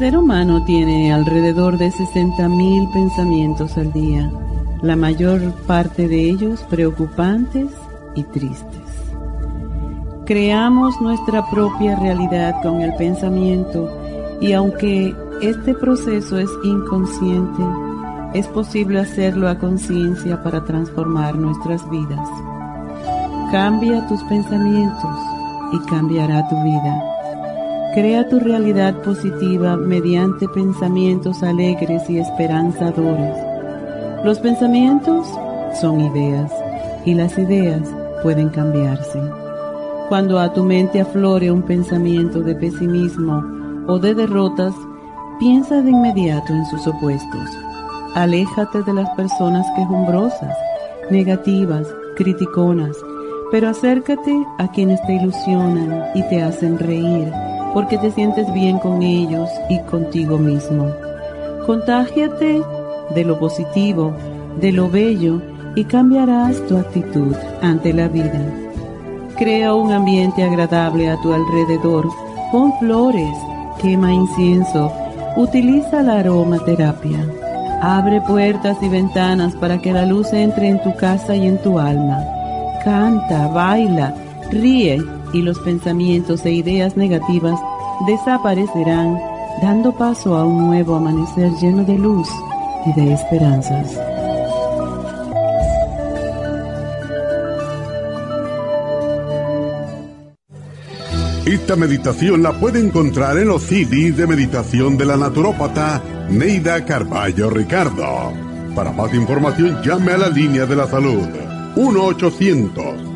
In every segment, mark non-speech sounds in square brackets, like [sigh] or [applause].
Ser humano tiene alrededor de 60.000 pensamientos al día, la mayor parte de ellos preocupantes y tristes. Creamos nuestra propia realidad con el pensamiento y aunque este proceso es inconsciente, es posible hacerlo a conciencia para transformar nuestras vidas. Cambia tus pensamientos y cambiará tu vida. Crea tu realidad positiva mediante pensamientos alegres y esperanzadores. Los pensamientos son ideas y las ideas pueden cambiarse. Cuando a tu mente aflore un pensamiento de pesimismo o de derrotas, piensa de inmediato en sus opuestos. Aléjate de las personas quejumbrosas, negativas, criticonas, pero acércate a quienes te ilusionan y te hacen reír porque te sientes bien con ellos y contigo mismo. Contágiate de lo positivo, de lo bello y cambiarás tu actitud ante la vida. Crea un ambiente agradable a tu alrededor, pon flores, quema incienso, utiliza la aromaterapia. Abre puertas y ventanas para que la luz entre en tu casa y en tu alma. Canta, baila, ríe y los pensamientos e ideas negativas desaparecerán, dando paso a un nuevo amanecer lleno de luz y de esperanzas. Esta meditación la puede encontrar en los CDs de meditación de la naturópata Neida Carballo Ricardo. Para más información llame a la línea de la salud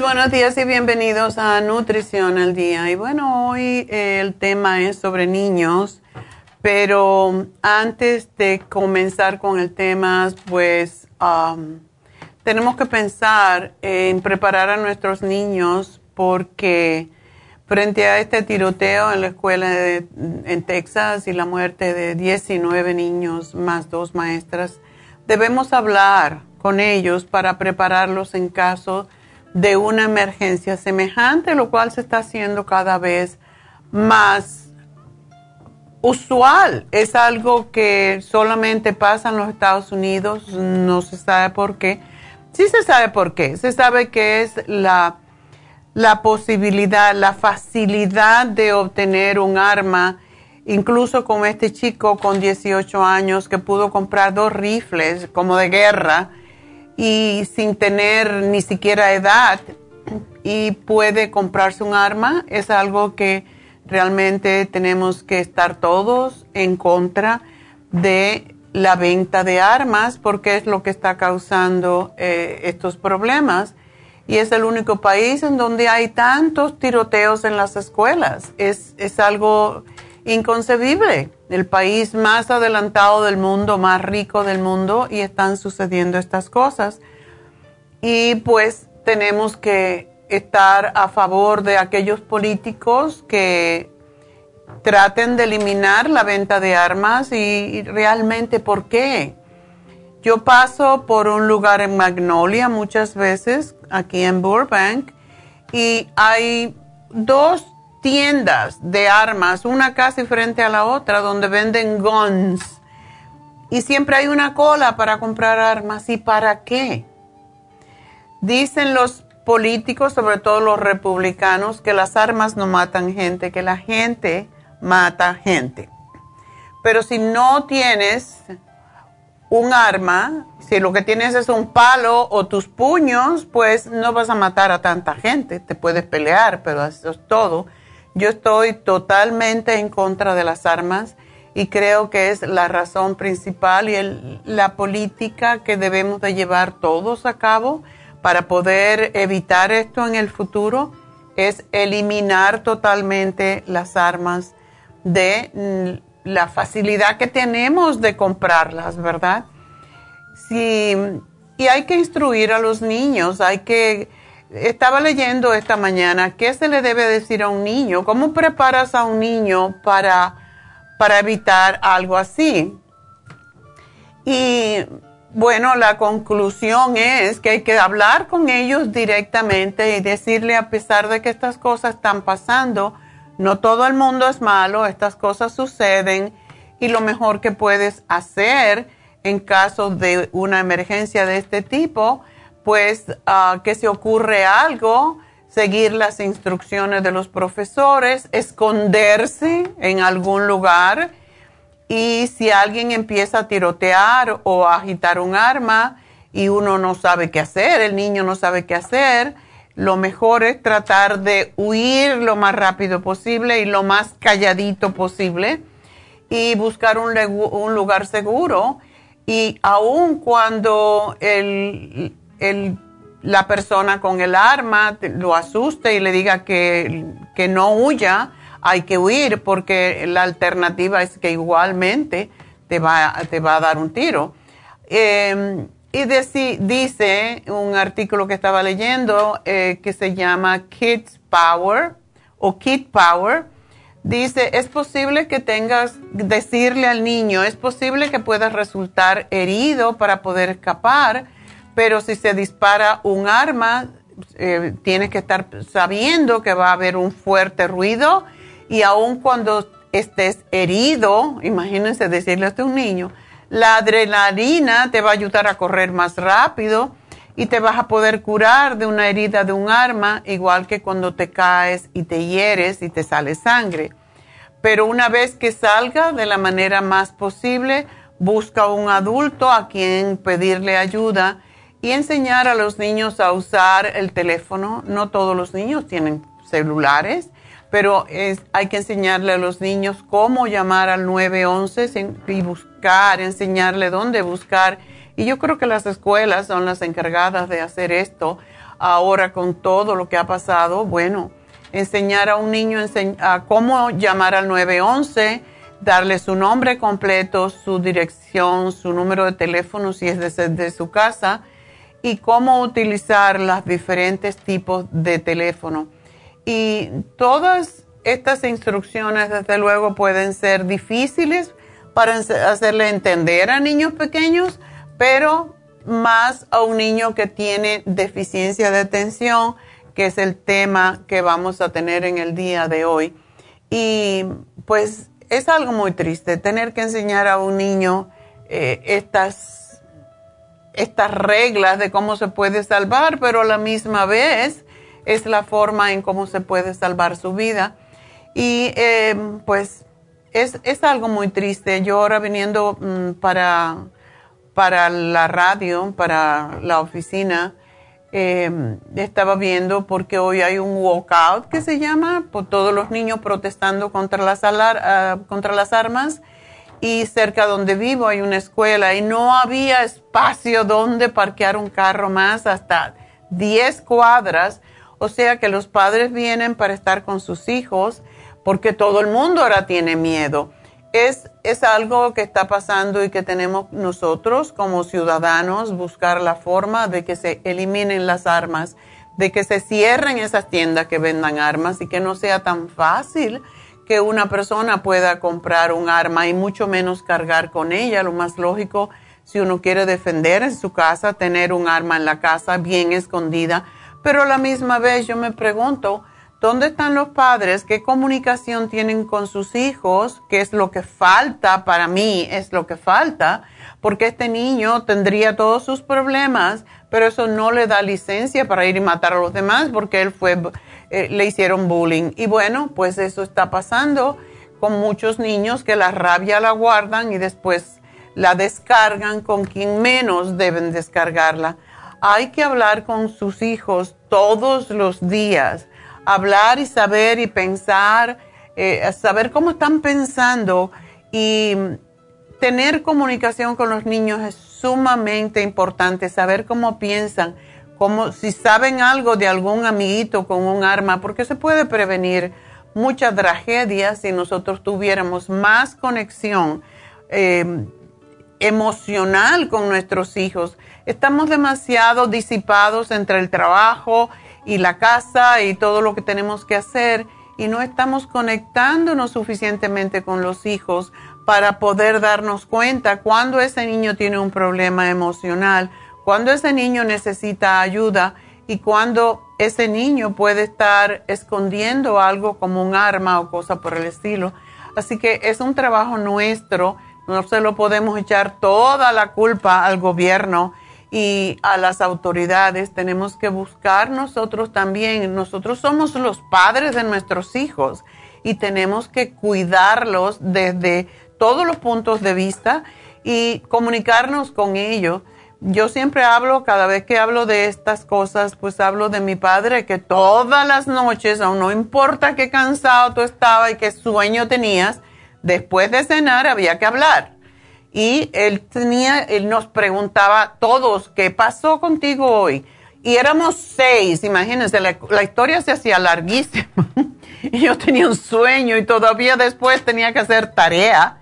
Buenos días y bienvenidos a Nutrición al Día. Y bueno, hoy eh, el tema es sobre niños, pero antes de comenzar con el tema, pues um, tenemos que pensar en preparar a nuestros niños porque frente a este tiroteo en la escuela en Texas y la muerte de 19 niños más dos maestras, debemos hablar con ellos para prepararlos en caso de de una emergencia semejante, lo cual se está haciendo cada vez más usual. Es algo que solamente pasa en los Estados Unidos, no se sabe por qué. Sí se sabe por qué. Se sabe que es la la posibilidad, la facilidad de obtener un arma, incluso con este chico con 18 años que pudo comprar dos rifles como de guerra y sin tener ni siquiera edad y puede comprarse un arma, es algo que realmente tenemos que estar todos en contra de la venta de armas porque es lo que está causando eh, estos problemas y es el único país en donde hay tantos tiroteos en las escuelas. Es, es algo inconcebible. El país más adelantado del mundo, más rico del mundo y están sucediendo estas cosas. Y pues tenemos que estar a favor de aquellos políticos que traten de eliminar la venta de armas y realmente por qué. Yo paso por un lugar en Magnolia muchas veces, aquí en Burbank, y hay dos tiendas de armas, una casi frente a la otra, donde venden guns. Y siempre hay una cola para comprar armas. ¿Y para qué? Dicen los políticos, sobre todo los republicanos, que las armas no matan gente, que la gente mata gente. Pero si no tienes un arma, si lo que tienes es un palo o tus puños, pues no vas a matar a tanta gente. Te puedes pelear, pero eso es todo. Yo estoy totalmente en contra de las armas y creo que es la razón principal y la política que debemos de llevar todos a cabo para poder evitar esto en el futuro es eliminar totalmente las armas de mm, la facilidad que tenemos de comprarlas, ¿verdad? Sí, y hay que instruir a los niños, hay que... Estaba leyendo esta mañana, ¿qué se le debe decir a un niño? ¿Cómo preparas a un niño para, para evitar algo así? Y bueno, la conclusión es que hay que hablar con ellos directamente y decirle, a pesar de que estas cosas están pasando, no todo el mundo es malo, estas cosas suceden y lo mejor que puedes hacer en caso de una emergencia de este tipo, pues ah, que se ocurre algo, seguir las instrucciones de los profesores, esconderse en algún lugar y si alguien empieza a tirotear o a agitar un arma y uno no sabe qué hacer, el niño no sabe qué hacer, lo mejor es tratar de huir lo más rápido posible y lo más calladito posible y buscar un, lugar seguro. Y aun cuando la persona con el arma lo asuste y le diga que, no huya, hay que huir porque la alternativa es que igualmente te va, te va a dar un tiro. Em, y dice un artículo que estaba leyendo eh, que se llama Kids Power o Kid Power. Dice, es posible que tengas, decirle al niño, es posible que puedas resultar herido para poder escapar, pero si se dispara un arma, eh, tienes que estar sabiendo que va a haber un fuerte ruido y aun cuando estés herido, imagínense decirle a un niño, la adrenalina te va a ayudar a correr más rápido y te vas a poder curar de una herida de un arma, igual que cuando te caes y te hieres y te sale sangre. Pero una vez que salga de la manera más posible, busca un adulto a quien pedirle ayuda y enseñar a los niños a usar el teléfono. No todos los niños tienen celulares pero hay que enseñarle a los niños cómo llamar al 911 y buscar, enseñarle dónde buscar. Y yo creo que las escuelas son las encargadas de hacer esto. Ahora con todo lo que ha pasado, bueno, enseñar a un niño a cómo llamar al 911, darle su nombre completo, su dirección, su número de teléfono si es desde su casa y cómo utilizar los diferentes tipos de teléfono y todas estas instrucciones, desde luego, pueden ser difíciles para hacerle entender a niños pequeños, pero más a un niño que tiene deficiencia de atención, que es el tema que vamos a tener en el día de hoy. Y pues es algo muy triste tener que enseñar a un niño eh, estas, estas reglas de cómo se puede salvar, pero a la misma vez es la forma en cómo se puede salvar su vida. Y eh, pues es, es, algo muy triste. Yo ahora viniendo mm, para, para la radio, para la oficina, eh, estaba viendo porque hoy hay un walkout que se llama, por todos los niños protestando contra las, uh, contra las armas y cerca donde vivo hay una escuela y no había espacio donde parquear un carro más hasta 10 cuadras, o sea que los padres vienen para estar con sus hijos porque todo el mundo ahora tiene miedo. Es, es algo que está pasando y que tenemos nosotros como ciudadanos buscar la forma de que se eliminen las armas, de que se cierren esas tiendas que vendan armas y que no sea tan fácil que una persona pueda comprar un arma y mucho menos cargar con ella. Lo más lógico, si uno quiere defender en su casa, tener un arma en la casa bien escondida. Pero a la misma vez yo me pregunto, ¿Dónde están los padres? ¿Qué comunicación tienen con sus hijos? ¿Qué es lo que falta? Para mí es lo que falta, porque este niño tendría todos sus problemas, pero eso no le da licencia para ir y matar a los demás porque él fue, eh, le hicieron bullying. Y bueno, pues eso está pasando con muchos niños que la rabia la guardan y después la descargan con quien menos deben descargarla. Hay que hablar con sus hijos todos los días hablar y saber y pensar, eh, saber cómo están pensando y tener comunicación con los niños es sumamente importante, saber cómo piensan, cómo, si saben algo de algún amiguito con un arma, porque se puede prevenir muchas tragedias si nosotros tuviéramos más conexión eh, emocional con nuestros hijos. Estamos demasiado disipados entre el trabajo, y la casa y todo lo que tenemos que hacer y no estamos conectándonos suficientemente con los hijos para poder darnos cuenta cuando ese niño tiene un problema emocional, cuando ese niño necesita ayuda y cuando ese niño puede estar escondiendo algo como un arma o cosa por el estilo. Así que es un trabajo nuestro, no se lo podemos echar toda la culpa al gobierno y a las autoridades. Tenemos que buscar nosotros también. Nosotros somos los padres de nuestros hijos y tenemos que cuidarlos desde todos los puntos de vista y comunicarnos con ellos. Yo siempre hablo, cada vez que hablo de estas cosas, pues hablo de mi padre que todas las noches, aun no importa qué cansado tú estabas y qué sueño tenías, después de cenar había que hablar y él tenía, él nos preguntaba todos, ¿qué pasó contigo hoy? Y éramos seis, imagínense, la, historia se hacía larguísima. y [laughs] yo tenía un sueño y todavía después tenía que hacer tarea,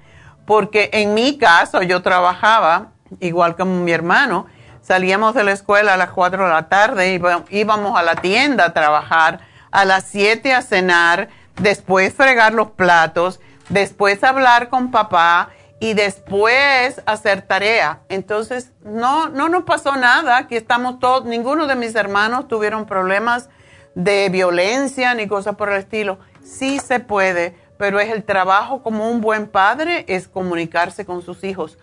porque en mi caso yo trabajaba, igual como mi hermano, salíamos de la escuela a las cuatro de la tarde, íbamos a la tienda a trabajar, a las siete a cenar, después fregar los platos, después hablar con papá y después hacer tarea. Entonces, no, no nos pasó nada. Aquí estamos todos, ninguno de mis hermanos tuvieron problemas de violencia ni cosas por el estilo. Sí se puede, pero es el trabajo como un buen padre, es comunicarse con sus hijos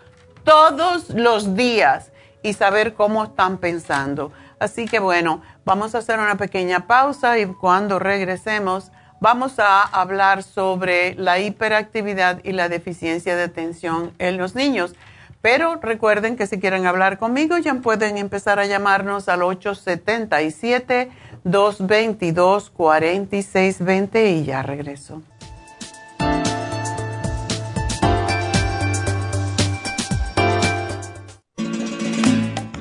todos los días y saber cómo están pensando. Así que bueno, vamos a hacer una pequeña pausa y cuando regresemos vamos a hablar sobre la hiperactividad y la deficiencia de atención en los niños. Pero recuerden que si quieren hablar conmigo ya pueden empezar a llamarnos al 877-222-4620 y ya regreso.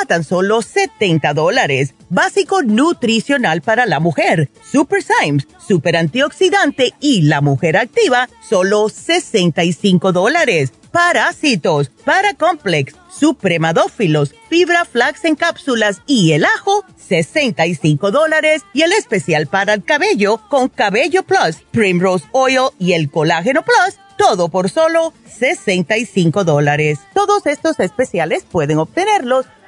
a tan solo 70 dólares. Básico nutricional para la mujer, Super Symes, Super Antioxidante y la mujer activa, solo 65 dólares. Parásitos, Paracomplex, Supremadófilos, Fibra Flax en cápsulas y el ajo, 65 dólares. Y el especial para el cabello con Cabello Plus, Primrose Oil y el Colágeno Plus, todo por solo 65 dólares. Todos estos especiales pueden obtenerlos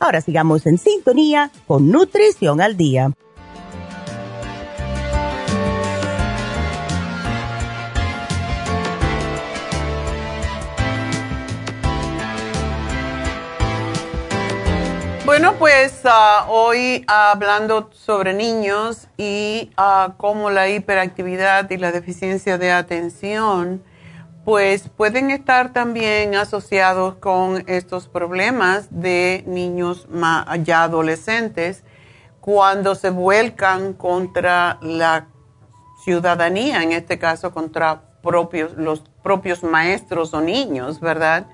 Ahora sigamos en sintonía con Nutrición al Día. Bueno, pues ah, hoy hablando sobre niños y uh, cómo la hiperactividad y la deficiencia de atención pues pueden estar también asociados con estos problemas de niños ya adolescentes cuando se vuelcan contra la ciudadanía, en este caso contra los propios maestros o niños, ¿verdad?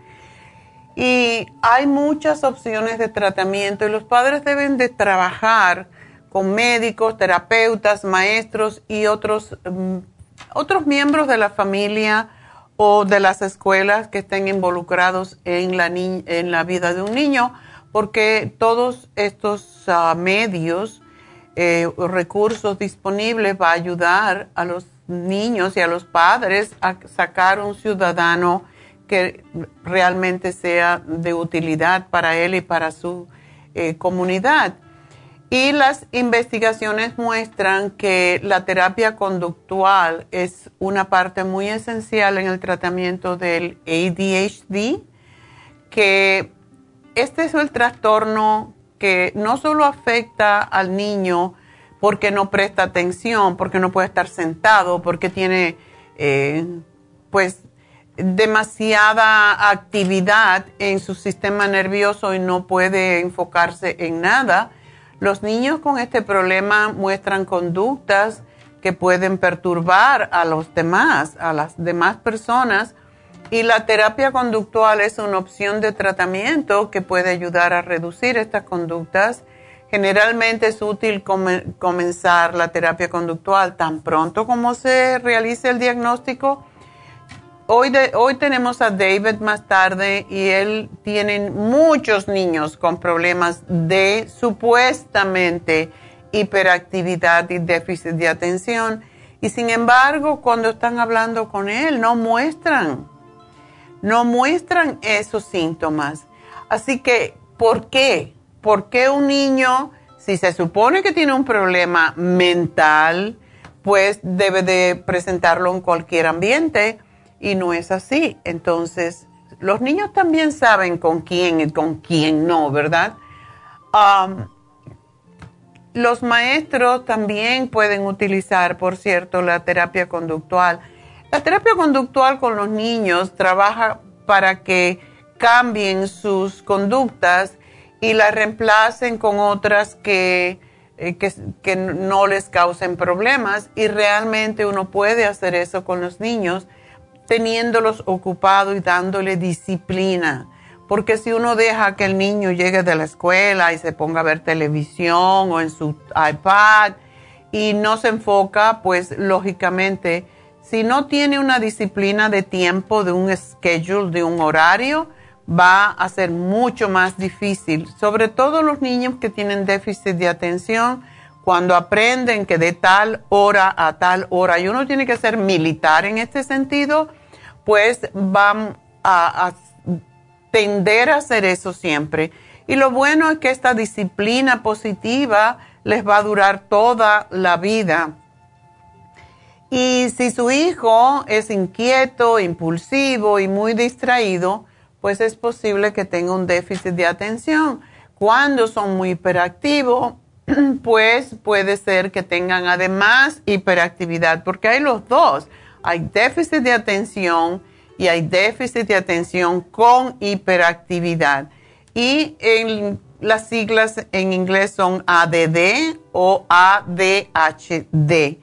Y hay muchas opciones de tratamiento y los padres deben de trabajar con médicos, terapeutas, maestros y otros, mm, otros miembros de la familia o de las escuelas que estén involucrados en la, en la vida de un niño, porque todos estos ah, medios eh, recursos disponibles va a ayudar a los niños y a los padres a sacar un ciudadano que realmente sea de utilidad para él y para su eh, comunidad. Y las investigaciones muestran que la terapia conductual es una parte muy esencial en el tratamiento del ADHD, que este es el trastorno que no solo afecta al niño porque no presta atención, porque no puede estar sentado, porque tiene eh, pues demasiada actividad en su sistema nervioso y no puede enfocarse en nada, los niños con este problema muestran conductas que pueden perturbar a los demás, a las demás personas, y la terapia conductual es una opción de tratamiento que puede ayudar a reducir estas conductas. Generalmente es útil comenzar la terapia conductual tan pronto como se realice el diagnóstico Hoy, tenemos a David más tarde y él tiene muchos niños con problemas de supuestamente hiperactividad y déficit de atención. Y sin embargo, cuando están hablando con él, no muestran, no muestran esos síntomas. Así que, ¿por qué? ¿Por qué un niño, si se supone que tiene un problema mental, pues debe de presentarlo en cualquier ambiente? Y no es así. Entonces, los niños también saben con quién y con quién no, ¿verdad? los maestros también pueden utilizar, por cierto, la terapia conductual. La terapia conductual con los niños trabaja para que cambien sus conductas y las reemplacen con otras que eh, que, que no les causen problemas y realmente uno puede hacer eso con los niños teniéndolos ocupados y dándole disciplina. Porque si uno deja que el niño llegue de la escuela y se ponga a ver televisión o en su iPad y no se enfoca, pues lógicamente, si no tiene una disciplina de tiempo, de un schedule, de un horario, va a ser mucho más difícil. Sobre todo los niños que tienen déficit de atención, cuando aprenden que de tal hora a tal hora, y uno tiene que ser militar en este sentido, pues van a, tender a hacer eso siempre. Y lo bueno es que esta disciplina positiva les va a durar toda la vida. Y si su hijo es inquieto, impulsivo y muy distraído, pues es posible que tenga un déficit de atención. Cuando son muy hiperactivos, [clears throat] pues puede ser que tengan además hiperactividad, porque hay los dos. Hay déficit de atención y hay déficit de atención con hiperactividad. Y en, las siglas en inglés son ADD o ADHD.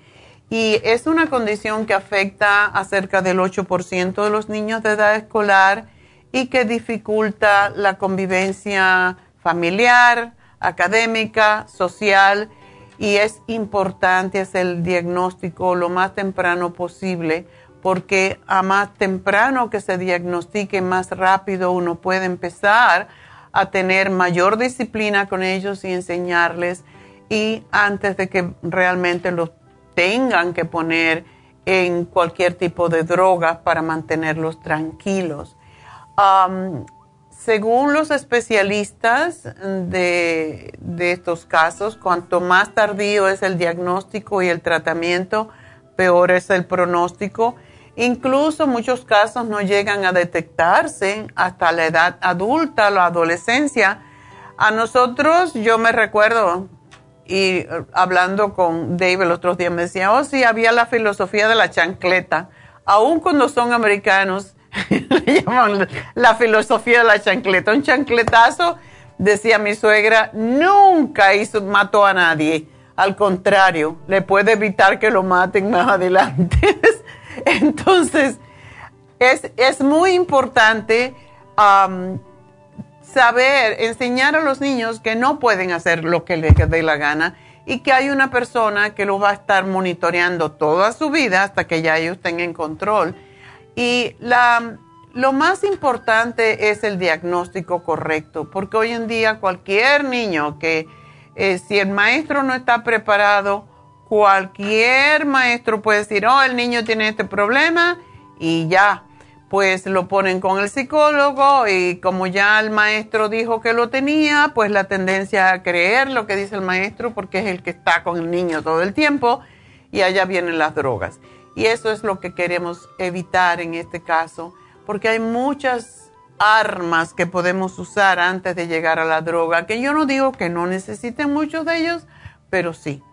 Y es una condición que afecta a cerca del 8% de los niños de edad escolar y que dificulta la convivencia familiar, académica, social y es importante hacer el diagnóstico lo más temprano posible porque a más temprano que se diagnostique, más rápido uno puede empezar a tener mayor disciplina con ellos y enseñarles y antes de que realmente los tengan que poner en cualquier tipo de droga para mantenerlos tranquilos según los especialistas de, estos casos, cuanto más tardío es el diagnóstico y el tratamiento, peor es el pronóstico. Incluso muchos casos no llegan a detectarse hasta la edad adulta, la adolescencia. A nosotros, yo me recuerdo, y eh, hablando con David el otro día, me decía, oh sí, había la filosofía de la chancleta. Aún cuando son americanos, [laughs] le llaman la filosofía de la chancleta. Un chancletazo, decía mi suegra, nunca hizo, mató a nadie. Al contrario, le puede evitar que lo maten más adelante. [laughs] Entonces, es, es, muy importante saber, enseñar a los niños que no pueden hacer lo que les dé la gana y que hay una persona que los va a estar monitoreando toda su vida hasta que ya ellos tengan control y la, lo más importante es el diagnóstico correcto, porque hoy en día cualquier niño que, eh, si el maestro no está preparado, cualquier maestro puede decir, oh, el niño tiene este problema y ya, pues lo ponen con el psicólogo y como ya el maestro dijo que lo tenía, pues la tendencia a creer lo que dice el maestro porque es el que está con el niño todo el tiempo y allá vienen las drogas. Y eso es lo que queremos evitar en este caso, porque hay muchas armas que podemos usar antes de llegar a la droga, que yo no digo que no necesiten muchos de ellos, pero sí.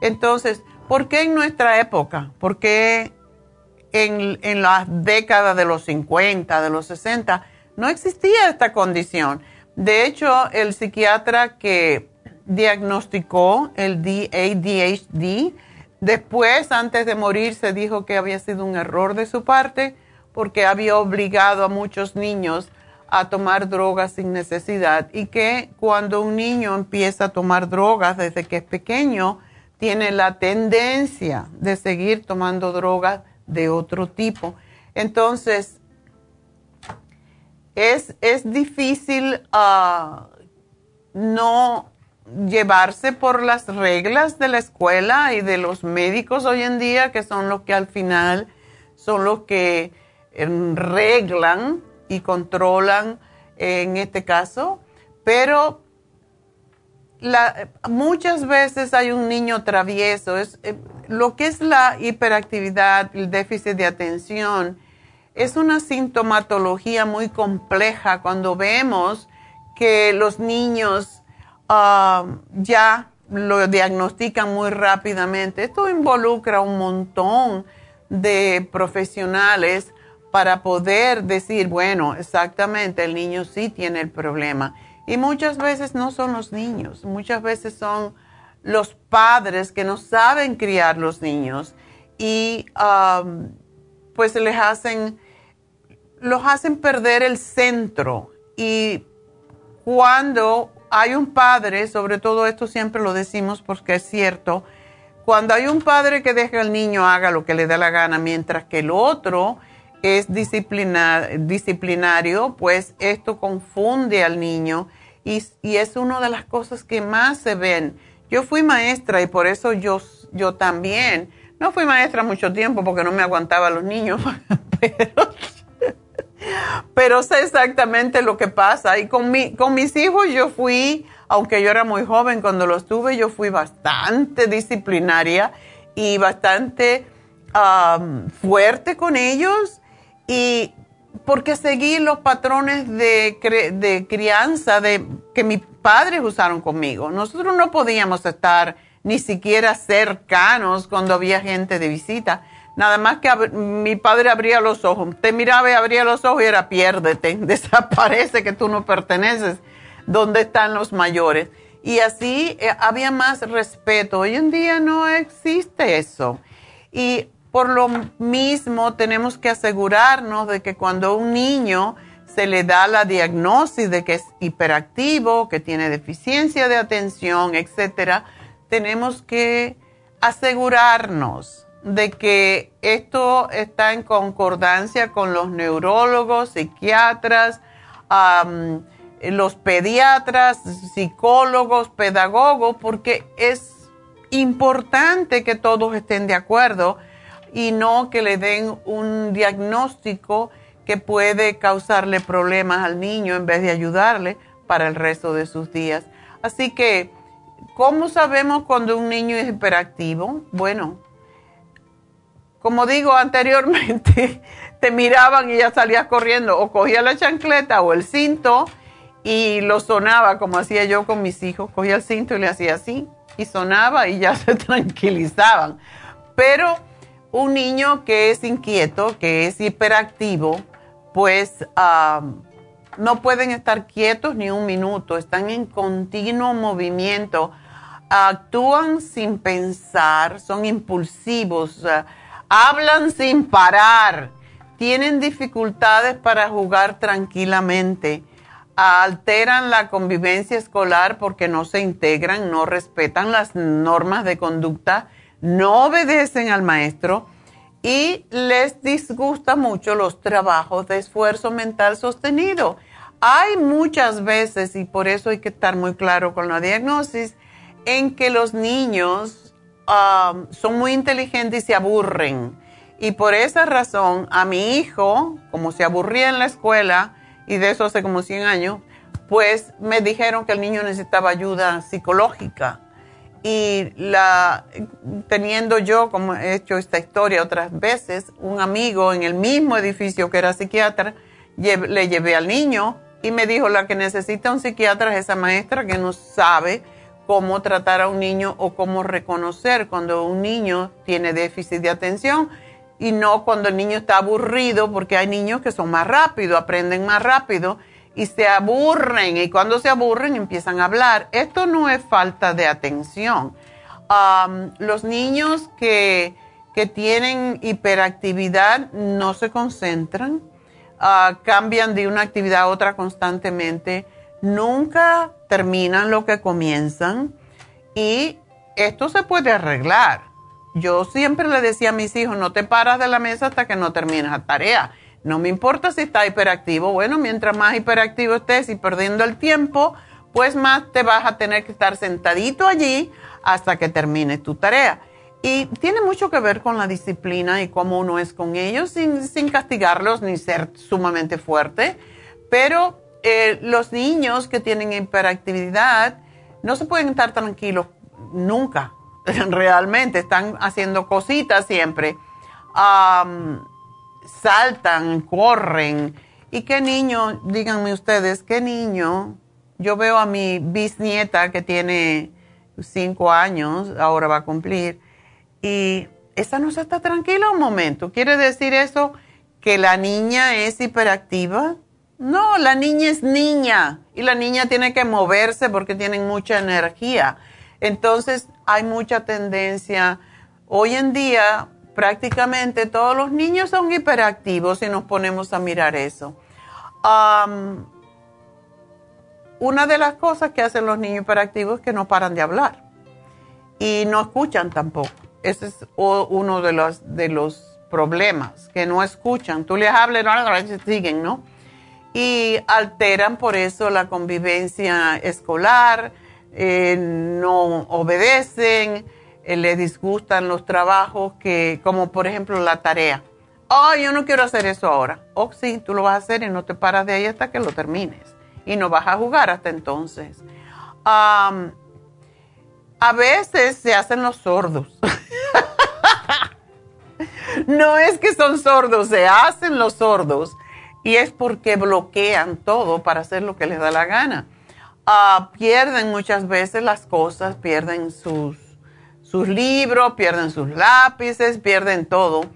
Entonces, ¿por qué en nuestra época? ¿Por qué en, en las décadas de los 50, de los 60, no existía esta condición? De hecho, el psiquiatra que diagnosticó el ADHD, Después, antes de morir, se dijo que había sido un error de su parte porque había obligado a muchos niños a tomar drogas sin necesidad y que cuando un niño empieza a tomar drogas desde que es pequeño, tiene la tendencia de seguir tomando drogas de otro tipo. Entonces, es, es difícil uh, no llevarse por las reglas de la escuela y de los médicos hoy en día, que son los que al final son los que em, reglan y controlan en este caso, pero muchas veces hay un niño travieso. Es, eh, lo que es la hiperactividad, el déficit de atención, es una sintomatología muy compleja cuando vemos que los niños Um, ya lo diagnostican muy rápidamente. Esto involucra un montón de profesionales para poder decir, bueno, exactamente, el niño sí tiene el problema. Y muchas veces no son los niños, muchas veces son los padres que no saben criar los niños y pues les hacen, los hacen perder el centro. Y cuando hay un padre, sobre todo esto siempre lo decimos porque es cierto, cuando hay un padre que deja al niño haga lo que le da la gana, mientras que el otro es disciplinario, pues esto confunde al niño y, y, es una de las cosas que más se ven. Yo fui maestra y por eso yo, yo también, no fui maestra mucho tiempo porque no me aguantaba los niños, [laughs] pero, pero sé exactamente lo que pasa. Y con, mi, con mis hijos yo fui, aunque yo era muy joven cuando los tuve, yo fui bastante disciplinaria y bastante fuerte con ellos y porque seguí los patrones de, de crianza de, que mis padres usaron conmigo. Nosotros no podíamos estar ni siquiera cercanos cuando había gente de visita. Nada más que mi padre abría los ojos, te miraba y abría los ojos y era piérdete, [laughs] desaparece que tú no perteneces. ¿Dónde están los mayores? Y así eh, había más respeto. Hoy en día no existe eso. Y por lo mismo, tenemos que asegurarnos de que cuando un niño se le da la diagnosis de que es hiperactivo, que tiene deficiencia de atención, etcétera, tenemos que asegurarnos de que esto está en concordancia con los neurólogos, psiquiatras, los pediatras, psicólogos, pedagogos, porque es importante que todos estén de acuerdo y no que le den un diagnóstico que puede causarle problemas al niño en vez de ayudarle para el resto de sus días. Así que, ¿cómo sabemos cuando un niño es hiperactivo? Bueno, como digo anteriormente, [laughs] te miraban y ya salías corriendo. O cogía la chancleta o el cinto y lo sonaba como hacía yo con mis hijos, cogía el cinto y le hacía así y sonaba y ya [laughs] se tranquilizaban. Pero un niño que es inquieto, que es hiperactivo, pues no pueden estar quietos ni un minuto, están en continuo movimiento, actúan sin pensar, son impulsivos, hablan sin parar, tienen dificultades para jugar tranquilamente, alteran la convivencia escolar porque no se integran, no respetan las normas de conducta no obedecen al maestro y les disgusta mucho los trabajos de esfuerzo mental sostenido. Hay muchas veces, y por eso hay que estar muy claro con la diagnosis, en que los niños um, son muy inteligentes y se aburren. Y por esa razón, a mi hijo, como se aburría en la escuela, y de eso hace como 100 años, pues me dijeron que el niño necesitaba ayuda psicológica y la, teniendo yo, como he hecho esta historia otras veces, un amigo en el mismo edificio que era psiquiatra, le llevé al niño y me dijo, la que necesita un psiquiatra es esa maestra que no sabe cómo tratar a un niño o cómo reconocer cuando un niño tiene déficit de atención y no cuando el niño está aburrido, porque hay niños que son más rápidos, aprenden más rápido y se aburren y cuando se aburren empiezan a hablar. Esto no es falta de atención. los niños que, tienen hiperactividad no se concentran, ah, cambian de una actividad a otra constantemente, nunca terminan lo que comienzan y esto se puede arreglar. Yo siempre le decía a mis hijos, no te paras de la mesa hasta que no termines la tarea no me importa si está hiperactivo. Bueno, mientras más hiperactivo estés y perdiendo el tiempo, pues más te vas a tener que estar sentadito allí hasta que termines tu tarea. Y tiene mucho que ver con la disciplina y cómo uno es con ellos sin, castigarlos ni ser sumamente fuerte. Pero eh, los niños que tienen hiperactividad no se pueden estar tranquilos nunca. [laughs] Realmente están haciendo cositas siempre saltan, corren. ¿Y qué niño, díganme ustedes, qué niño? Yo veo a mi bisnieta que tiene cinco años, ahora va a cumplir, y esa no se está tranquila un momento. ¿Quiere decir eso que la niña es hiperactiva? No, la niña es niña y la niña tiene que moverse porque tienen mucha energía. Entonces, hay mucha tendencia. Hoy en día prácticamente todos los niños son hiperactivos si nos ponemos a mirar eso. una de las cosas que hacen los niños hiperactivos es que no paran de hablar y no escuchan tampoco. Ese es uno de los, de los problemas, que no escuchan. Tú les hablas y siguen, ¿no? Y alteran por eso la convivencia escolar, eh, no obedecen, eh, le disgustan los trabajos que, como por ejemplo la tarea. Oh, yo no quiero hacer eso ahora. Oh, sí, tú lo vas a hacer y no te paras de ahí hasta que lo termines. Y no vas a jugar hasta entonces. a veces se hacen los sordos. [laughs] no es que son sordos, se hacen los sordos. Y es porque bloquean todo para hacer lo que les da la gana. Ah, pierden muchas veces las cosas, pierden sus, sus libros, pierden sus lápices, pierden todo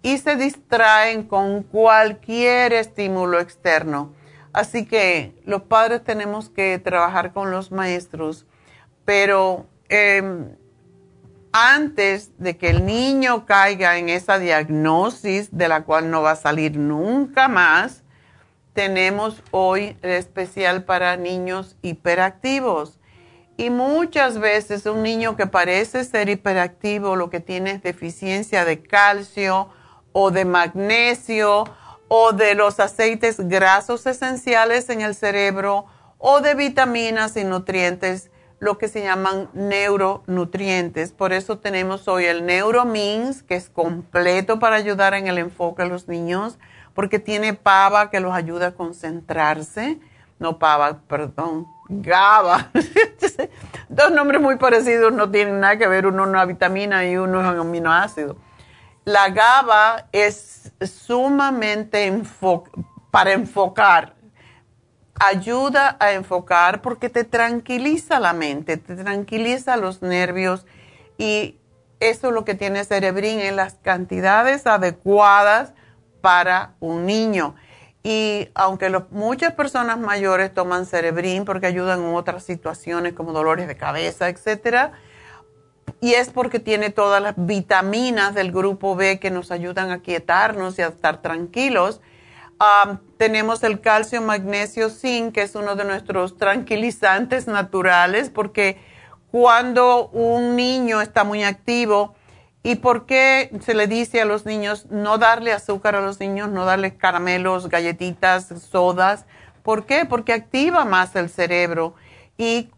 y se distraen con cualquier estímulo externo. Así que los padres tenemos que trabajar con los maestros, pero em, antes de que el niño caiga en esa diagnosis de la cual no va a salir nunca más, tenemos hoy el especial para niños hiperactivos. Y muchas veces un niño que parece ser hiperactivo lo que tiene es deficiencia de calcio o de magnesio o de los aceites grasos esenciales en el cerebro o de vitaminas y nutrientes, lo que se llaman neuronutrientes. Por eso tenemos hoy el Neuromins, que es completo para ayudar en el enfoque a los niños porque tiene pava que los ayuda a concentrarse. No pava, perdón, GABA. [laughs] Dos nombres muy parecidos no tienen nada que ver, uno es una vitamina y uno es un aminoácido. La GABA es sumamente para enfocar. Ayuda a enfocar porque te tranquiliza la mente, te tranquiliza los nervios y eso es lo que tiene Cerebrin en las cantidades adecuadas para un niño. Y aunque muchas personas mayores toman cerebrín porque ayudan en otras situaciones como dolores de cabeza, etcétera, y es porque tiene todas las vitaminas del grupo B que nos ayudan a quietarnos y a estar tranquilos. Tenemos el calcio, magnesio, zinc, que es uno de nuestros tranquilizantes naturales, porque cuando un niño está muy activo, ¿Y por qué se le dice a los niños no darle azúcar a los niños, no darle caramelos, galletitas, sodas? ¿Por qué? Porque activa más el cerebro y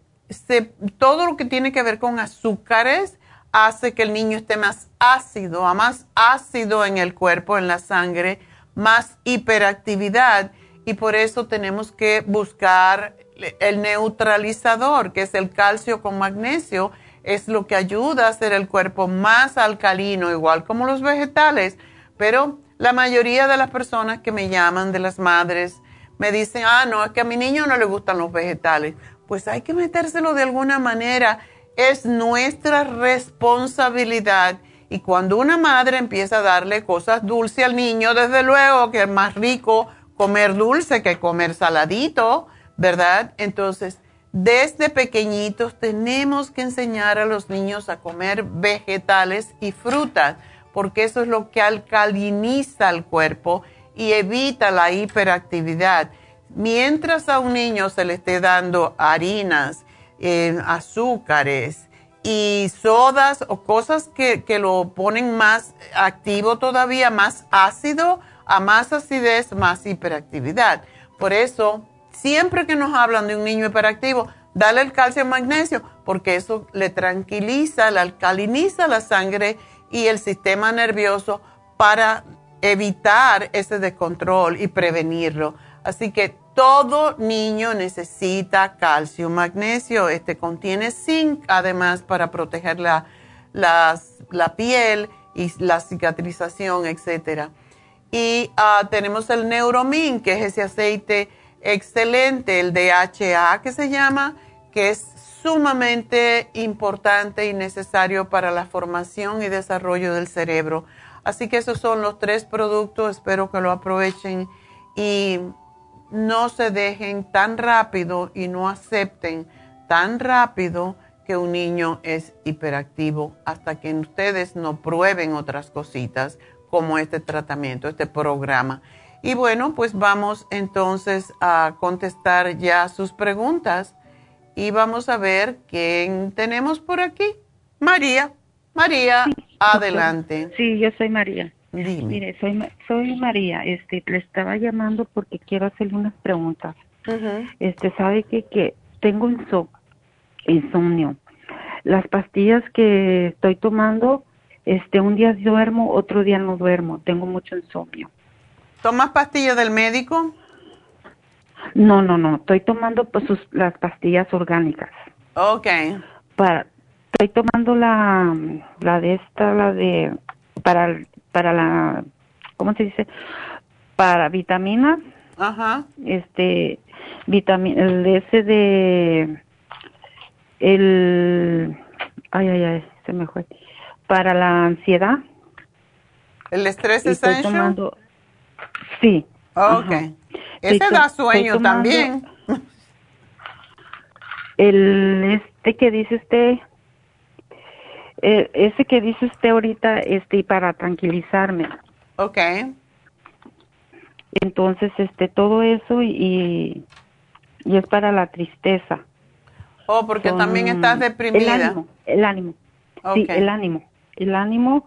todo lo que tiene que ver con azúcares hace que el niño esté más ácido, a más ácido en el cuerpo, en la sangre, más hiperactividad y por eso tenemos que buscar el neutralizador, que es el calcio con magnesio es lo que ayuda a hacer el cuerpo más alcalino, igual como los vegetales. Pero la mayoría de las personas que me llaman, de las madres, me dicen, ah, no, es que a mi niño no le gustan los vegetales. Pues hay que metérselo de alguna manera. Es nuestra responsabilidad. Y cuando una madre empieza a darle cosas dulces al niño, desde luego que es más rico comer dulce que comer saladito, ¿verdad? Entonces, desde pequeñitos tenemos que enseñar a los niños a comer vegetales y frutas, porque eso es lo que alcaliniza el cuerpo y evita la hiperactividad. Mientras a un niño se le esté dando harinas, eh, azúcares y sodas o cosas que, que lo ponen más activo todavía, más ácido, a más acidez, más hiperactividad. Por eso siempre que nos hablan de un niño hiperactivo, dale el calcio y magnesio, porque eso le tranquiliza, le alcaliniza la sangre y el sistema nervioso para evitar ese descontrol y prevenirlo. Así que todo niño necesita calcio magnesio. Este contiene zinc, además, para proteger la, la piel y la cicatrización, etc. Y ah, tenemos el Neuromin, que es ese aceite excelente, el DHA que se llama, que es sumamente importante y necesario para la formación y desarrollo del cerebro. Así que esos son los tres productos, espero que lo aprovechen y no se dejen tan rápido y no acepten tan rápido que un niño es hiperactivo hasta que ustedes no prueben otras cositas como este tratamiento, este programa. Y bueno, pues vamos entonces a contestar ya sus preguntas y vamos a ver quién tenemos por aquí. María. María, adelante. Sí, yo soy María. Dime. Mire, soy, soy María. Este, le estaba llamando porque quiero hacerle unas preguntas. Este, sabe que, que tengo insomnio. Las pastillas que estoy tomando, este, un día duermo, otro día no duermo. Tengo mucho insomnio. ¿Tomas pastillas del médico? No, no, no. Estoy tomando pues las pastillas orgánicas. Ok. Para, estoy tomando la, la de esta, la de para para la, ¿cómo se dice? Para vitaminas. Ajá. Este, vitamina, el ese de, el, ay, ay, ay, se me fue. Para la ansiedad. ¿El estrés estoy tomando, Sí. Ok. Ese da sueño también. El, este que dice usted, eh, ese que dice usted ahorita, este, para tranquilizarme. Ok. Entonces, este, todo eso y, y es para la tristeza. Oh, porque también estás deprimida. El ánimo, el ánimo. Sí, el ánimo. El ánimo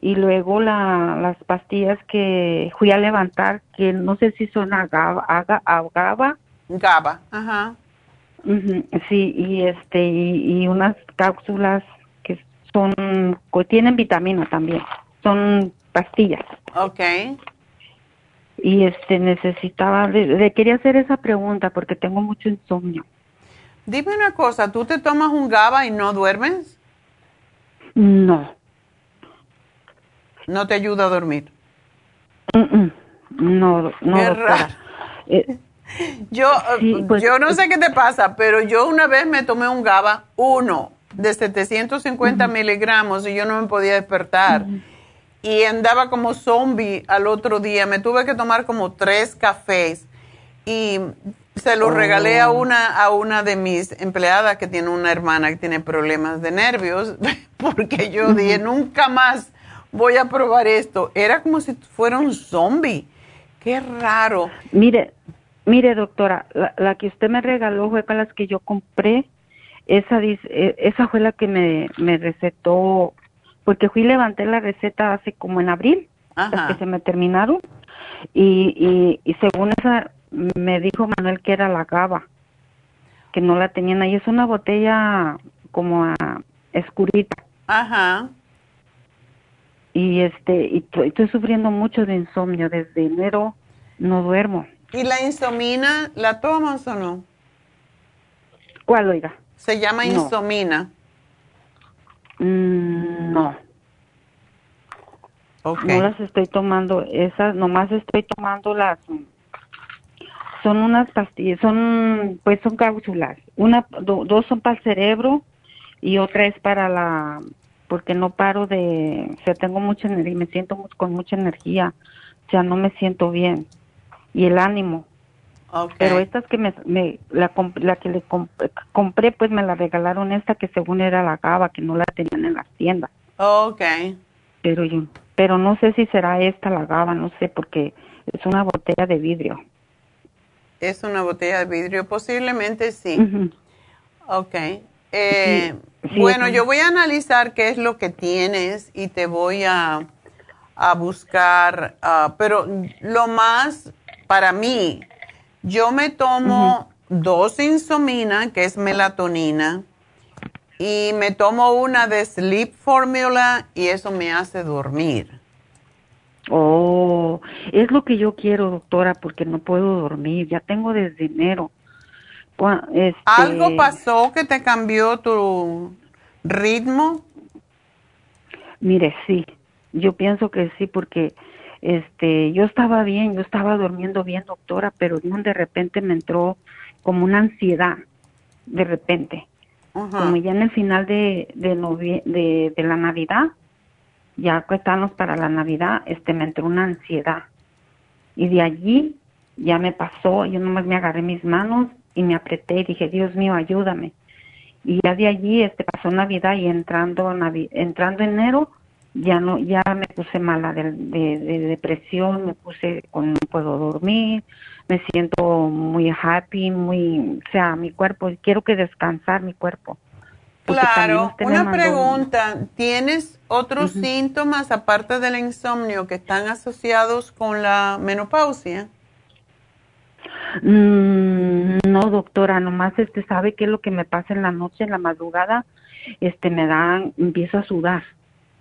y luego la, las pastillas que fui a levantar, que no sé si son agava. agava. GABA, ajá. sí, y este y unas cápsulas son, tienen vitamina también, son pastillas. Ok. Y este, necesitaba, le, quería hacer esa pregunta porque tengo mucho insomnio. Dime una cosa, ¿tú te tomas un GABA y no duermes? No. ¿No te ayuda a dormir? No, no. Qué raro. Eh, yo, pues, yo no sé qué te pasa, pero yo una vez me tomé un GABA, uno, de 750 miligramos y yo no me podía despertar. Y andaba como zombie al otro día. Me tuve que tomar como tres cafés y se los regalé a oh. una, a una de mis empleadas que tiene una hermana que tiene problemas de nervios, [laughs] porque yo dije, nunca más voy a probar esto. Era como si fuera un zombie. Qué raro. Mire, mire doctora, la, la que usted me regaló fue para las que yo compré esa, eh, esa fue la que me, me recetó, porque fui y levanté la receta hace como en abril, que se me terminaron, y, y, según esa me dijo Manuel que era la GABA, que no la tenían ahí, es una botella como a, escurita. Ajá. Y este, y estoy sufriendo mucho de insomnio, desde enero no duermo. ¿Y la insomina la tomas o no? ¿Cuál, oiga? Se llama insomina. Mm, no. No las estoy tomando, esas, nomás estoy tomando las, son unas pastillas, son, pues son cápsulas. Una, dos son para el cerebro y otra es para la, porque no paro de, o sea, tengo mucha energía, me siento con mucha energía, o sea, no me siento bien. Y el ánimo, pero estas que me, la, la, que le compré, pues me la regalaron esta que según era la GABA, que no la tenían en las tiendas. Ok. Pero yo, pero no sé si será esta la GABA, no sé, porque es una botella de vidrio. Es una botella de vidrio, posiblemente sí. Ok. Eh, bueno, yo voy a analizar qué es lo que tienes y te voy a, a buscar, ah, pero lo más para mí yo me tomo dos insomina, que es melatonina, y me tomo una de Sleep Formula y eso me hace dormir. Oh, es lo que yo quiero, doctora, porque no puedo dormir. Ya tengo desde enero. Este ¿Algo pasó que te cambió tu ritmo? Mire, sí. Yo pienso que sí, porque este, yo estaba bien, yo estaba durmiendo bien, doctora, pero de repente me entró como una ansiedad, de repente. Como ya en el final de, de, de, la Navidad, ya que estábamos para la Navidad, este, me entró una ansiedad. Y de allí ya me pasó, yo nomás me agarré mis manos y me apreté y dije, Dios mío, ayúdame. y ya de allí este pasó Navidad y entrando entrando enero ya no ya me puse mala de, de, depresión me puse con no puedo dormir me siento muy happy muy o sea mi cuerpo quiero que descansar mi cuerpo claro una pregunta tienes otros síntomas aparte del insomnio que están asociados con la menopausia mm, no doctora nomás este sabe qué es lo que me pasa en la noche en la madrugada este me da empiezo a sudar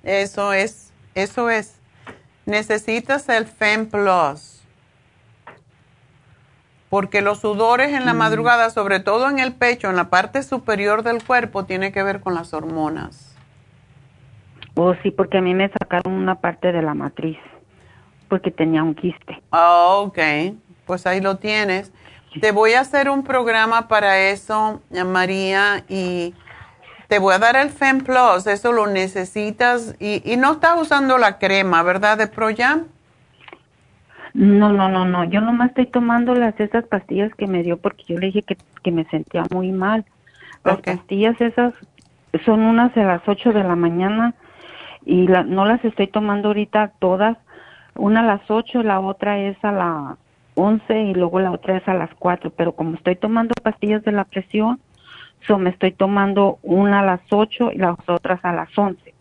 eso es, eso es. Necesitas el FEM Plus. Porque los sudores en la mm. madrugada, sobre todo en el pecho, en la parte superior del cuerpo, tiene que ver con las hormonas. Oh, sí, porque a mí me sacaron una parte de la matriz, porque tenía un quiste. Oh, ok, pues ahí lo tienes. Te voy a hacer un programa para eso, María, y te voy a dar el Fem Plus, eso lo necesitas y, no estás usando la crema, ¿verdad? De ProYam. No, no, no, no. Yo nomás estoy tomando las esas pastillas que me dio porque yo le dije que, me sentía muy mal. Las pastillas esas son unas a las 8 de la mañana y no las estoy tomando ahorita todas. Una a las 8, la otra es a las 11 y luego la otra es a las 4. Pero como estoy tomando pastillas de la presión, So, me estoy tomando una a las 8 y las otras a las 11.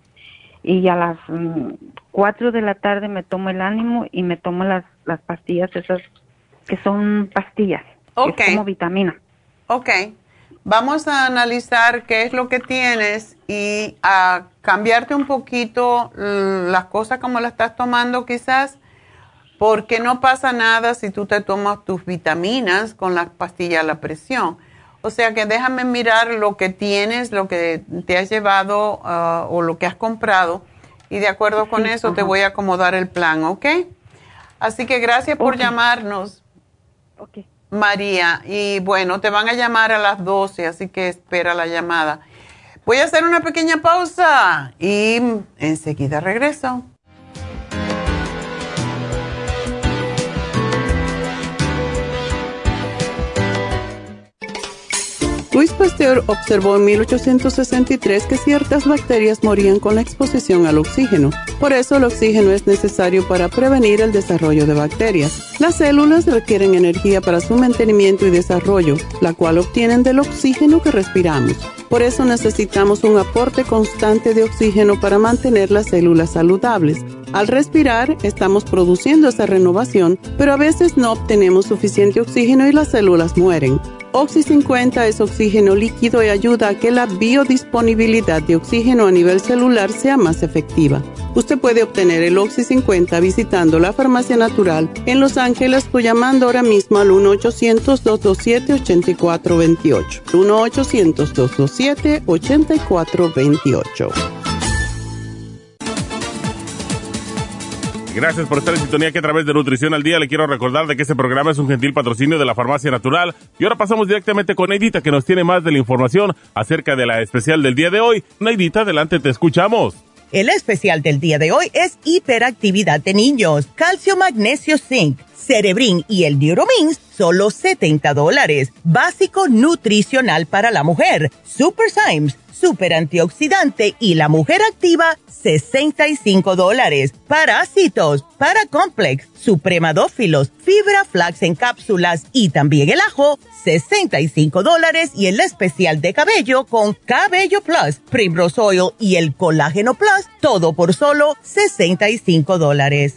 Y a las mm, cuatro 4 de la tarde me tomo el ánimo y me tomo las, las pastillas esas que son pastillas. Es como vitamina. Ok. Vamos a analizar qué es lo que tienes y a cambiarte un poquito las cosas como las estás tomando quizás, porque no pasa nada si tú te tomas tus vitaminas con las pastillas a la presión o sea que déjame mirar lo que tienes, lo que te has llevado ah, o lo que has comprado y de acuerdo con eso te voy a acomodar el plan, ¿ok? Así que gracias por llamarnos, María. Y bueno, te van a llamar a las 12, así que espera la llamada. Voy a hacer una pequeña pausa y enseguida regreso. Luis Pasteur observó en 1863 que ciertas bacterias morían con la exposición al oxígeno. Por eso el oxígeno es necesario para prevenir el desarrollo de bacterias. Las células requieren energía para su mantenimiento y desarrollo, la cual obtienen del oxígeno que respiramos. Por eso necesitamos un aporte constante de oxígeno para mantener las células saludables. Al respirar, estamos produciendo esa renovación, pero a veces no obtenemos suficiente oxígeno y las células mueren. Oxy 50 es oxígeno líquido y ayuda a que la biodisponibilidad de oxígeno a nivel celular sea más efectiva. Usted puede obtener el Oxy 50 visitando la farmacia natural en Los Ángeles o llamando ahora mismo al 1-800-227-8428. 1-800-227-8428. Gracias por estar en sintonía que a través de Nutrición al Día le quiero recordar de que este programa es un gentil patrocinio de la Farmacia Natural. Y ahora pasamos directamente con Neidita que nos tiene más de la información acerca de la especial del día de hoy. Neidita, adelante, te escuchamos. El especial del día de hoy es hiperactividad de niños, calcio, magnesio, zinc, cerebrin y el Neuromins, solo 70 dólares. Básico nutricional para la mujer, Super Symes super antioxidante y la mujer activa, 65 dólares. Parásitos, Paracomplex, supremadófilos, fibra flax en cápsulas y también el ajo, 65 dólares y el especial de cabello con Cabello Plus, Primrose Oil y el Colágeno Plus, todo por solo 65 dólares.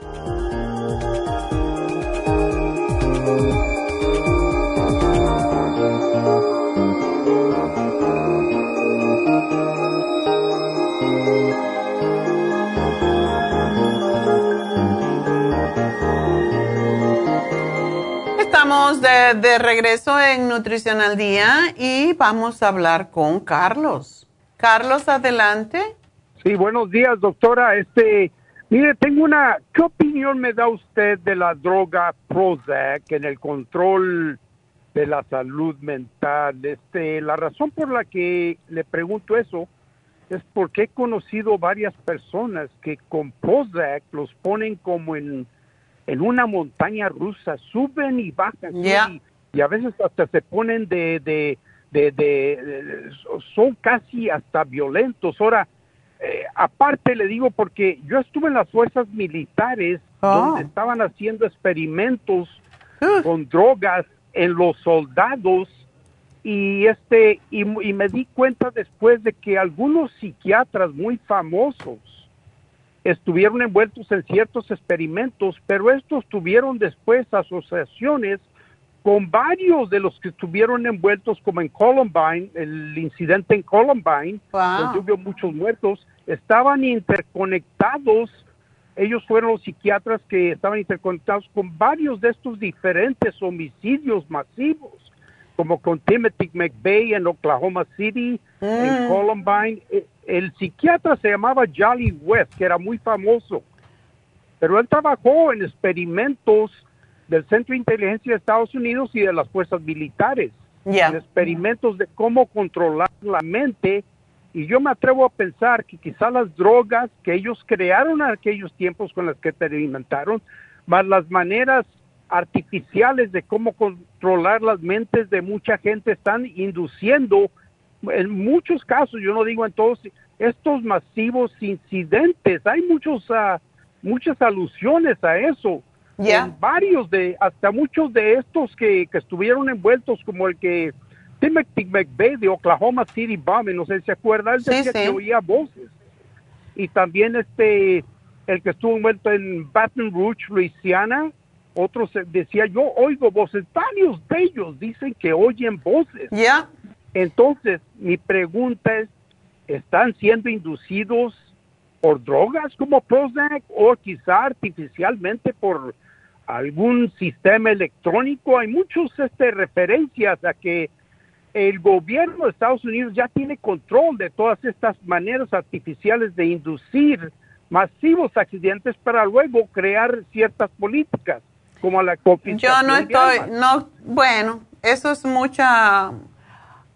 De, regreso en Nutrición al Día y vamos a hablar con Carlos. Carlos, adelante. Sí, buenos días, doctora. Este, Mire, tengo una, ¿qué opinión me da usted de la droga Prozac en el control de la salud mental? Este, la razón por la que le pregunto eso es porque he conocido varias personas que con Prozac los ponen como en, en una montaña rusa, suben y bajan y, y, a veces hasta se ponen de, de, de, de, son casi hasta violentos. Ahora, eh, aparte le digo porque yo estuve en las fuerzas militares donde Oh. estaban haciendo experimentos con drogas en los soldados y este y, y me di cuenta después de que algunos psiquiatras muy famosos estuvieron envueltos en ciertos experimentos, pero estos tuvieron después asociaciones con varios de los que estuvieron envueltos, como en Columbine, el incidente en Columbine, donde hubo muchos muertos, estaban interconectados. Ellos fueron los psiquiatras que estaban interconectados con varios de estos diferentes homicidios masivos, como con Timothy McVeigh en Oklahoma City, en Mm. Columbine. El psiquiatra se llamaba Jolly West, que era muy famoso, pero él trabajó en experimentos del Centro de Inteligencia de Estados Unidos y de las fuerzas militares, en experimentos de cómo controlar la mente. Y yo me atrevo a pensar que quizás las drogas que ellos crearon en aquellos tiempos con las que experimentaron, más las maneras artificiales de cómo controlar las mentes de mucha gente están induciendo en muchos casos, yo no digo en todos, estos masivos incidentes. Hay muchos, ah, muchas alusiones a eso. Ya. En varios de, hasta muchos de estos que, que estuvieron envueltos, como el que Timothy McVeigh de Oklahoma City Bombing, no sé si se acuerda, él decía sí. que oía voces. Y también este, el que estuvo envuelto en Baton Rouge, Luisiana, otros eh, decía, yo oigo voces, varios de ellos dicen que oyen voces. Ya. Entonces, mi pregunta es, ¿están siendo inducidos por drogas como Prozac o quizá artificialmente por algún sistema electrónico? Hay muchas este, referencias a que el gobierno de Estados Unidos ya tiene control de todas estas maneras artificiales de inducir masivos accidentes para luego crear ciertas políticas como la Yo no estoy, no, bueno, eso es mucha,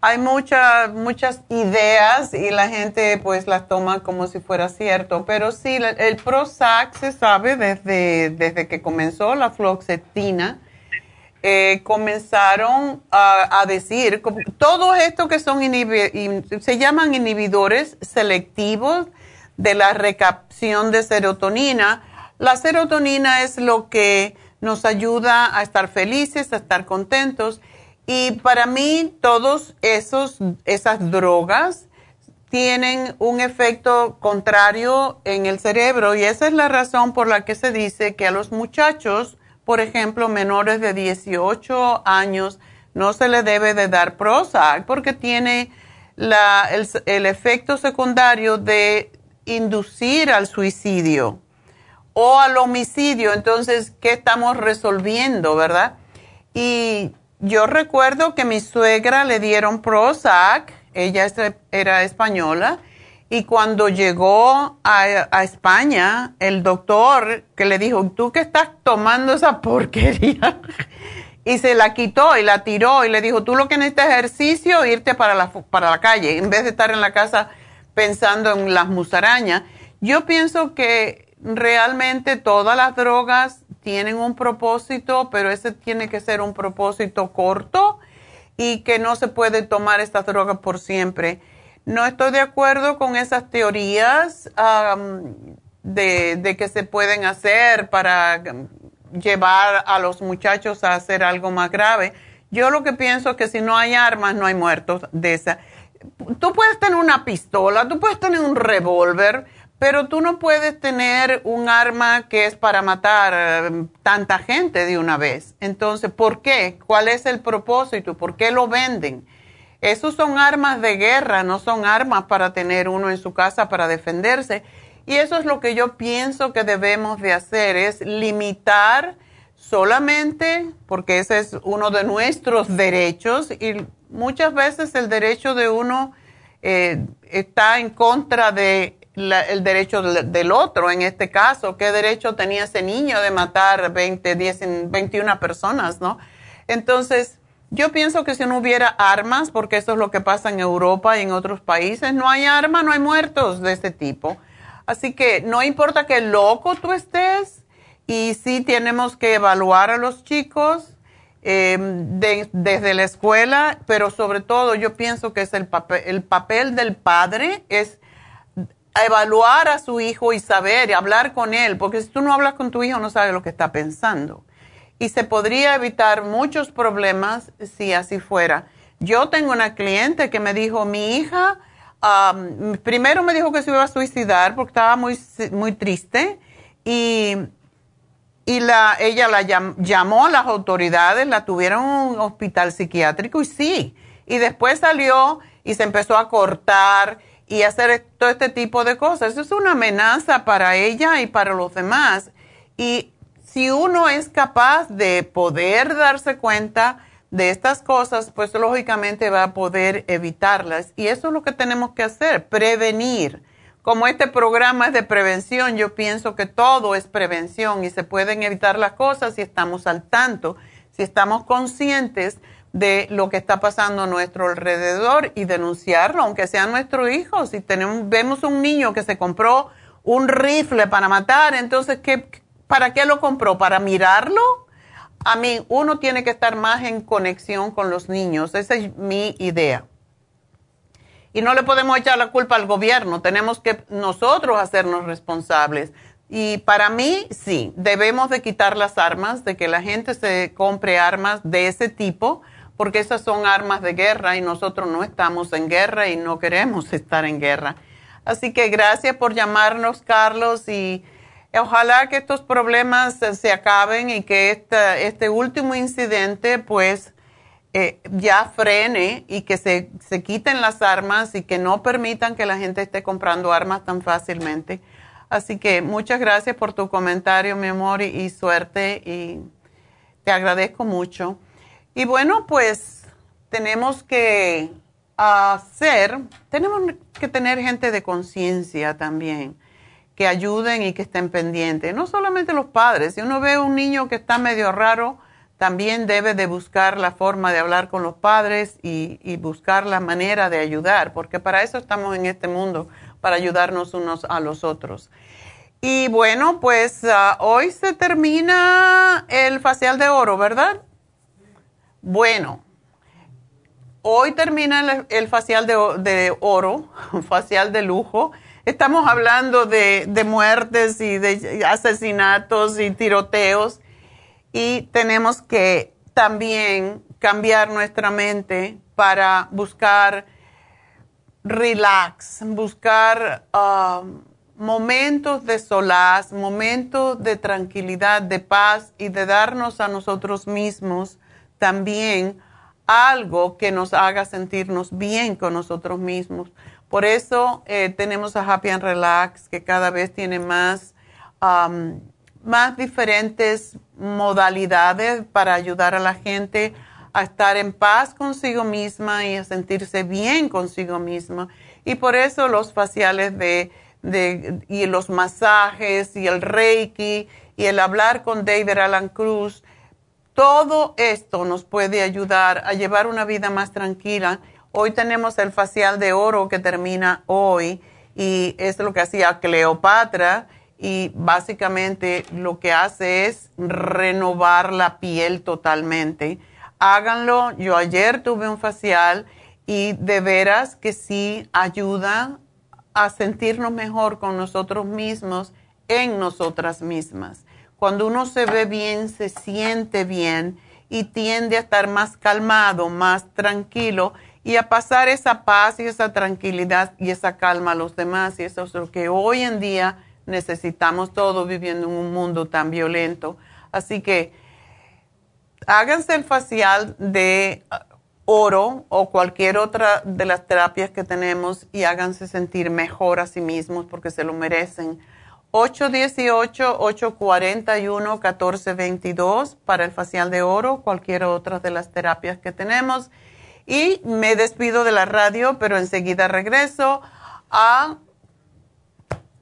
hay muchas, muchas ideas y la gente pues las toma como si fuera cierto, pero sí, el Prozac se sabe desde, desde que comenzó la fluoxetina, eh, comenzaron a, decir, como- todo esto que son se llaman inhibidores selectivos de la recaptación de serotonina. La serotonina es lo que nos ayuda a estar felices, a estar contentos. Y para mí, todos esos, esas drogas tienen un efecto contrario en el cerebro y esa es la razón por la que se dice que a los muchachos, por ejemplo, menores de 18 años, no se le debe de dar Prozac porque tiene la- el, el efecto secundario de inducir al suicidio o al homicidio. Entonces, ¿qué estamos resolviendo, verdad? Y yo recuerdo que mi suegra le dieron Prozac, ella era española, y cuando llegó a, España, el doctor que le dijo, ¿tú qué estás tomando esa porquería? [laughs] y se la quitó y la tiró y le dijo, tú lo que necesitas es ejercicio, irte para la, para la calle, en vez de estar en la casa pensando en las musarañas. Yo pienso que realmente todas las drogas tienen un propósito, pero ese tiene que ser un propósito corto y que no se puede tomar estas drogas por siempre. No estoy de acuerdo con esas teorías am, de, de que se pueden hacer para llevar a los muchachos a hacer algo más grave. Yo lo que pienso es que si no hay armas, no hay muertos de esa. Tú puedes tener una pistola, tú puedes tener un revólver, pero tú no puedes tener un arma que es para matar eh, tanta gente de una vez. Entonces, ¿por qué? ¿Cuál es el propósito? ¿Por qué lo venden? Esos son armas de guerra, no son armas para tener uno en su casa para defenderse. Y eso es lo que yo pienso que debemos de hacer, es limitar solamente, porque ese es uno de nuestros derechos y muchas veces el derecho de uno eh, está en contra de el derecho del, otro en este caso. ¿Qué derecho tenía ese niño de matar 20, 10, 21 personas, no? Entonces, yo pienso que si no hubiera armas, porque eso es lo que pasa en Europa y en otros países, no hay armas, no hay muertos de este tipo. Así que no importa qué loco tú estés, y sí tenemos que evaluar a los chicos em, desde la escuela, pero sobre todo yo pienso que es el el papel del padre es evaluar a su hijo y saber y hablar con él, porque si tú no hablas con tu hijo no sabes lo que está pensando. Y se podría evitar muchos problemas si así fuera. Yo tengo una cliente que me dijo, mi hija, primero me dijo que se iba a suicidar porque estaba muy, muy triste y y la, ella la llamó a las autoridades, la tuvieron en un hospital psiquiátrico y sí. Y después salió y se empezó a cortar y hacer todo este tipo de cosas. Eso es una amenaza para ella y para los demás. Y si uno es capaz de poder darse cuenta de estas cosas, pues lógicamente va a poder evitarlas. Y eso es lo que tenemos que hacer, prevenir como este programa es de prevención, yo pienso que todo es prevención y se pueden evitar las cosas si estamos al tanto, si estamos conscientes de lo que está pasando a nuestro alrededor y denunciarlo, aunque sea nuestro hijo. Si tenemos, vemos un niño que se compró un rifle para matar, entonces, ¿qué, ¿para qué lo compró? ¿Para mirarlo? A mí, uno tiene que estar más en conexión con los niños. Esa es mi idea. Y no le podemos echar la culpa al gobierno, tenemos que nosotros hacernos responsables. Y para mí, sí, debemos de quitar las armas, de que la gente se compre armas de ese tipo, porque esas son armas de guerra y nosotros no estamos en guerra y no queremos estar en guerra. Así que gracias por llamarnos, Carlos, y ojalá que estos problemas se acaben y que este, último incidente, pues, eh, ya frene y que se, se, quiten las armas y que no permitan que la gente esté comprando armas tan fácilmente. Así que muchas gracias por tu comentario, mi amor, y, suerte y te agradezco mucho. Y bueno, pues tenemos que hacer, tenemos que tener gente de conciencia también, que ayuden y que estén pendientes. No solamente los padres, si uno ve un niño que está medio raro, también debe de buscar la forma de hablar con los padres y, buscar la manera de ayudar, porque para eso estamos en este mundo, para ayudarnos unos a los otros. Y bueno, pues ah, hoy se termina el facial de oro, ¿verdad? Bueno, hoy termina el, facial de, oro, [laughs] facial de lujo. Estamos hablando de, de muertes y de asesinatos y tiroteos y tenemos que también cambiar nuestra mente para buscar relax, buscar um, momentos de solaz, momentos de tranquilidad, de paz y de darnos a nosotros mismos también algo que nos haga sentirnos bien con nosotros mismos. Por eso eh, tenemos a Happy and Relax, que cada vez tiene más más diferentes modalidades para ayudar a la gente a estar en paz consigo misma y a sentirse bien consigo misma. Y por eso los faciales de, de, y los masajes y el reiki y el hablar con David Alan Cruz, todo esto nos puede ayudar a llevar una vida más tranquila. Hoy tenemos el facial de oro que termina hoy y es lo que hacía Cleopatra y básicamente lo que hace es renovar la piel totalmente. Háganlo. Yo ayer tuve un facial y de veras que sí ayuda a sentirnos mejor con nosotros mismos en nosotras mismas. Cuando uno se ve bien, se siente bien y tiende a estar más calmado, más tranquilo y a pasar esa paz y esa tranquilidad y esa calma a los demás. Y eso es lo que hoy en día necesitamos todo viviendo en un mundo tan violento. Así que háganse el facial de oro o cualquier otra de las terapias que tenemos y háganse sentir mejor a sí mismos porque se lo merecen. 818-841-1422 para el facial de oro, cualquier otra de las terapias que tenemos. Y me despido de la radio, pero enseguida regreso a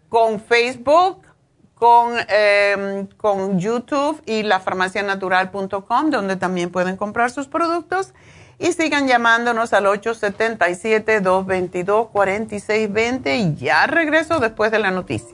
con Facebook, con, em, con YouTube y lafarmacianatural.com, donde también pueden comprar sus productos. Y sigan llamándonos al 877-222-4620 y ya regreso después de la noticia.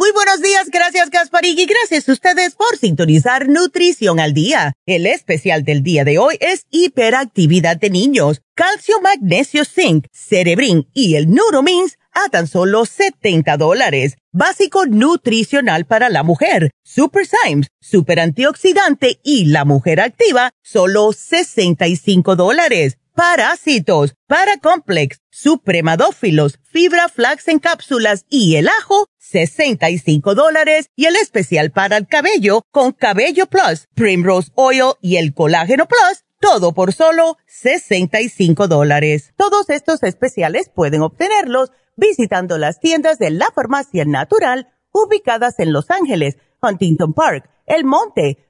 Muy buenos días, gracias Gasparig y gracias a ustedes por sintonizar Nutrición al Día. El especial del día de hoy es hiperactividad de niños, calcio, magnesio, zinc, cerebrin y el Neuromins a tan solo 70 dólares. Básico nutricional para la mujer, Super Symes, Super Antioxidante y la mujer activa, solo 65 dólares. Parásitos, Paracomplex, Supremadófilos, Fibra Flax en cápsulas y el ajo, 65 dólares. Y el especial para el cabello con Cabello Plus, Primrose Oil y el Colágeno Plus, todo por solo 65 dólares. Todos estos especiales pueden obtenerlos visitando las tiendas de la farmacia natural ubicadas en Los Ángeles, Huntington Park, El Monte,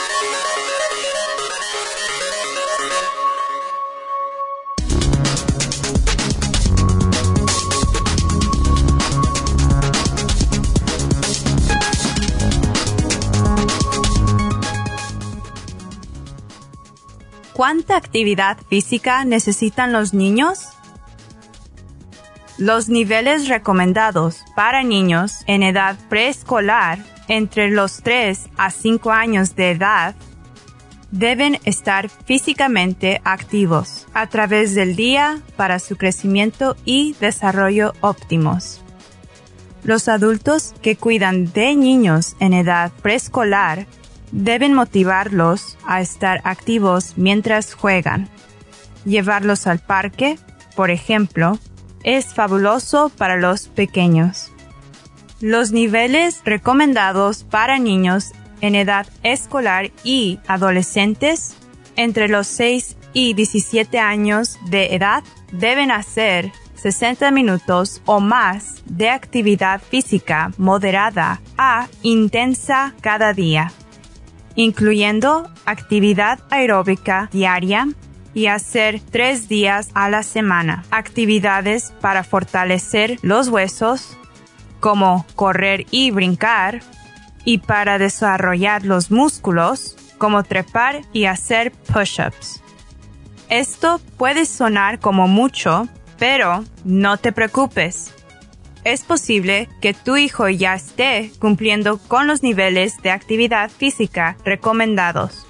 ¿Cuánta actividad física necesitan los niños? Los niveles recomendados para niños en edad preescolar entre los 3 a 5 años de edad deben estar físicamente activos a través del día para su crecimiento y desarrollo óptimos. Los adultos que cuidan de niños en edad preescolar deben motivarlos a estar activos mientras juegan. Llevarlos al parque, por ejemplo, es fabuloso para los pequeños. Los niveles recomendados para niños en edad escolar y adolescentes entre los 6 y 17 años de edad deben hacer 60 minutos o más de actividad física moderada a intensa cada día, incluyendo actividad aeróbica diaria y hacer tres días a la semana. Actividades para fortalecer los huesos, como correr y brincar, y para desarrollar los músculos, como trepar y hacer push-ups. Esto puede sonar como mucho, pero no te preocupes. Es posible que tu hijo ya esté cumpliendo con los niveles de actividad física recomendados.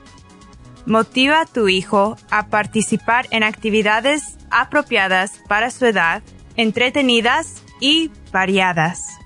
Motiva a tu hijo a participar en actividades apropiadas para su edad entretenidas y variadas.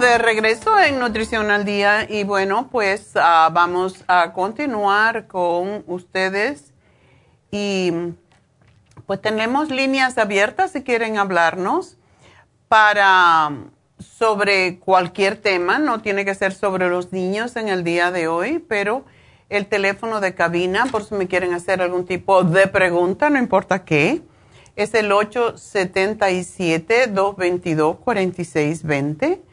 De regreso en Nutrición al Día y bueno, pues ah, vamos a continuar con ustedes y pues tenemos líneas abiertas si quieren hablarnos para sobre cualquier tema, no tiene que ser sobre los niños en el día de hoy, pero el teléfono de cabina por si me quieren hacer algún tipo de pregunta, no importa qué, es el 877-222-4620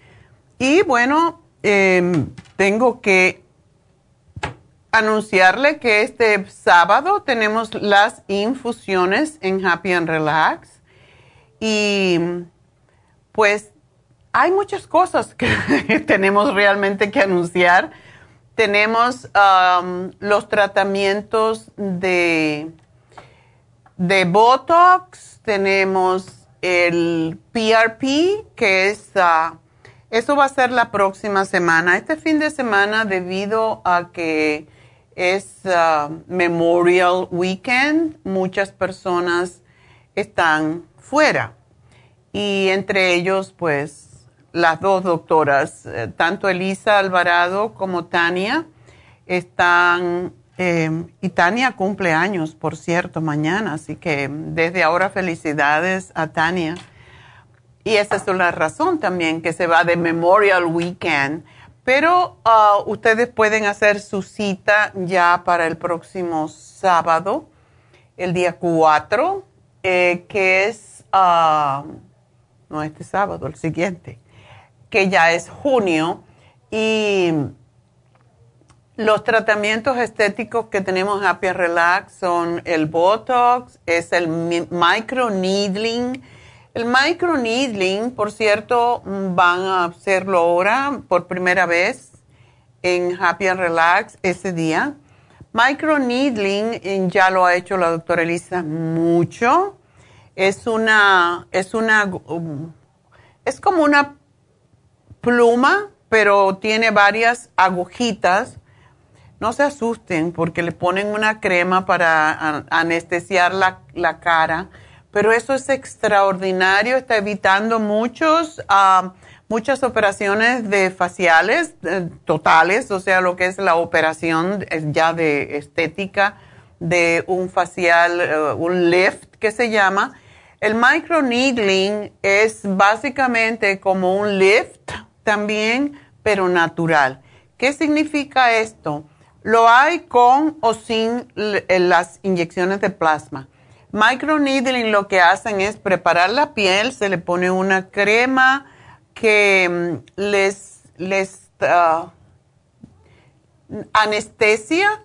y bueno, em, tengo que anunciarle que este sábado tenemos las infusiones en Happy and Relax. Y pues hay muchas cosas que [laughs] tenemos realmente que anunciar. Tenemos um, los tratamientos de, de Botox, tenemos el PRP, que es... Uh, eso va a ser la próxima semana. Este fin de semana, debido a que es uh, Memorial Weekend, muchas personas están fuera. Y entre ellos, pues, las dos doctoras, eh, tanto Elisa Alvarado como Tania, están, eh, y Tania cumple años, por cierto, mañana, así que desde ahora felicidades a Tania y esa es la razón también que se va de Memorial Weekend. Pero uh, ustedes pueden hacer su cita ya para el próximo sábado, el día 4, eh, que es, uh, no este sábado, el siguiente, que ya es junio. Y los tratamientos estéticos que tenemos en Happy Relax son el Botox, es el microneedling el microneedling, por cierto, van a hacerlo ahora por primera vez en Happy and Relax ese día. Microneedling eh, ya lo ha hecho la doctora Elisa mucho. Es una, es una, um, es como una pluma, pero tiene varias agujitas. No se asusten porque le ponen una crema para anestesiar la, la cara pero eso es extraordinario, está evitando muchos, ah, muchas operaciones de faciales eh, totales, o sea, lo que es la operación ya de estética de un facial, eh, un lift que se llama. El microneedling es básicamente como un lift también, pero natural. ¿Qué significa esto? Lo hay con o sin las inyecciones de plasma. Microneedling lo que hacen es preparar la piel, se le pone una crema que mm, les, les ah, anestesia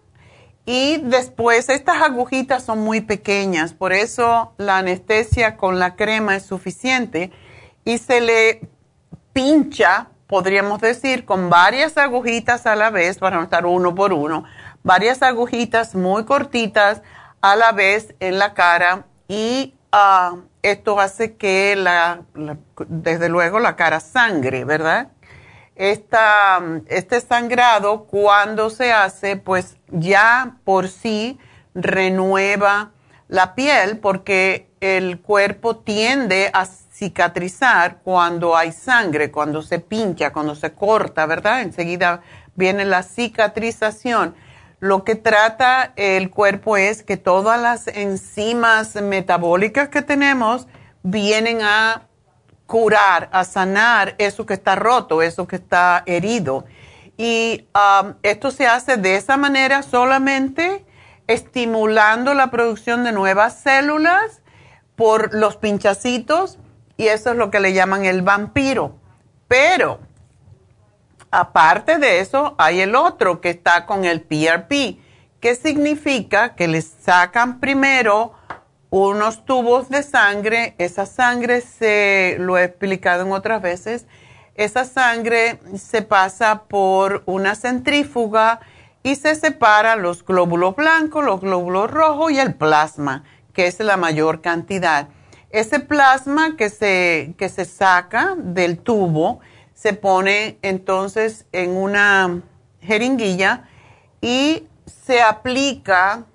y después estas agujitas son muy pequeñas, por eso la anestesia con la crema es suficiente y se le pincha, podríamos decir, con varias agujitas a la vez, para no estar uno por uno, varias agujitas muy cortitas a la vez en la cara y ah, esto hace que la, desde luego la cara sangre, ¿verdad? Esta, este sangrado cuando se hace pues ya por sí renueva la piel porque el cuerpo tiende a cicatrizar cuando hay sangre, cuando se pincha, cuando se corta, ¿verdad? Enseguida viene la cicatrización lo que trata el cuerpo es que todas las enzimas metabólicas que tenemos vienen a curar, a sanar eso que está roto, eso que está herido. Y um, esto se hace de esa manera solamente estimulando la producción de nuevas células por los pinchacitos y eso es lo que le llaman el vampiro. Pero Aparte de eso, hay el otro que está con el PRP, que significa que le sacan primero unos tubos de sangre. Esa sangre se, lo he explicado en otras veces, esa sangre se pasa por una centrífuga y se separa los glóbulos blancos, los glóbulos rojos y el plasma, que es la mayor cantidad. Ese plasma que se, que se saca del tubo se pone entonces en una jeringuilla y se aplica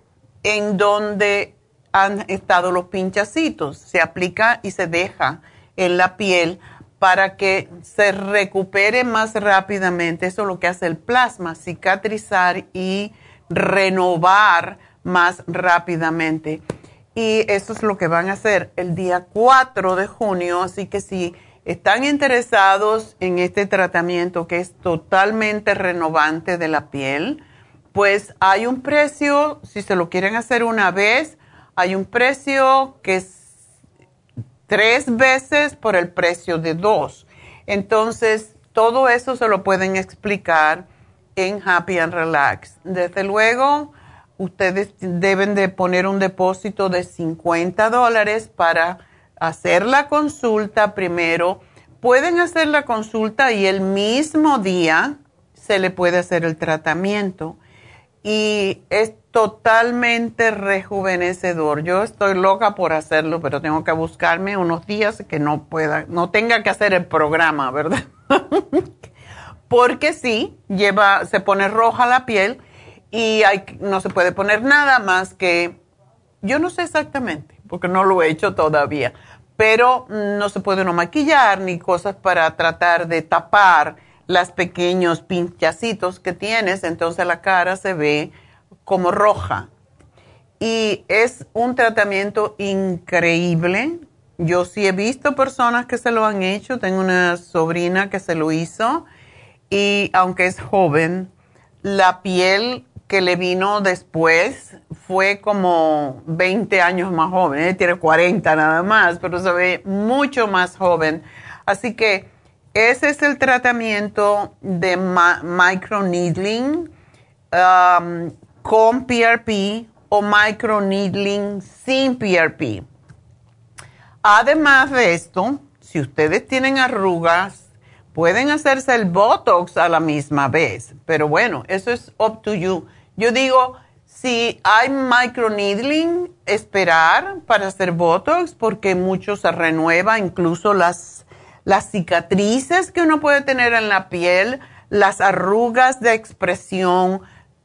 en donde han estado los pinchacitos. Se aplica y se deja en la piel para que se recupere más rápidamente. Eso es lo que hace el plasma, cicatrizar y renovar más rápidamente. Y eso es lo que van a hacer el día 4 de junio. Así que si están interesados en este tratamiento que es totalmente renovante de la piel, pues hay un precio, si se lo quieren hacer una vez, hay un precio que es tres veces por el precio de dos. Entonces, todo eso se lo pueden explicar en Happy and Relax. Desde luego, ustedes deben de poner un depósito de 50 dólares para hacer la consulta primero. Pueden hacer la consulta y el mismo día se le puede hacer el tratamiento. Y es totalmente rejuvenecedor. Yo estoy loca por hacerlo, pero tengo que buscarme unos días que no pueda, no tenga que hacer el programa, ¿verdad? [laughs] Porque sí, lleva, se pone roja la piel y no se puede poner nada más que, yo no sé exactamente, porque no lo he hecho todavía, pero no se puede no maquillar ni cosas para tratar de tapar los pequeños pinchacitos que tienes, entonces la cara se ve como roja. Y es un tratamiento increíble. Yo sí he visto personas que se lo han hecho. Tengo una sobrina que se lo hizo. Y aunque es joven, la piel que le vino después fue como 20 años más joven. Ella tiene 40 nada más, pero se ve mucho más joven. Así que ese es el tratamiento de microneedling. Um, con PRP o microneedling sin PRP. Además de esto, si ustedes tienen arrugas, pueden hacerse el Botox a la misma vez. Pero bueno, eso es up to you. Yo digo, si hay microneedling, esperar para hacer Botox porque mucho se renueva, incluso las, las cicatrices que uno puede tener en la piel, las arrugas de expresión,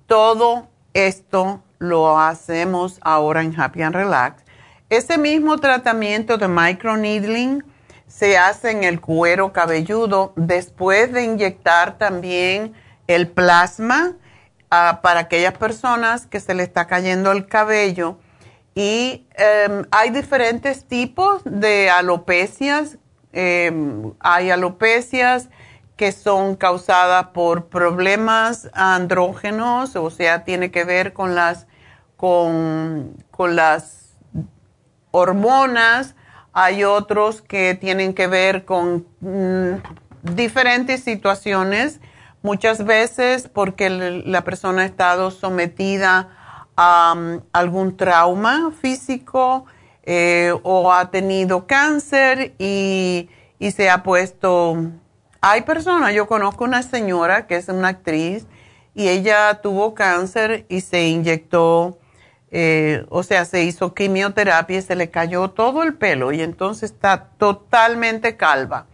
todo esto lo hacemos ahora en Happy and Relax. Ese mismo tratamiento de microneedling se hace en el cuero cabelludo después de inyectar también el plasma ah, para aquellas personas que se le está cayendo el cabello. Y em, hay diferentes tipos de alopecias. Em, hay alopecias que son causadas por problemas andrógenos, o sea, tiene que ver con las, con, las hormonas. Hay otros que tienen que ver con mm, diferentes situaciones, muchas veces porque la persona ha estado sometida a mm, algún trauma físico eh, o ha tenido cáncer y, y se ha puesto hay personas, yo conozco una señora que es una actriz y ella tuvo cáncer y se inyectó, eh, o sea, se hizo quimioterapia y se le cayó todo el pelo y entonces está totalmente calva.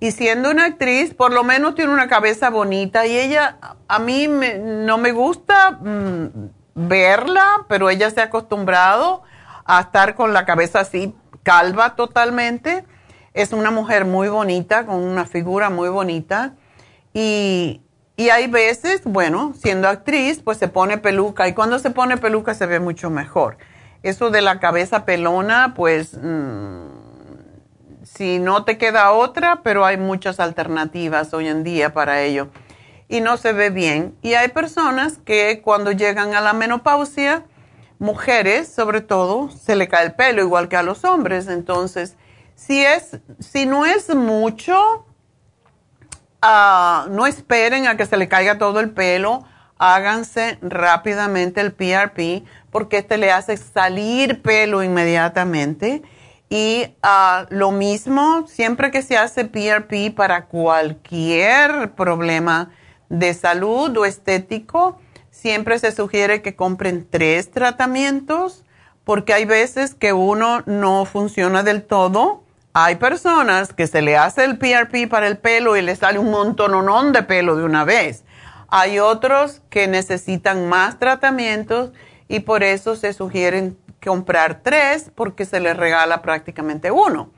Y siendo una actriz, por lo menos tiene una cabeza bonita y ella, a mí no me gusta mm, verla, pero ella se ha acostumbrado a estar con la cabeza así calva totalmente es una mujer muy bonita, con una figura muy bonita. Y, hay veces, bueno, siendo actriz, pues se pone peluca. Y cuando se pone peluca se ve mucho mejor. Eso de la cabeza pelona, pues mm, si no te queda otra, pero hay muchas alternativas hoy en día para ello. Y no se ve bien. Y hay personas que cuando llegan a la menopausia, mujeres sobre todo, se le cae el pelo igual que a los hombres. Entonces, si, es, si no es mucho, ah, no esperen a que se le caiga todo el pelo. háganse rápidamente el PRP porque este le hace salir pelo inmediatamente. Y ah, lo mismo, siempre que se hace PRP para cualquier problema de salud o estético, siempre se sugiere que compren tres tratamientos porque hay veces que uno no funciona del todo. Hay personas que se le hace el PRP para el pelo y le sale un montononón de pelo de una vez. Hay otros que necesitan más tratamientos y por eso se sugieren comprar tres porque se les regala prácticamente uno.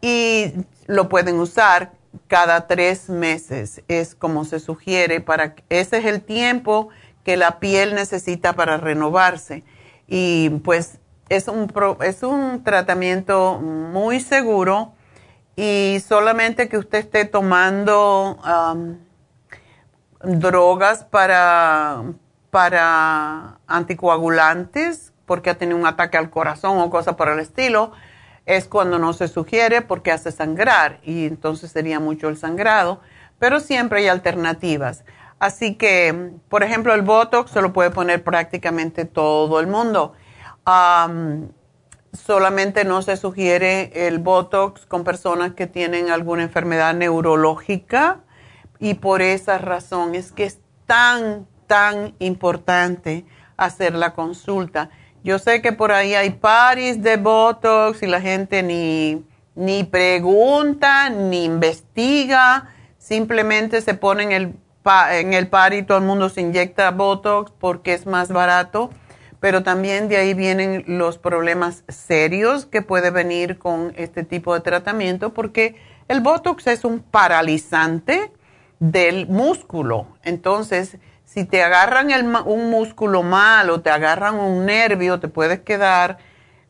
Y lo pueden usar cada tres meses, es como se sugiere, para ese es el tiempo que la piel necesita para renovarse. Y pues es un, es un tratamiento muy seguro y solamente que usted esté tomando drogas para, para anticoagulantes porque ha tenido un ataque al corazón o cosas por el estilo, es cuando no se sugiere porque hace sangrar y entonces sería mucho el sangrado, pero siempre hay alternativas. Así que, por ejemplo, el Botox se lo puede poner prácticamente todo el mundo. solamente no se sugiere el Botox con personas que tienen alguna enfermedad neurológica y por esa razón es que es tan, tan importante hacer la consulta. Yo sé que por ahí hay paris de Botox y la gente ni, ni pregunta, ni investiga, simplemente se pone en el, en el y todo el mundo se inyecta Botox porque es más barato, pero también de ahí vienen los problemas serios que puede venir con este tipo de tratamiento porque el Botox es un paralizante del músculo. Entonces, si te agarran un músculo mal o te agarran un nervio, te puedes quedar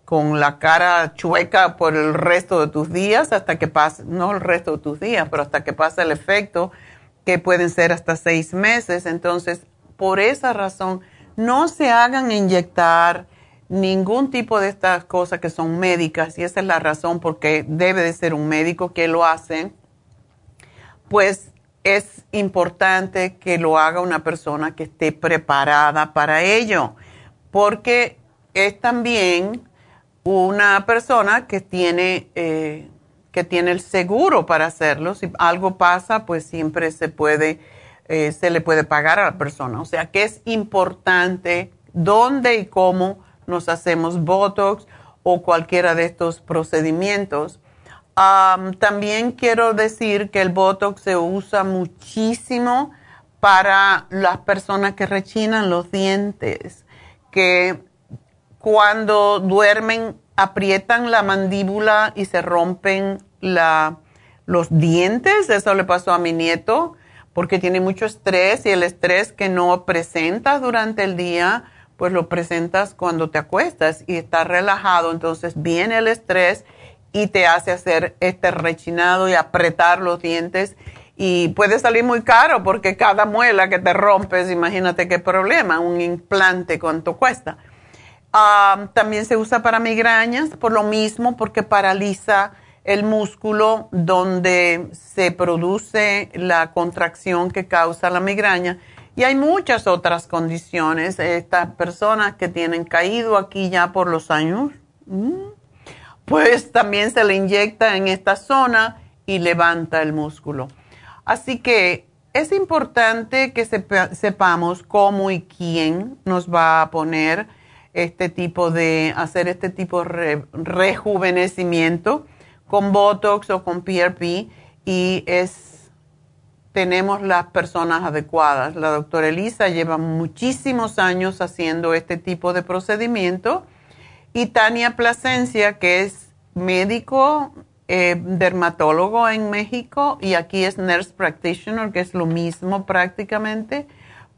con la cara chueca por el resto de tus días hasta que pase, no el resto de tus días, pero hasta que pase el efecto, que pueden ser hasta seis meses. Entonces, por esa razón, no se hagan inyectar ningún tipo de estas cosas que son médicas, y esa es la razón porque debe de ser un médico que lo hace, pues es importante que lo haga una persona que esté preparada para ello, porque es también una persona que tiene, eh, que tiene el seguro para hacerlo. Si algo pasa, pues siempre se puede, eh, se le puede pagar a la persona. O sea que es importante dónde y cómo nos hacemos Botox o cualquiera de estos procedimientos también quiero decir que el Botox se usa muchísimo para las personas que rechinan los dientes, que cuando duermen aprietan la mandíbula y se rompen la, los dientes. Eso le pasó a mi nieto porque tiene mucho estrés y el estrés que no presentas durante el día, pues lo presentas cuando te acuestas y estás relajado. Entonces viene el estrés y te hace hacer este rechinado y apretar los dientes y puede salir muy caro porque cada muela que te rompes, imagínate qué problema, un implante cuánto cuesta. Ah, también se usa para migrañas por lo mismo porque paraliza el músculo donde se produce la contracción que causa la migraña. Y hay muchas otras condiciones. Estas personas que tienen caído aquí ya por los años, mm, pues también se le inyecta en esta zona y levanta el músculo. Así que es importante que sepamos cómo y quién nos va a poner este tipo de, hacer este tipo de rejuvenecimiento con Botox o con PRP y es, tenemos las personas adecuadas. La doctora Elisa lleva muchísimos años haciendo este tipo de procedimiento y Tania Plasencia, que es médico eh, dermatólogo en México y aquí es nurse practitioner, que es lo mismo prácticamente,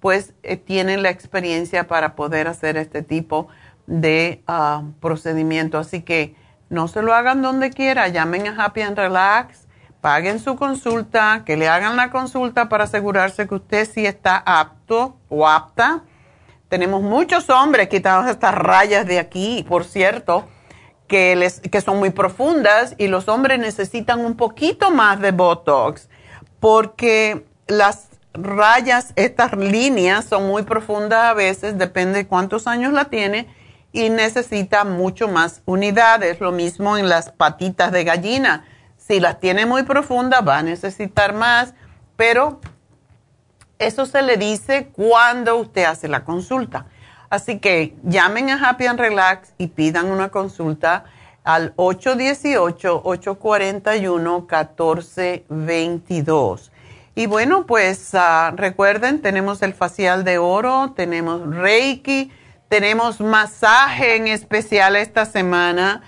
pues eh, tienen la experiencia para poder hacer este tipo de uh, procedimiento. Así que no se lo hagan donde quiera, llamen a Happy and Relax, paguen su consulta, que le hagan la consulta para asegurarse que usted sí está apto o apta tenemos muchos hombres quitados estas rayas de aquí, por cierto, que, les, que son muy profundas y los hombres necesitan un poquito más de Botox porque las rayas, estas líneas son muy profundas a veces, depende de cuántos años la tiene y necesita mucho más unidades. Lo mismo en las patitas de gallina. Si las tiene muy profundas va a necesitar más, pero eso se le dice cuando usted hace la consulta. Así que llamen a Happy and Relax y pidan una consulta al 818-841-1422. Y bueno, pues ah, recuerden, tenemos el facial de oro, tenemos Reiki, tenemos masaje en especial esta semana.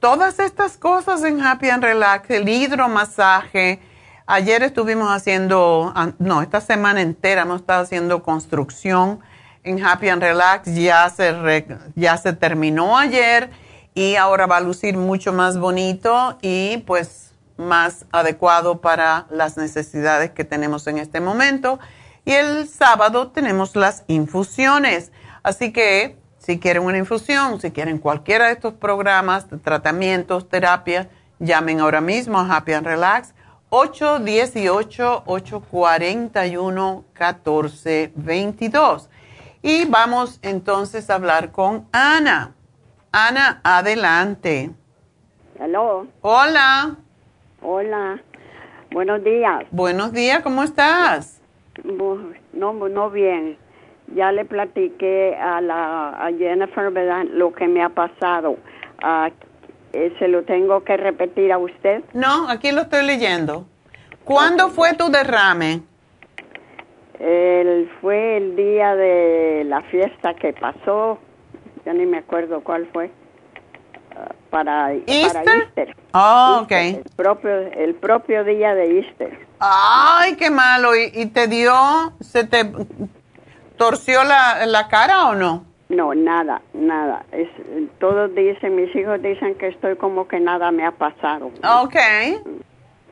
todas estas cosas en Happy and Relax, el hidromasaje. Ayer estuvimos haciendo, no, esta semana entera hemos estado haciendo construcción en Happy and Relax. Ya se, ya se terminó ayer y ahora va a lucir mucho más bonito y pues más adecuado para las necesidades que tenemos en este momento. Y el sábado tenemos las infusiones. Así que si quieren una infusión, si quieren cualquiera de estos programas, tratamientos, terapias, llamen ahora mismo a Happy and Relax 818-841-1422. Y vamos entonces a hablar con Ana. Ana, adelante. Hello. Hola. Hola, buenos días. Buenos días, ¿cómo estás? No, no bien. Ya le platiqué a, la, a Jennifer ¿verdad? lo que me ha pasado. Ah, eh, ¿Se lo tengo que repetir a usted? No, aquí lo estoy leyendo. ¿Cuándo fue tu derrame? El, fue el día de la fiesta que pasó. Ya ni me acuerdo cuál fue para Easter. Oh, ok. El propio, el propio día de Easter. Ay, qué malo. ¿Y, te dio, se te torció la, la, cara o no? No, nada, nada. Es, todos dicen, mis hijos dicen que estoy como que nada me ha pasado. Ok.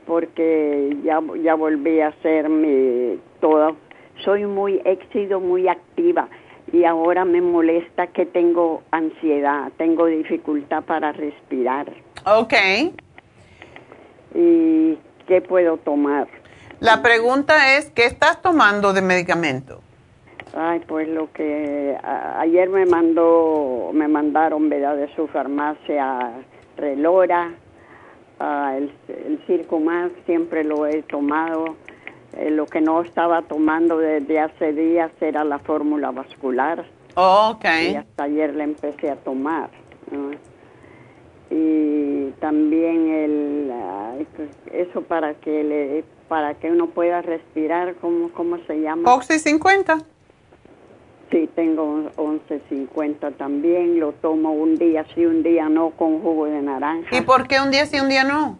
Porque ya, ya volví a ser mi todo. Soy muy, he sido muy activa y ahora me molesta que tengo ansiedad, tengo dificultad para respirar. Ok. ¿Y qué puedo tomar? La pregunta es, ¿qué estás tomando de medicamento? Ay, pues lo que ayer me mandó, me mandaron, ¿verdad? De su farmacia Relora, el, el Circo Más, siempre lo he tomado eh, lo que no estaba tomando desde hace días era la fórmula vascular. Oh, ok. Y hasta ayer le empecé a tomar. Y también el eso para que le para que uno pueda respirar, ¿cómo, cómo se llama? Oxy 50. Sí, tengo 11.50 también. Lo tomo un día sí, un día no con jugo de naranja. ¿Y por qué un día sí, un día no?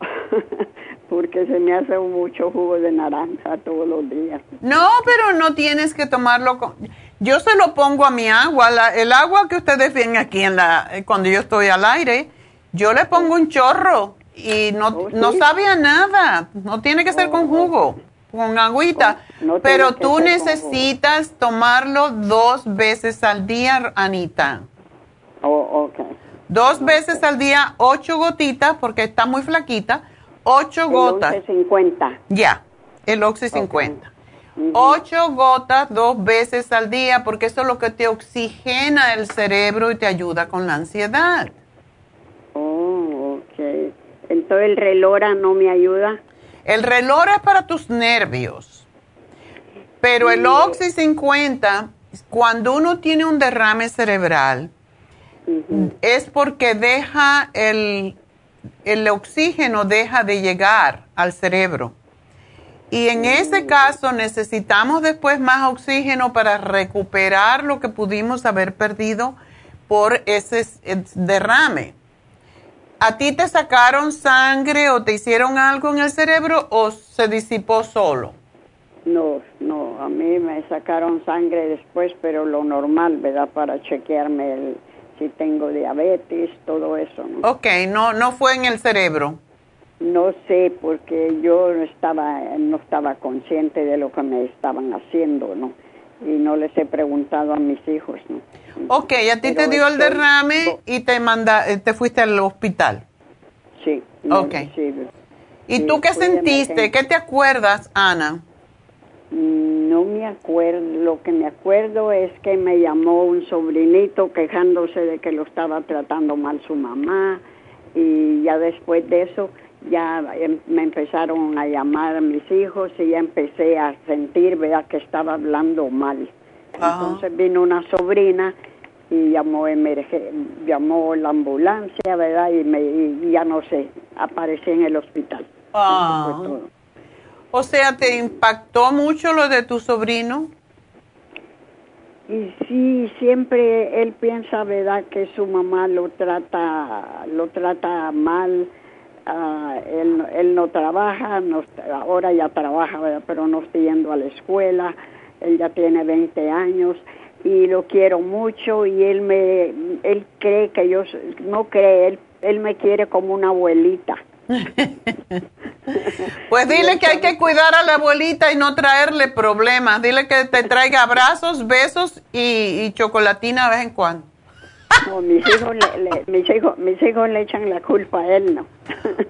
[laughs] porque se me hace mucho jugo de naranja todos los días. No, pero no tienes que tomarlo con... Yo se lo pongo a mi agua, el agua que ustedes ven aquí en la, cuando yo estoy al aire, yo le pongo un chorro y no, oh, no sabe a nada, no tiene que ser con oh, jugo, con agüita, pero tú necesitas tomarlo dos veces al día, Anita. Oh, ok. Dos veces al día, ocho gotitas, porque está muy flaquita, Ocho gotas. El 50. Ya, el Oxy 50. Ocho gotas dos veces al día, porque eso es lo que te oxigena el cerebro y te ayuda con la ansiedad. Oh, ok. Entonces el relora no me ayuda. El relora es para tus nervios. Pero el Oxy 50, cuando uno tiene un derrame cerebral, es porque deja el el oxígeno deja de llegar al cerebro. Y en ese caso necesitamos después más oxígeno para recuperar lo que pudimos haber perdido por ese derrame. ¿A ti te sacaron sangre o te hicieron algo en el cerebro o se disipó solo? No, no, a mí me sacaron sangre después, pero lo normal, ¿verdad? Para chequearme el, si tengo diabetes, todo eso. ¿no? Ok, no, no fue en el cerebro. No sé, porque yo no estaba, no estaba consciente de lo que me estaban haciendo, ¿no? Y no les he preguntado a mis hijos, ¿no? Ok, a ti te dio el derrame y te manda, eh, te fuiste al hospital. Sí. Ok. ¿Y tú qué sentiste? ¿Qué te acuerdas, Ana? No me acuerdo, lo que me acuerdo es que me llamó un sobrinito quejándose de que lo estaba tratando mal su mamá y ya después de eso ya em, me empezaron a llamar a mis hijos y ya empecé a sentir, ¿verdad? que estaba hablando mal. Entonces vino una sobrina y llamó emerge, llamó la ambulancia, ¿verdad? Y, me, y ya no sé, aparecí en el hospital. Ah. O sea, ¿te impactó mucho lo de tu sobrino? Y sí, siempre él piensa, ¿verdad?, que su mamá lo trata, lo trata mal. Ah, él, él no trabaja, no, ahora ya trabaja, ¿verdad? pero no está yendo a la escuela. Él ya tiene 20 años y lo quiero mucho y él me, él cree que yo, no cree, él, él me quiere como una abuelita. [laughs] pues dile que hay que cuidar a la abuelita y no traerle problemas. Dile que te traiga abrazos, besos y, chocolatina de vez en cuando. mis, hijos le, mis, hijos, mis hijos le echan la culpa a él, ¿no?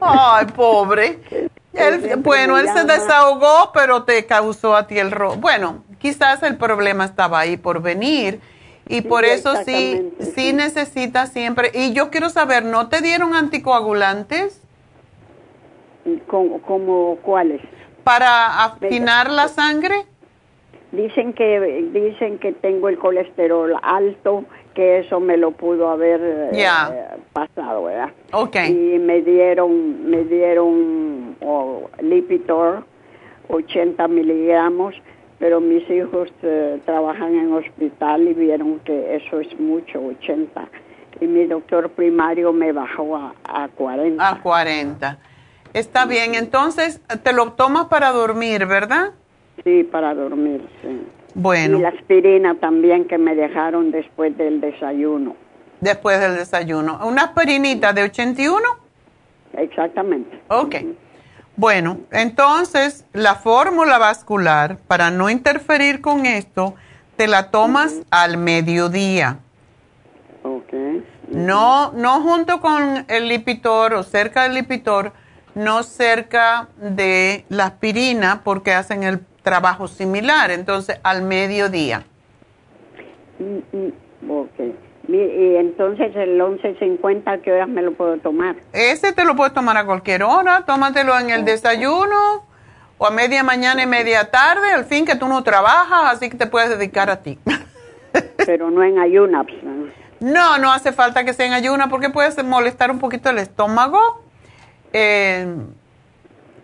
Ay, pobre. [laughs] bueno, él se desahogó, pero te causó a ti el robo. Bueno, quizás el problema estaba ahí por venir. Y por eso sí, sí necesitas siempre. Y yo quiero saber, ¿no te dieron anticoagulantes? ¿Como, cuáles? ¿Para afinar la sangre? Dicen que, dicen que tengo el colesterol alto, que eso me lo pudo haber eh, pasado, ¿verdad? Ok. Y me dieron, me dieron oh, Lipitor, 80 miligramos, pero mis hijos eh, trabajan en hospital y vieron que eso es mucho, 80. Y mi doctor primario me bajó a, a 40. A 40. Está bien, entonces te lo tomas para dormir, ¿verdad? Sí, para dormir, sí. Bueno. Y la aspirina también que me dejaron después del desayuno. Después del desayuno. ¿Una aspirinita de 81? Exactamente. Ok. Bueno, entonces la fórmula vascular, para no interferir con esto, te la tomas al mediodía. Ok. No, no junto con el lipitor o cerca del lipitor, no cerca de la aspirina porque hacen el trabajo similar, entonces al mediodía. Mm, mm, ok. Y entonces el 11.50, ¿a qué horas me lo puedo tomar? Ese te lo puedes tomar a cualquier hora, tómatelo en el desayuno o a media mañana y media tarde, al fin que tú no trabajas, así que te puedes dedicar a ti. [laughs] Pero no en ayunas. No, no hace falta que sea en ayuna porque puedes molestar un poquito el estómago eh,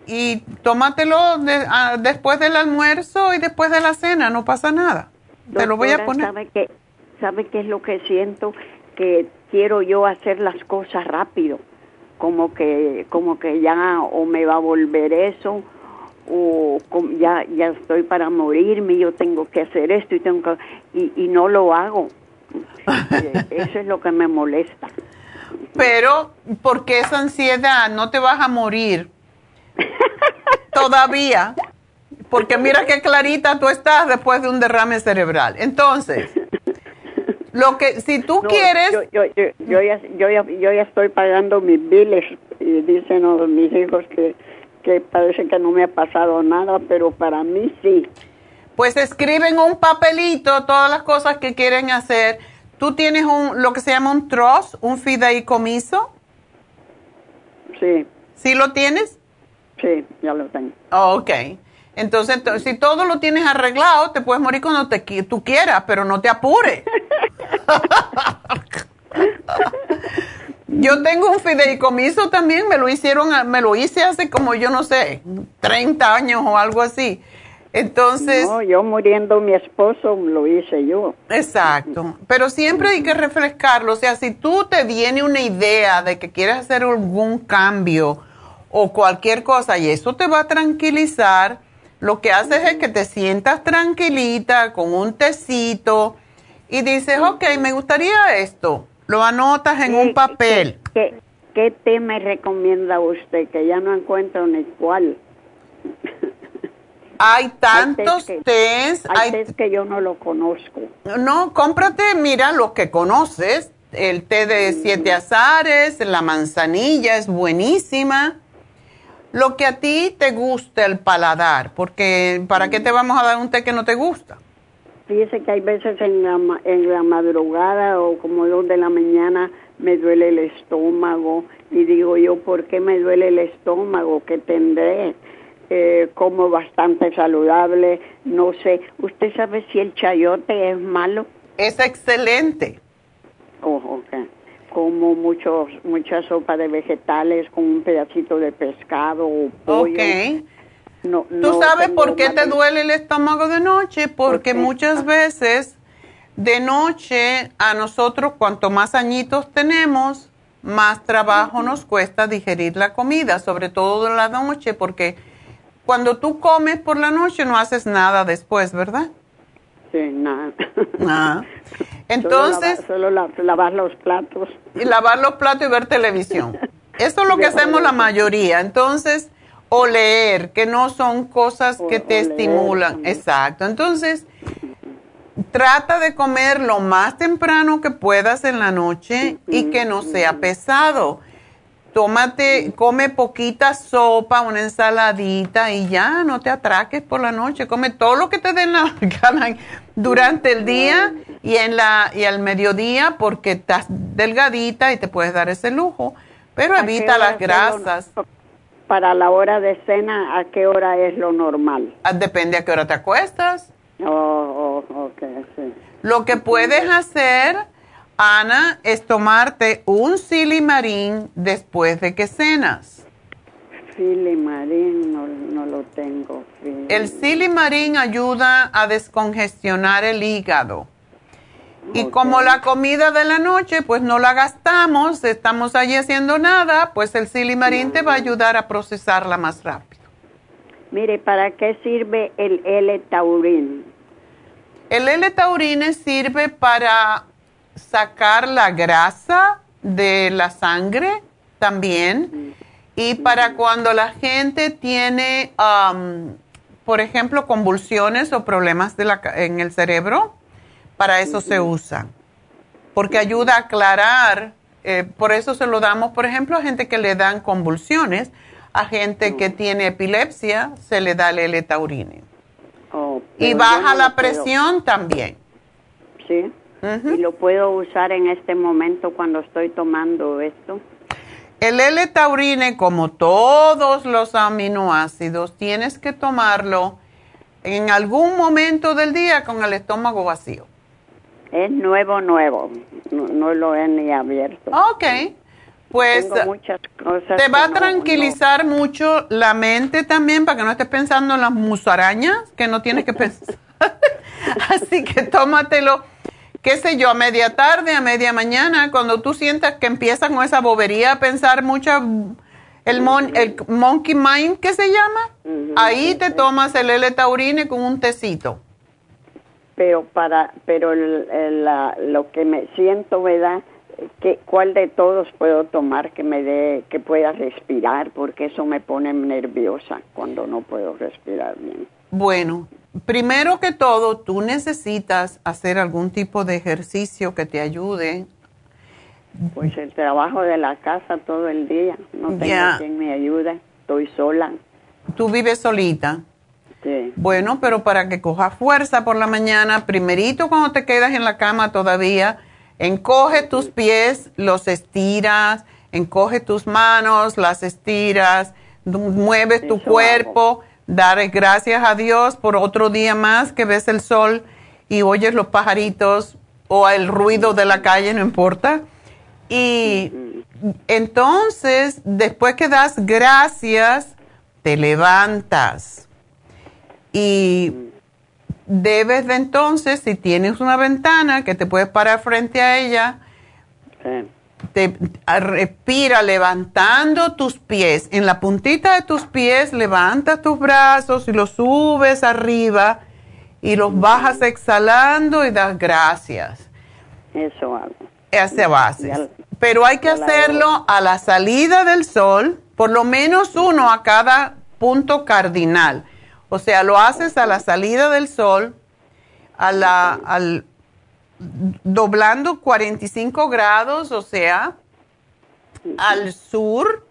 y tómatelo ah, después del almuerzo y después de la cena, no pasa nada. Te lo voy a poner. ¿sabe ¿Sabe qué es lo que siento? Que quiero yo hacer las cosas rápido, como que, como que ya o me va a volver eso o ya, ya estoy para morirme, yo tengo que hacer esto y tengo que, y, y no lo hago. [laughs] Eh, eso es lo que me molesta. Pero, ¿por qué esa ansiedad? No te vas a morir todavía. Porque mira qué clarita tú estás después de un derrame cerebral. Entonces, lo que, si tú quieres... Yo, yo, yo, ya, yo, ya, yo ya estoy pagando mis biles y dicen mis hijos que, que parece que no me ha pasado nada, pero para mí sí. Pues escriben un papelito todas las cosas que quieren hacer ¿Tú tienes un, lo que se llama un trust, un fideicomiso? Sí. ¿Sí lo tienes? Sí, ya lo tengo. ok. Entonces, si todo lo tienes arreglado, te puedes morir cuando te, tú quieras, pero no te apures. yo tengo un fideicomiso también, me lo hicieron, me lo hice hace como yo no sé, 30 años o algo así. Entonces... No, yo muriendo mi esposo lo hice yo. Exacto, pero siempre hay que refrescarlo. O sea, si tú te viene una idea de que quieres hacer algún cambio o cualquier cosa y eso te va a tranquilizar, lo que haces es que te sientas tranquilita con un tecito y dices, ok, me gustaría esto. Lo anotas en un papel. ¿qué, qué, té me recomienda usted? Que ya no encuentro ni cuál. [laughs] Hay tantos tés. Hay, que yo no lo conozco. No, cómprate, mira lo que conoces. El té de siete azares, la manzanilla es buenísima. Lo que a ti te guste el paladar, porque ¿para qué te vamos a dar un té que no te gusta? Fíjese que hay veces en la, en la madrugada o como dos de la mañana me duele el estómago y digo yo, ¿por qué me duele el estómago? ¿Qué tendré? Eh, como bastante saludable, no sé. ¿Usted sabe si el chayote es malo? Es excelente. Oh, ok. Como muchos, mucha sopa de vegetales con un pedacito de pescado o pollo. Ok. No, ¿Tú sabes por qué te duele el estómago de noche? Porque muchas veces de noche a nosotros, cuanto más añitos tenemos, más trabajo nos cuesta digerir la comida, sobre todo en la noche, porque cuando tú comes por la noche no haces nada después, ¿verdad? Sí, nada. Ah. [laughs] Entonces... Solo, lavar los platos. Y lavar los platos y ver televisión. [laughs] Eso es lo que hacemos la mayoría. Entonces, o leer, que no son cosas que te estimulan. Exacto. Entonces, trata de comer lo más temprano que puedas en la noche y que no sea pesado tómate, come poquita sopa, una ensaladita y ya, no te atraques por la noche. Come todo lo que te den la [laughs] gana durante el día y en la y al mediodía porque estás delgadita y te puedes dar ese lujo, pero evita las grasas. Para la hora de cena, ¿a qué hora es lo normal? Ah, depende a qué hora te acuestas. Oh, oh okay, sí. Lo que puedes hacer Ana, es tomarte un silimarín después de que cenas. Silimarín no, no lo tengo. El silimarín ayuda a descongestionar el hígado. Y como la comida de la noche, pues no la gastamos, estamos allí haciendo nada, pues el silimarín te va a ayudar a procesarla más rápido. Mire, ¿para qué sirve el L-taurín? El L-taurine sirve para sacar la grasa de la sangre también. Y para cuando la gente tiene, um, por ejemplo, convulsiones o problemas de la, en el cerebro, para eso se usa. Porque ayuda a aclarar, eh, por eso se lo damos, por ejemplo, a gente que le dan convulsiones, a gente que tiene epilepsia, se le da el L-taurine. Oh, y baja la presión también. Sí. ¿Y lo puedo usar en este momento cuando estoy tomando esto? El L-taurine, como todos los aminoácidos, tienes que tomarlo en algún momento del día con el estómago vacío. Es nuevo, nuevo. No, lo he ni abierto. Ok. Pues te va a tranquilizar mucho la mente también para que no estés pensando en las musarañas que no tienes que [laughs] pensar. Así que tómatelo qué sé yo, a media tarde, a media mañana, cuando tú sientas que empiezas con esa bobería a pensar mucho, el, el monkey mind, ¿qué se llama? Ahí te tomas el L-taurine con un tecito. Pero para, pero lo que me siento, ¿verdad? ¿Qué, ¿Cuál de todos puedo tomar que me dé, que pueda respirar? Porque eso me pone nerviosa cuando no puedo respirar bien. Bueno, primero que todo, tú necesitas hacer algún tipo de ejercicio que te ayude. Pues el trabajo de la casa todo el día. No tengo quien me ayude. Estoy sola. ¿Tú vives solita? Sí. Bueno, pero para que cojas fuerza por la mañana, primerito cuando te quedas en la cama todavía, encoge tus pies, los estiras, encoge tus manos, las estiras, mueves tu cuerpo dar gracias a Dios por otro día más que ves el sol y oyes los pajaritos o el ruido de la calle, no importa. Y entonces, después que das gracias, te levantas. Y debes de entonces, si tienes una ventana que te puedes parar frente a ella, te, respira levantando tus pies. En la puntita de tus pies levantas tus brazos y los subes arriba y los bajas exhalando y das gracias. Eso hago. Hacia base. Pero hay que hacerlo a la salida del sol, por lo menos uno a cada punto cardinal. O sea, lo haces a la salida del sol, a la, al, doblando 45 grados, o sea, al sur,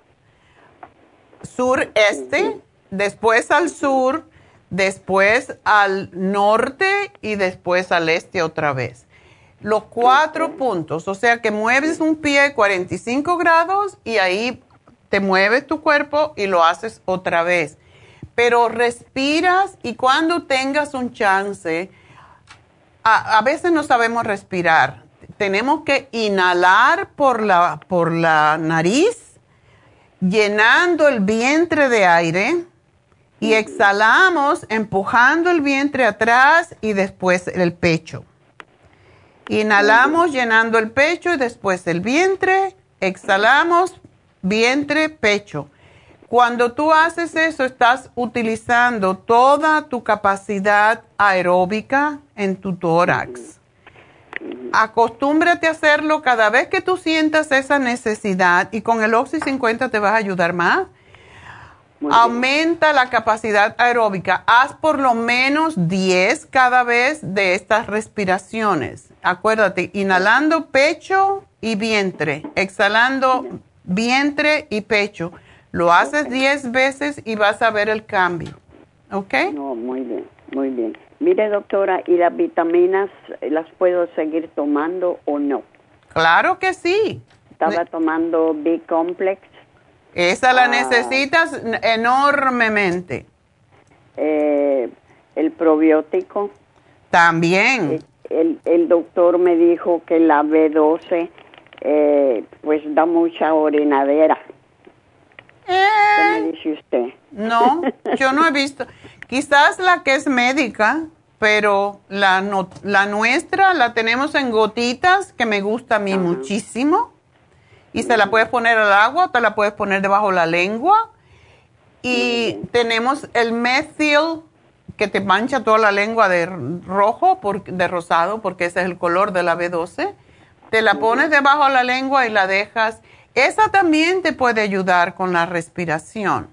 sureste, después al sur, después al norte y después al este otra vez. Los cuatro puntos, o sea que mueves un pie 45 grados y ahí te mueves tu cuerpo y lo haces otra vez. Pero respiras y cuando tengas un chance, a, veces no sabemos respirar. Tenemos que inhalar por la, por la nariz, llenando el vientre de aire y exhalamos empujando el vientre atrás y después el pecho. Inhalamos llenando el pecho y después el vientre, exhalamos vientre, pecho. Cuando tú haces eso, estás utilizando toda tu capacidad aeróbica en tu tórax. Acostúmbrate a hacerlo cada vez que tú sientas esa necesidad y con el Oxy 50 te vas a ayudar más. Aumenta la capacidad aeróbica. Haz por lo menos 10 cada vez de estas respiraciones. Acuérdate, inhalando pecho y vientre, exhalando vientre y pecho. Lo haces 10 veces y vas a ver el cambio. ¿Ok? No, muy bien, muy bien. Mire, doctora, ¿y las vitaminas las puedo seguir tomando o no? Claro que sí. Estaba tomando B-Complex. Esa la ah. necesitas enormemente. Eh, el probiótico. También. El, el, doctor me dijo que la B12 eh, pues da mucha orinadera. ¿Qué me eh, dice usted? No, yo no he visto. [laughs] Quizás la que es médica, pero la, la nuestra la tenemos en gotitas, que me gusta a mí muchísimo. Y se la puedes poner al agua, te la puedes poner debajo la lengua. Y tenemos el methyl, que te mancha toda la lengua de rojo, de rosado, porque ese es el color de la B12 te la pones debajo de la lengua y la dejas. Esa también te puede ayudar con la respiración.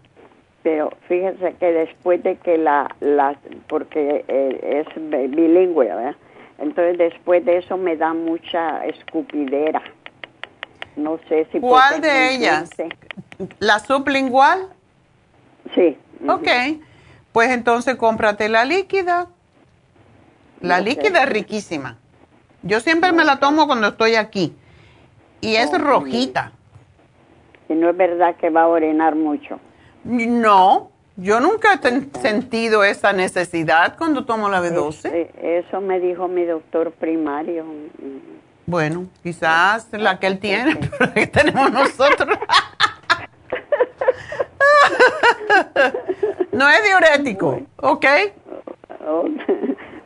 Pero fíjese que después de que la, la porque eh, es bilingüe, ¿verdad? Entonces después de eso me da mucha escupidera. No sé si... ¿Cuál de ellas? ¿La sublingual? Sí. Ok. Pues entonces cómprate la líquida. La líquida es riquísima. Yo siempre me la tomo cuando estoy aquí. Y es rojita. Y no es verdad que va a orinar mucho. No, yo nunca he sentido esa necesidad cuando tomo la B12. Eh, eso me dijo mi doctor primario. Bueno, quizás la que él tiene, pero que tenemos nosotros. [laughs] no es diurético, ¿ok?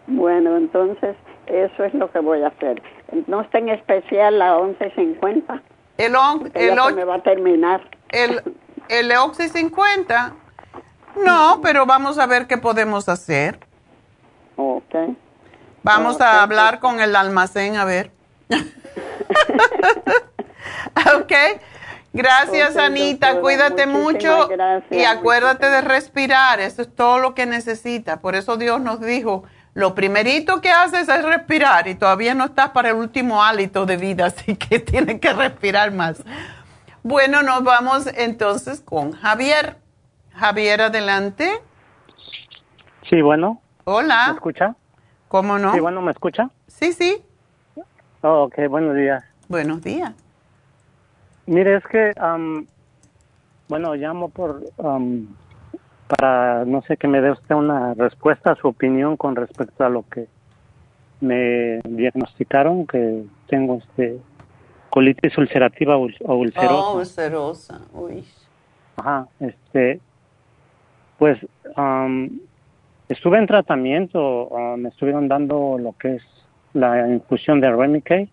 Bueno, entonces eso es lo que voy a hacer. No está en especial la 1150. El, on, el me va a terminar. El, el Oxy 50. No, pero vamos a ver qué podemos hacer. Ok. Vamos a hablar con el almacén a ver. [laughs] ok. Gracias, Anita. Cuídate mucho y acuérdate de respirar. Eso es todo lo que necesita. Por eso Dios nos dijo lo primerito que haces es respirar y todavía no estás para el último hálito de vida, [laughs] así que tienes que respirar más. Bueno, nos vamos entonces con Javier. Javier, adelante. Sí, bueno. Hola. ¿Me escucha? ¿Cómo no? Sí, bueno, ¿me escucha? Sí, sí. Oh, ok, buenos días. Buenos días. Mire, es que, bueno, llamo por para, no sé, que me dé usted una respuesta, su opinión con respecto a lo que me diagnosticaron, que tengo este colitis ulcerativa o ulcerosa. Oh, ulcerosa, uy. Ajá, este, pues estuve en tratamiento, me estuvieron dando lo que es la infusión de Remicade.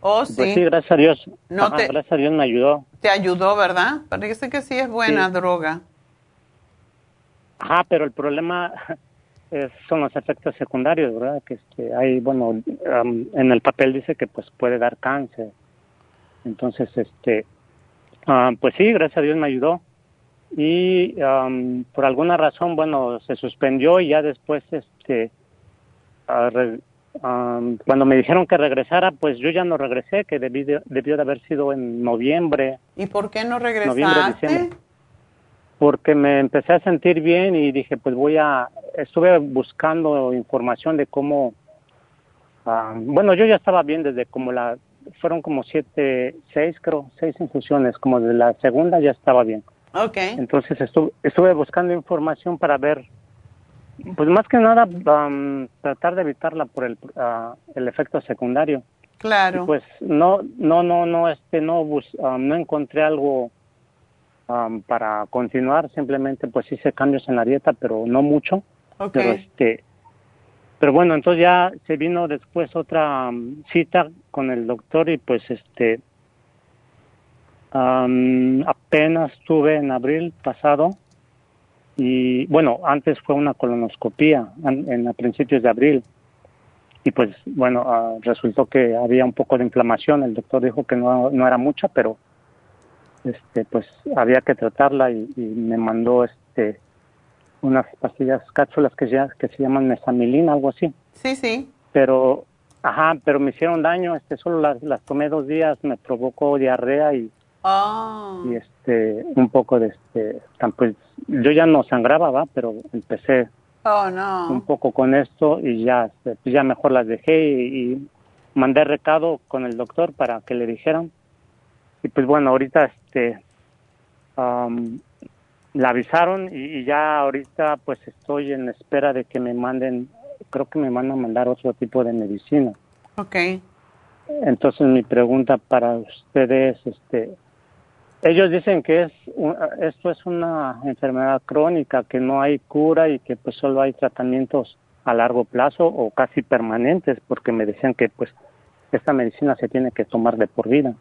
Oh, pues sí. sí, gracias a Dios. No gracias a Dios me ayudó. Te ayudó, ¿verdad? Parece que sí es buena droga. Ajá, pero el problema son los efectos secundarios, ¿verdad? Que este, hay, bueno, en el papel dice que pues puede dar cáncer. Entonces, este, pues sí, gracias a Dios me ayudó. Y por alguna razón, bueno, se suspendió y ya después, este, cuando me dijeron que regresara, pues yo ya no regresé, que debió de haber sido en noviembre. ¿Y por qué no regresaste? porque me empecé a sentir bien y dije, pues voy a, estuve buscando información de cómo, ah, bueno, yo ya estaba bien desde como la, fueron como siete, seis creo, seis infusiones, como de la segunda ya estaba bien. Ok. Entonces estuve, estuve buscando información para ver, pues más que nada am, tratar de evitarla por el, ah, el efecto secundario. Claro. Y pues no, no, no, no, este, no, bus- no encontré algo am, para continuar. Simplemente, pues hice cambios en la dieta, pero no mucho. Pero este, pero bueno, entonces ya se vino después otra am, cita con el doctor y pues este, am, apenas tuve en abril pasado y bueno, antes fue una colonoscopía an- en a principios de abril y pues bueno, ah, resultó que había un poco de inflamación. El doctor dijo que no, no era mucha, pero este pues había que tratarla y me mandó este unas pastillas, cápsulas que, ya, que se llaman mesamilina, algo así. Sí, sí. Pero, ajá, pero me hicieron daño. Este, solo las, las tomé dos días, me provocó diarrea y, Ah. y este un poco de este, pues yo ya no sangraba, va, pero empecé Oh, un no. poco con esto y ya, este, pues ya mejor las dejé y, y mandé recado con el doctor para que le dijeran. Y pues bueno, ahorita este la avisaron y, y ya ahorita pues estoy en espera de que me manden, creo que me van a mandar otro tipo de medicina. Ok. Entonces mi pregunta para ustedes, este, ellos dicen que es esto es una enfermedad crónica, que no hay cura y que pues solo hay tratamientos a largo plazo o casi permanentes, porque me decían que pues esta medicina se tiene que tomar de por vida.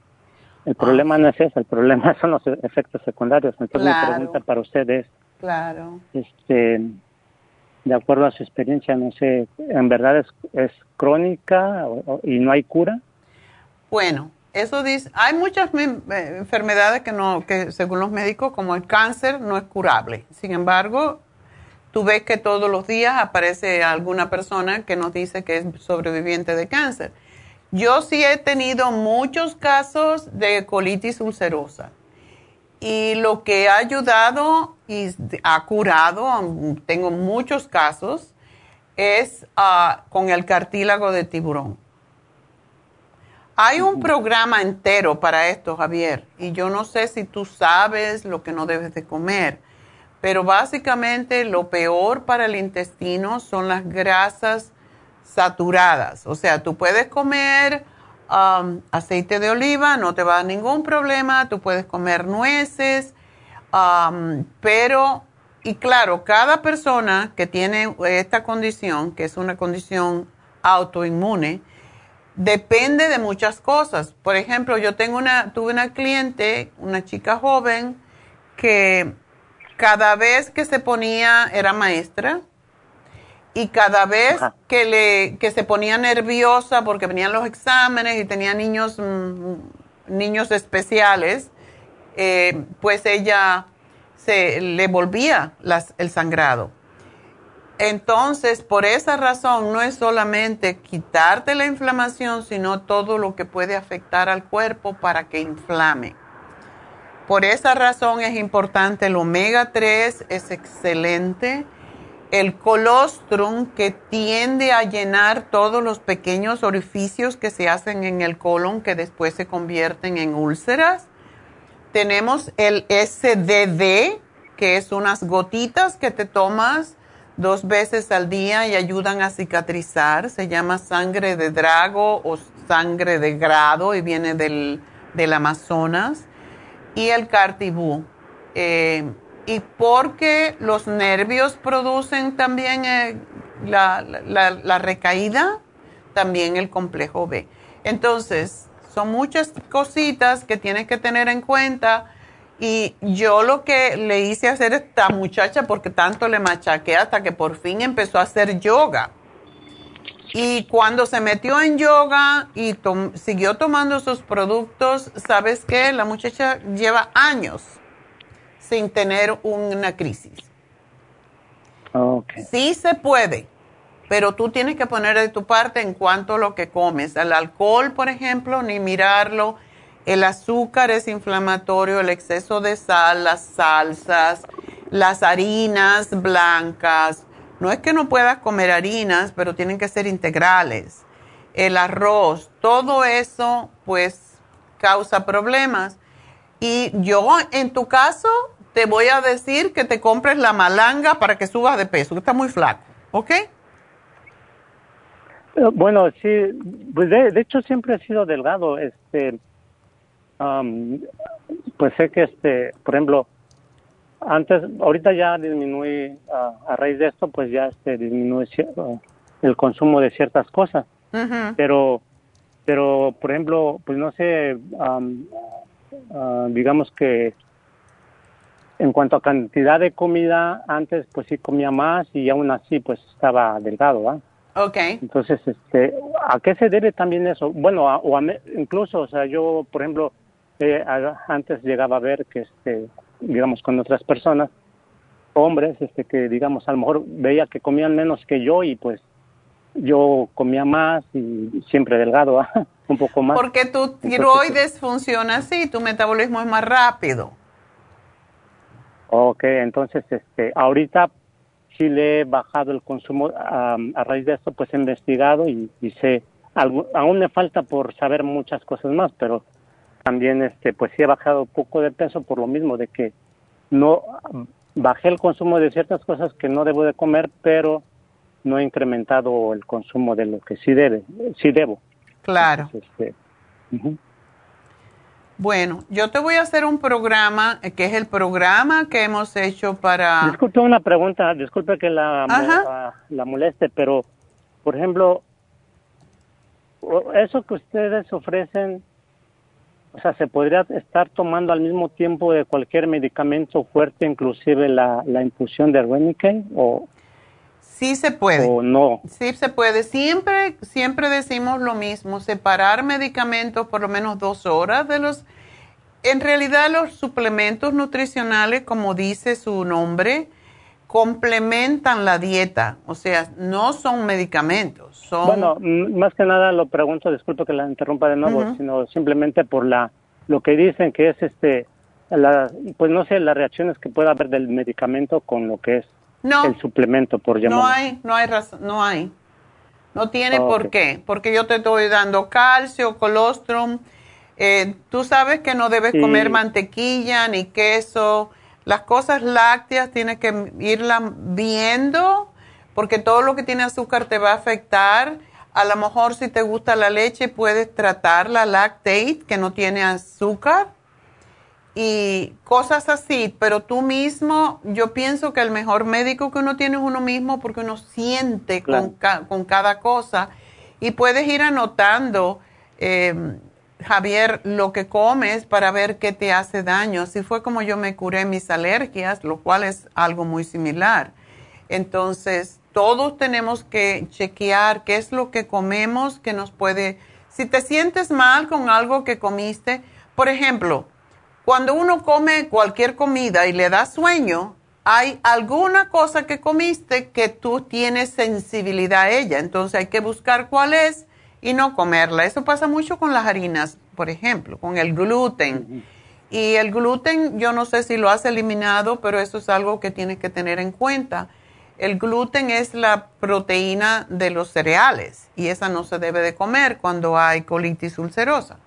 El problema no es eso, el problema son los efectos secundarios. Entonces Claro. mi pregunta para ustedes, Claro. este, de acuerdo a su experiencia, no sé, ¿en verdad es, es crónica o- o- y no hay cura? Bueno, eso dice, hay muchas me- enfermedades que no, que según los médicos, como el cáncer, no es curable. Sin embargo, tú ves que todos los días aparece alguna persona que nos dice que es sobreviviente de cáncer. Yo sí he tenido muchos casos de colitis ulcerosa. Y lo que ha ayudado y ha curado, tengo muchos casos, es ah, con el cartílago de tiburón. Hay un programa entero para esto, Javier, y yo no sé si tú sabes lo que no debes de comer, pero básicamente lo peor para el intestino son las grasas saturadas. O sea, tú puedes comer um, aceite de oliva, no te va a dar ningún problema, tú puedes comer nueces, um, pero, y claro, cada persona que tiene esta condición, que es una condición autoinmune, depende de muchas cosas. Por ejemplo, yo tengo una, tuve una cliente, una chica joven, que cada vez que se ponía, era maestra, y cada vez que, le, que se ponía nerviosa porque venían los exámenes y tenía niños, mm, niños especiales, eh, pues ella se le volvía las- el sangrado. Entonces, por esa razón, no es solamente quitarte la inflamación, sino todo lo que puede afectar al cuerpo para que inflame. Por esa razón es importante el omega 3, es excelente. El colostrum que tiende a llenar todos los pequeños orificios que se hacen en el colon que después se convierten en úlceras. Tenemos el SDD, que es unas gotitas que te tomas dos veces al día y ayudan a cicatrizar. Se llama sangre de drago o sangre de grado y viene del, del Amazonas. Y el cartibú. Eh, y porque los nervios producen también eh, la, recaída, también el complejo B. Entonces, son muchas cositas que tienes que tener en cuenta. Y yo lo que le hice hacer a esta muchacha, porque tanto le machaqué hasta que por fin empezó a hacer yoga. Y cuando se metió en yoga y siguió tomando sus productos, ¿sabes qué? La muchacha lleva años sin tener una crisis. Okay. Sí se puede, pero tú tienes que poner de tu parte en cuanto a lo que comes. El alcohol, por ejemplo, ni mirarlo. El azúcar es inflamatorio, el exceso de sal, las salsas, las harinas blancas. No es que no puedas comer harinas, pero tienen que ser integrales. El arroz, todo eso pues causa problemas. Y yo en tu caso te voy a decir que te compres la malanga para que subas de peso, que está muy flaco, ¿ok? Eh, Bueno, sí, pues de, de hecho siempre he sido delgado, este, am, pues sé que este, por ejemplo, antes, ahorita ya disminuí, a raíz de esto, pues ya este, disminuí cier- el consumo de ciertas cosas, pero, pero, por ejemplo, pues no sé, ah, digamos que en cuanto a cantidad de comida, antes pues sí comía más y aún así pues estaba delgado, ¿va? Ok. Entonces, este, ¿a qué se debe también eso? Bueno, a- o a me- incluso, o sea, yo, por ejemplo, eh, a- antes llegaba a ver que, este, digamos, con otras personas, hombres, este, que, digamos, a lo mejor veía que comían menos que yo y pues yo comía más y siempre delgado, ¿ah? [laughs] un poco más. Porque tu tiroides funciona así, tu metabolismo es más rápido. Ok, entonces, este, ahorita sí le he bajado el consumo a raíz de esto, pues he investigado y, y sé, algo- aún me falta por saber muchas cosas más, pero también, este, pues sí he bajado un poco de peso por lo mismo de que no bajé el consumo de ciertas cosas que no debo de comer, pero no he incrementado el consumo de lo que sí debe, sí debo. Claro. Entonces, este. Bueno, yo te voy a hacer un programa, eh, que es el programa que hemos hecho para... Disculpe una pregunta, disculpe que la, la moleste, pero, por ejemplo, eso que ustedes ofrecen, o sea, ¿se podría estar tomando al mismo tiempo de cualquier medicamento fuerte, inclusive la, la infusión de Remicade, o, Sí se puede. o no? Sí se puede. Siempre, siempre decimos lo mismo, separar medicamentos por lo menos dos horas de los... En realidad los suplementos nutricionales, como dice su nombre, complementan la dieta. O sea, no son medicamentos, son... Bueno, más que nada lo pregunto, disculpe que la interrumpa de nuevo, sino simplemente por la lo que dicen que es este, la, pues no sé, las reacciones que pueda haber del medicamento con lo que es No. el suplemento, por llamarlo. No hay, no hay razón, no hay. No tiene por qué, porque yo te estoy dando calcio, colostrum. Eh, tú sabes que no debes Sí. comer mantequilla ni queso. Las cosas lácteas tienes que irlas viendo, porque todo lo que tiene azúcar te va a afectar. A lo mejor si te gusta la leche puedes tratar la lactate, que no tiene azúcar y cosas así, pero tú mismo, yo pienso que el mejor médico que uno tiene es uno mismo porque uno siente con, ca- con cada cosa y puedes ir anotando, eh, Javier, lo que comes para ver qué te hace daño. Así fue como yo me curé mis alergias, lo cual es algo muy similar. Entonces, todos tenemos que chequear qué es lo que comemos que nos puede... Si te sientes mal con algo que comiste, por ejemplo, cuando uno come cualquier comida y le da sueño, hay alguna cosa que comiste que tú tienes sensibilidad a ella. Entonces hay que buscar cuál es y no comerla. Eso pasa mucho con las harinas, por ejemplo, con el gluten. Y el gluten, yo no sé si lo has eliminado, pero eso es algo que tienes que tener en cuenta. El gluten es la proteína de los cereales y esa no se debe de comer cuando hay colitis ulcerosa.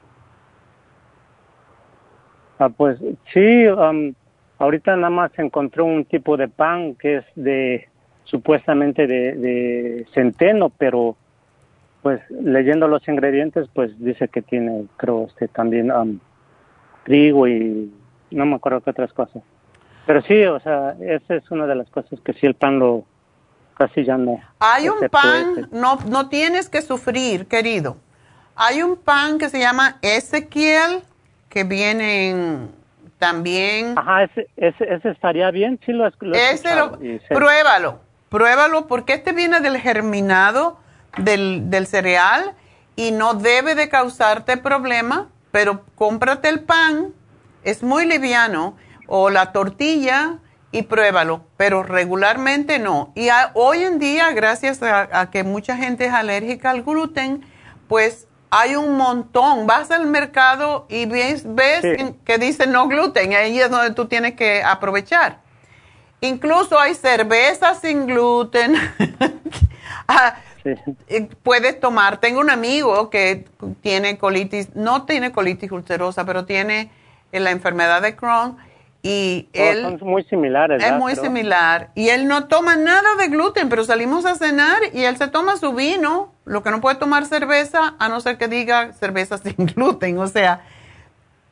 Ah, pues sí, am, ahorita nada más encontré un tipo de pan que es de supuestamente de, de centeno, pero pues leyendo los ingredientes pues dice que tiene creo este también am, trigo y no me acuerdo qué otras cosas. Pero sí, o sea, esa es una de las cosas que sí el pan lo casi ya no. Hay un pan, ese. no, no tienes que sufrir, querido. Hay un pan que se llama Ezequiel, que viene en- también. Ajá, ese, ese, ese estaría bien, sí lo, Ese pruébalo, pruébalo, porque este viene del germinado del, del cereal y no debe de causarte problema, pero cómprate el pan, es muy liviano, o la tortilla y pruébalo, pero regularmente no. Y a- hoy en día, gracias a, a que mucha gente es alérgica al gluten, pues hay un montón. Vas al mercado y ves, ves Sí. que dice no gluten, ahí es donde tú tienes que aprovechar. Incluso hay cerveza sin gluten. [laughs] Ah, puedes tomar, tengo un amigo que tiene colitis, no tiene colitis ulcerosa, pero tiene la enfermedad de Crohn y él... Son muy similares. Es muy similar. Y él no toma nada de gluten, pero salimos a cenar y él se toma su vino, lo que no puede tomar cerveza, a no ser que diga cerveza [laughs] sin gluten. O sea,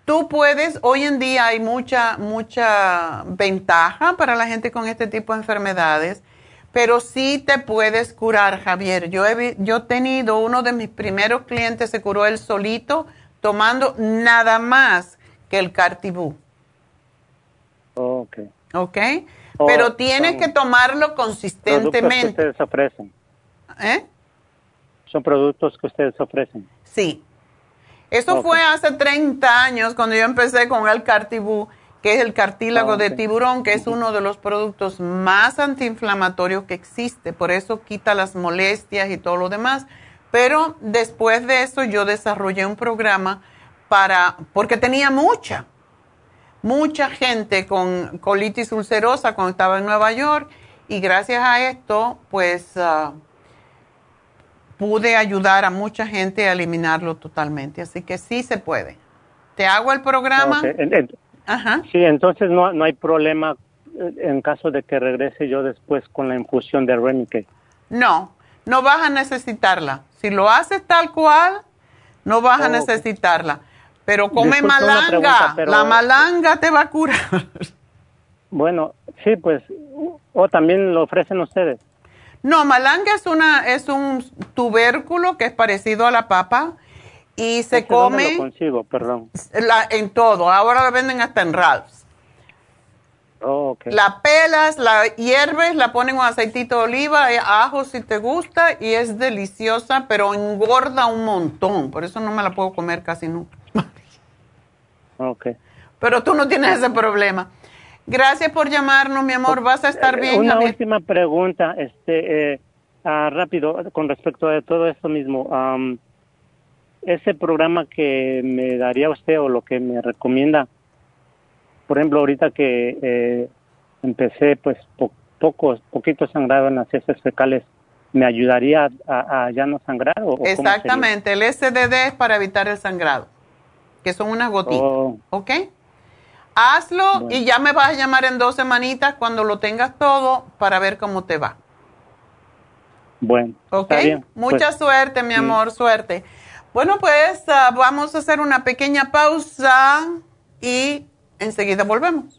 Tú puedes, hoy en día hay mucha, mucha ventaja para la gente con este tipo de enfermedades, pero sí te puedes curar, Javier. Yo he, yo he tenido uno de mis primeros clientes, se curó él solito, tomando nada más que el Cartibú. Ok. Ok. Pero tienes que tomarlo consistentemente. Que ustedes ofrecen. ¿Eh? Son productos que ustedes ofrecen. Sí, eso fue hace 30 años cuando yo empecé con el Cartibú, que es el cartílago de tiburón, que es uno de los productos más antiinflamatorios que existe. Por eso quita las molestias y todo lo demás. Pero después de eso yo desarrollé un programa para, porque tenía mucha, mucha gente con colitis ulcerosa cuando estaba en Nueva York y gracias a esto, pues ah, pude ayudar a mucha gente a eliminarlo totalmente. Así que sí se puede. Te hago el programa. Ajá. Sí, entonces no, no hay problema eh, en caso de que regrese yo después con la infusión de Remicade. No, no vas a necesitarla. Si lo haces tal cual, no vas a necesitarla. Pero come malanga. La malanga te va a curar. Bueno, sí, pues, o también lo ofrecen ustedes. No, malanga es, una, es un tubérculo que es parecido a la papa y se come... Lo consigo, perdón. en todo, ahora la venden hasta en Ralph's. Oh, okay. La pelas, la hierves, la ponen con aceitito de oliva, eh, ajo si te gusta y es deliciosa, pero engorda un montón, por eso no me la puedo comer casi nunca. Ok. Pero tú no tienes ese problema. Gracias por llamarnos, mi amor. Vas a estar bien. Una última pregunta, este, eh, ah, rápido, con respecto a todo esto mismo. ese programa que me daría usted o lo que me recomienda, por ejemplo, ahorita que eh, empecé, pues, poco, poquito sangrado en las heces fecales, ¿me ayudaría a, ya no sangrar? O, Exactamente, el SDD es para evitar el sangrado, que son unas gotitas, oh. ¿ok? Hazlo y ya me vas a llamar en dos semanitas cuando lo tengas todo para ver cómo te va. Bueno. Ok. Mucha pues, suerte, mi amor, suerte. Bueno, pues ah, vamos a hacer una pequeña pausa y enseguida volvemos.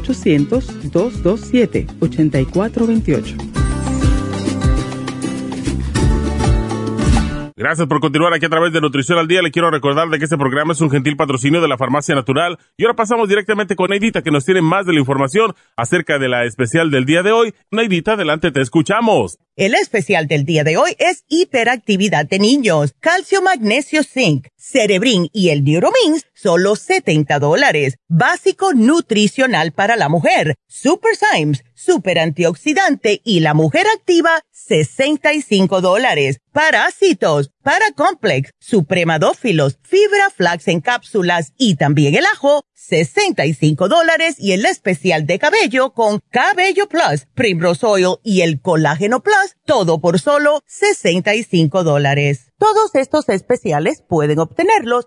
1-800-227-8428. Gracias por continuar aquí a través de Nutrición al Día. Le quiero recordar de que este programa es un gentil patrocinio de la Farmacia Natural. Y ahora pasamos directamente con Neidita, que nos tiene más de la información acerca de la especial del día de hoy. Neidita, adelante, te escuchamos. El especial del día de hoy es hiperactividad de niños, calcio, magnesio, zinc, cerebrin y el neuromins, solo 70 dólares. Básico nutricional para la mujer, super Symes, super antioxidante y la mujer activa, 65 dólares. Parásitos, Paracomplex, Supremadófilos, Fibra Flax en cápsulas y también el ajo, 65 dólares y el especial de cabello con Cabello Plus, Primrose Oil y el Colágeno Plus, todo por solo 65 dólares. Todos estos especiales pueden obtenerlos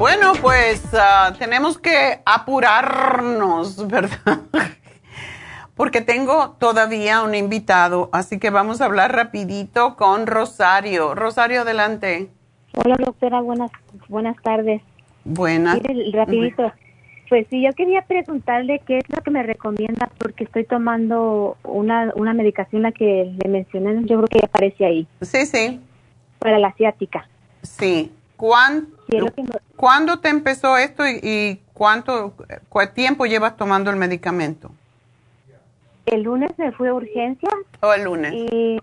Bueno, pues ah, tenemos que apurarnos, [laughs] ¿verdad? Porque tengo todavía un invitado, así que vamos a hablar rapidito con Rosario. Rosario, adelante. Hola, doctora, buenas, buenas tardes. Buenas. Mire, rapidito. Pues sí, yo quería preguntarle qué es lo que me recomienda porque estoy tomando una, una medicación la que le mencioné, yo creo que aparece ahí. Sí, sí. Para la asiática. Sí. ¿Cuándo, te empezó esto y, cuánto, cuánto tiempo llevas tomando el medicamento? El lunes me fui a urgencia. ¿O el lunes? Y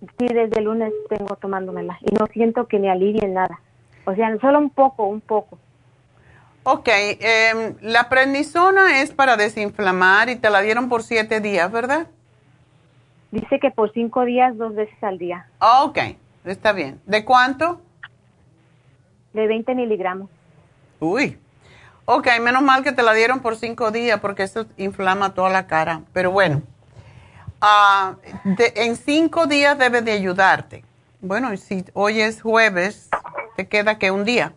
sí, desde el lunes tengo tomándomela y no siento que me alivie nada. O sea, solo un poco, un poco. Ok, em, la prednisona es para desinflamar y te la dieron por siete días, ¿verdad? Dice que por cinco días, dos veces al día. Ok, está bien. ¿De cuánto? de 20 miligramos. Uy. Ok, menos mal que te la dieron por cinco días porque eso inflama toda la cara. Pero bueno, uh, en cinco días debe de ayudarte. Bueno, y si hoy es jueves, te queda que un día.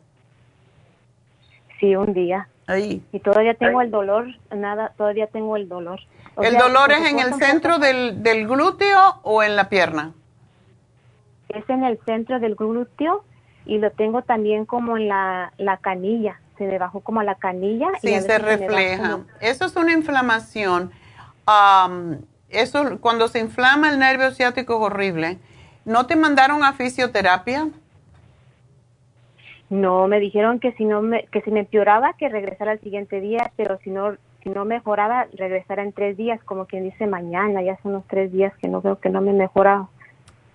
Sí, un día. Ahí. Y todavía tengo el dolor, nada, todavía tengo el dolor. ¿El dolor es en el centro del, del glúteo o en la pierna? Es en el centro del glúteo y lo tengo también como en la, la canilla, se me bajó como la canilla. Sí, y se refleja. Eso es una inflamación. eso, cuando se inflama el nervio ciático es horrible. ¿No te mandaron a fisioterapia? No, me dijeron que si no me, que si me empeoraba que regresara al siguiente día, pero si no, si no mejoraba, regresara en tres días, como quien dice mañana, ya son los tres días que no veo que no me mejora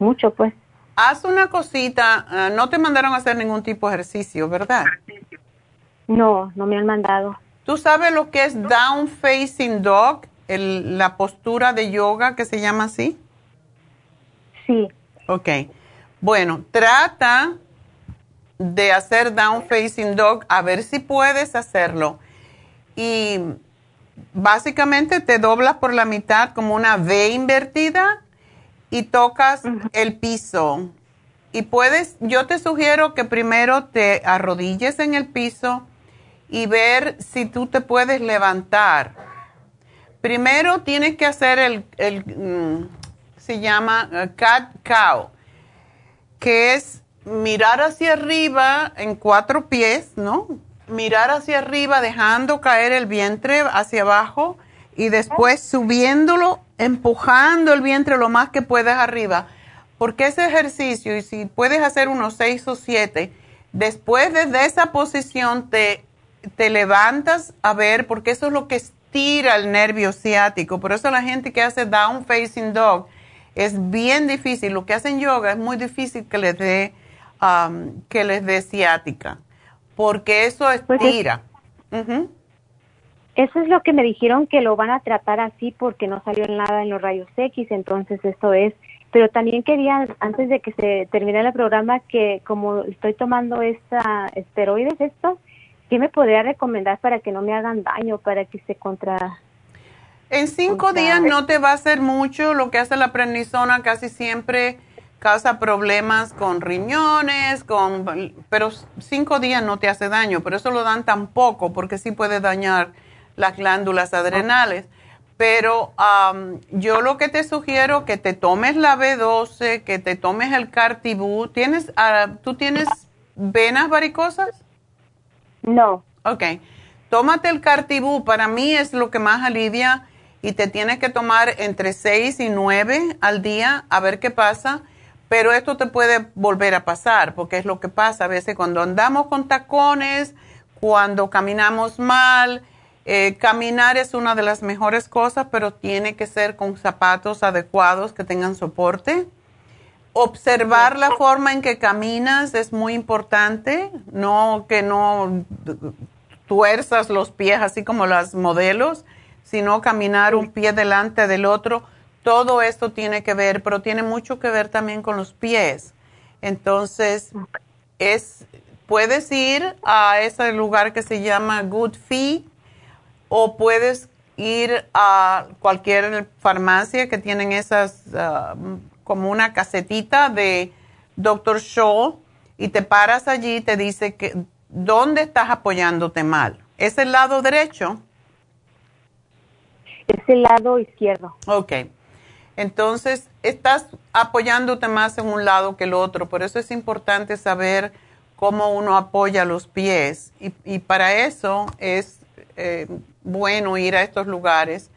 mucho, pues. Haz una cosita, ah, no te mandaron a hacer ningún tipo de ejercicio, ¿verdad? No, no me han mandado. ¿Tú sabes lo que es down facing dog, la postura de yoga que se llama así? Sí. Ok. Bueno, trata de hacer down facing dog, a ver si puedes hacerlo. Y básicamente te doblas por la mitad como una V invertida y tocas el piso. Y puedes, yo te sugiero que primero te arrodilles en el piso y ver si tú te puedes levantar. Primero tienes que hacer el, el mm, se llama uh, cat cow, que es mirar hacia arriba en cuatro pies, ¿no? Mirar hacia arriba dejando caer el vientre hacia abajo y después subiéndolo empujando el vientre lo más que puedas arriba, porque ese ejercicio, y si puedes hacer unos seis o siete, después desde esa posición te, te levantas a ver, porque eso es lo que estira el nervio ciático. Por eso la gente que hace down facing dog es bien difícil. Lo que hacen yoga es muy difícil que les dé, um, que les dé ciática, porque eso pues estira. Eso es lo que me dijeron que lo van a tratar así porque no salió nada en los rayos X, entonces eso es. Pero también quería, antes de que se termine el programa, que como estoy tomando esta esteroides, esto, ¿qué me podría recomendar para que no me hagan daño, para que se contra... En cinco días no te va a hacer mucho, lo que hace la prednisona casi siempre causa problemas con riñones, con, pero cinco días no te hace daño, pero eso lo dan tan poco porque sí puede dañar las glándulas adrenales. Pero yo lo que te sugiero que te tomes la B12, que te tomes el Cartibú. ¿Tienes, ah, ¿Tú tienes venas varicosas? No. Ok. Tómate el Cartibú. Para mí es lo que más alivia y te tienes que tomar entre 6 y 9 al día a ver qué pasa. Pero esto te puede volver a pasar porque es lo que pasa a veces cuando andamos con tacones, cuando caminamos mal eh, caminar es una de las mejores cosas, pero tiene que ser con zapatos adecuados que tengan soporte. Observar la forma en que caminas es muy importante, no que no tuerzas los pies así como las modelos, sino caminar un pie delante del otro. Todo esto tiene que ver, pero tiene mucho que ver también con los pies. Entonces, es, puedes ir a ese lugar que se llama Good Feet o puedes ir a cualquier farmacia que tienen esas, ah, como una casetita de Dr. Shaw y te paras allí y te dice que dónde estás apoyándote mal. ¿Es el lado derecho? Es el lado izquierdo. Ok. Entonces, estás apoyándote más en un lado que el otro. Por eso es importante saber cómo uno apoya los pies. Y, para eso es eh, bueno ir a estos lugares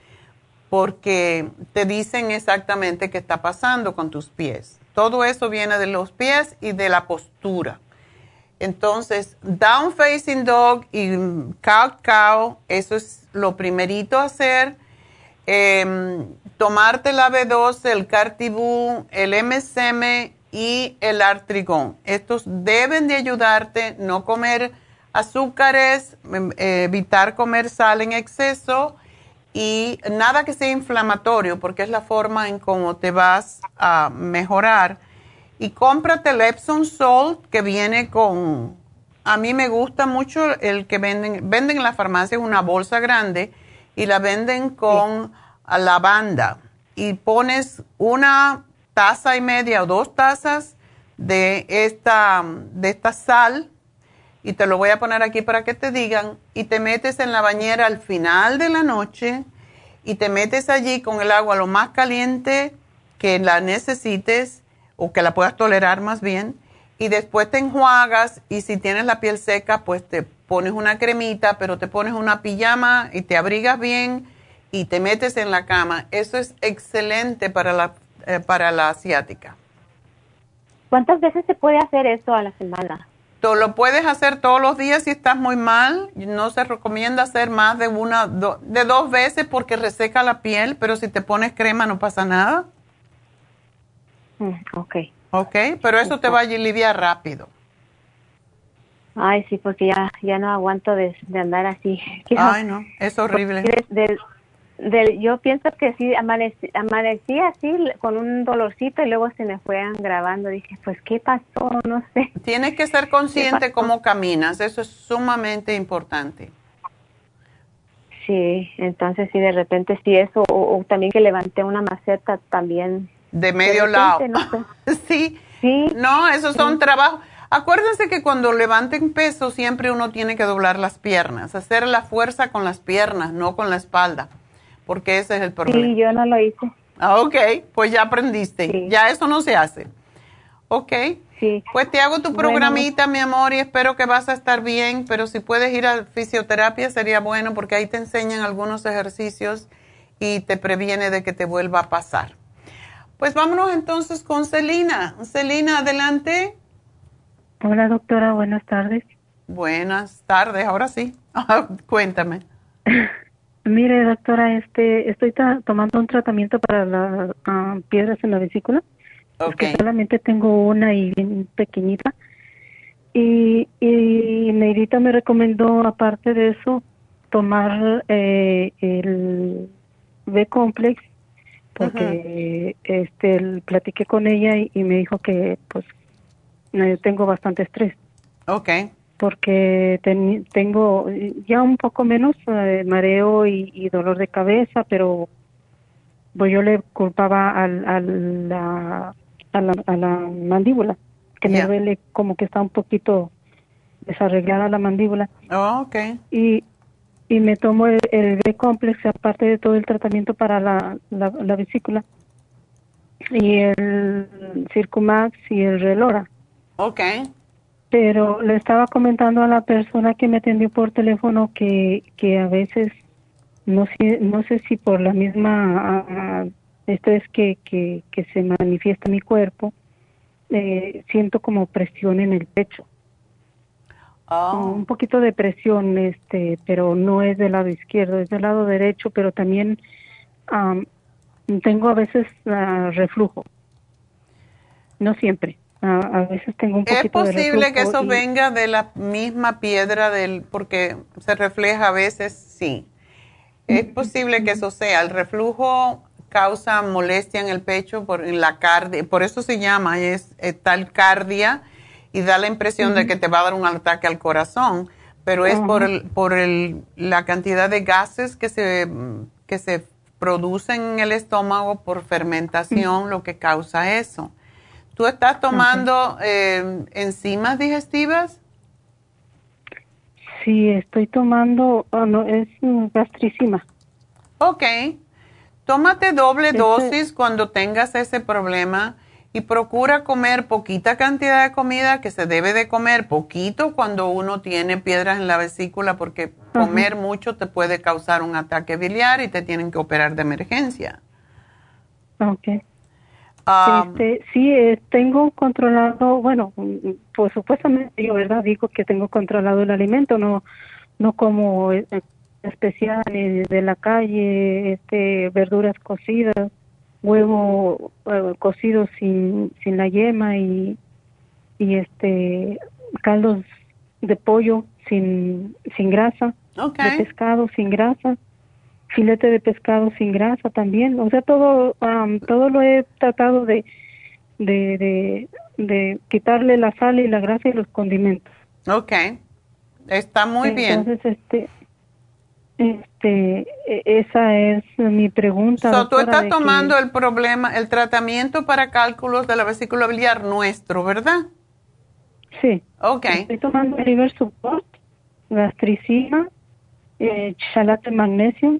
porque te dicen exactamente qué está pasando con tus pies. Todo eso viene de los pies y de la postura. Entonces, down facing dog y cow cow, eso es lo primerito a hacer. Em, tomarte la B12, el Cartibú, el MSM y el Artrigón. Estos deben de ayudarte, no comer azúcares, em, evitar comer sal en exceso y nada que sea inflamatorio porque es la forma en cómo te vas a mejorar. Y cómprate el Epsom Salt que viene con, a mí me gusta mucho el que venden, venden en la farmacia una bolsa grande y la venden con lavanda y pones una taza y media o dos tazas de esta, de esta sal y te lo voy a poner aquí para que te digan y te metes en la bañera al final de la noche y te metes allí con el agua lo más caliente que la necesites o que la puedas tolerar más bien y después te enjuagas y si tienes la piel seca pues te pones una cremita pero te pones una pijama y te abrigas bien y te metes en la cama. Eso es excelente para la, eh, para la asiática. ¿Cuántas veces se puede hacer esto a la semana? Tú lo puedes hacer todos los días si estás muy mal. No se recomienda hacer más de una, de dos veces porque reseca la piel, pero si te pones crema no pasa nada. Mm, ok. Ok, pero eso te va a aliviar rápido. Ay, sí, porque ya, ya no aguanto de, andar así. [laughs] Ay, no, es horrible yo pienso que sí, amanecí, amanecí así con un dolorcito y luego se me fue grabando. Dije, pues, ¿qué pasó? No sé. Tienes que ser consciente cómo caminas, eso es sumamente importante. Sí, entonces sí, de repente sí eso, o, también que levanté una maceta también. De medio lado. [laughs] sí. Sí. No, esos son trabajos. Acuérdense que cuando levanten peso siempre uno tiene que doblar las piernas, hacer la fuerza con las piernas, no con la espalda porque ese es el problema. Sí, yo no lo hice. Ah, ok, pues ya aprendiste. Ya eso no se hace. Ok. Sí. Pues te hago tu programita, mi amor, y espero que vas a estar bien, pero si puedes ir a fisioterapia sería bueno porque ahí te enseñan algunos ejercicios y te previene de que te vuelva a pasar. Pues vámonos entonces con Celina. Celina, adelante. Hola, doctora, buenas tardes. Buenas tardes, ahora sí. [laughs] Cuéntame. [laughs] Mire, doctora, este, estoy tomando un tratamiento para las ah, piedras en la vesícula. Okay. solamente tengo una y bien pequeñita. Y, y Neidita me recomendó, aparte de eso, tomar eh, el B-Complex, porque este, platiqué con ella y, y, me dijo que, pues, tengo bastante estrés. Okay porque tengo ya un poco menos eh, mareo y, dolor de cabeza, pero pues yo le culpaba al, al la, a, la, a la mandíbula, que me duele como que está un poquito desarreglada la mandíbula. Oh, okay. Y, y me tomo el, el B-complex, aparte de todo el tratamiento para la, la, la vesícula, y el Circumax y el Relora. Okay pero le estaba comentando a la persona que me atendió por teléfono que, que a veces no sé, no sé si por la misma estrés que, que, que se manifiesta en mi cuerpo, eh, siento como presión en el pecho. Oh. Un poquito de presión, este, pero no es del lado izquierdo, es del lado derecho, pero también tengo a veces uh, reflujo. No siempre. A veces tengo un poquito Es posible que eso y... venga de la misma piedra del, porque se refleja a veces, sí. Es posible que eso sea. El reflujo causa molestia en el pecho por en la cardia, por eso se llama, es, tal cardia y da la impresión de que te va a dar un ataque al corazón, pero es por, el, por el, la cantidad de gases que se, que se producen en el estómago por fermentación lo que causa eso. ¿Tú estás tomando eh, enzimas digestivas? Sí, estoy tomando, oh, no, es gastricima. Ok. Tómate doble dosis cuando tengas ese problema y procura comer poquita cantidad de comida que se debe de comer poquito cuando uno tiene piedras en la vesícula porque comer mucho te puede causar un ataque biliar y te tienen que operar de emergencia. Ok. Este, sí, eh, tengo controlado, bueno, pues supuestamente yo, ¿verdad? Digo que tengo controlado el alimento, no, no como eh, especiales de la calle, este, verduras cocidas, huevo eh, cocido sin, sin la yema y, y este caldos de pollo sin, sin grasa, de pescado sin grasa, filete de pescado sin grasa también, o sea todo todo lo he tratado de, de de, de quitarle la sal y la grasa y los condimentos. Okay, está muy bien. Entonces este este, e, esa es mi pregunta. So, tú estás tomando el problema, el tratamiento para cálculos de la vesícula biliar nuestro, ¿verdad? Sí. Ok. Estoy tomando liver support, gastricima, eh, chalate magnesio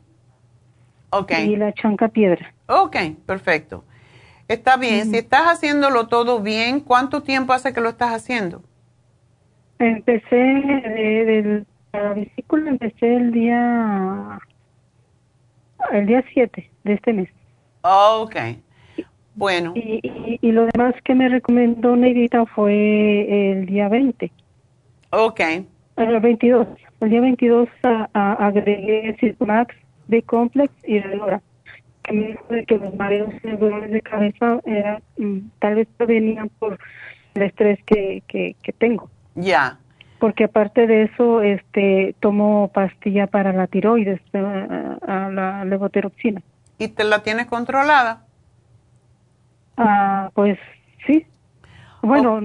okay. y la chanca piedra. Ok, perfecto. Está bien. Si estás haciéndolo todo bien, ¿cuánto tiempo hace que lo estás haciendo? Empecé del la vesícula empecé el día el día 7 de este mes. ok. Bueno. Y, y, lo demás que me recomendó Neidita fue el día 20. Ok. El 22. El día 22 agregué Circumax, B-Complex y Relora. Que me dijo que los mareos y dolores de cabeza era, mm, tal vez venían por el estrés que, que, que tengo. Ya. Porque aparte de eso este tomo pastilla para la tiroides eh, a la levotiroxina. Y te la tienes controlada ah pues sí. Bueno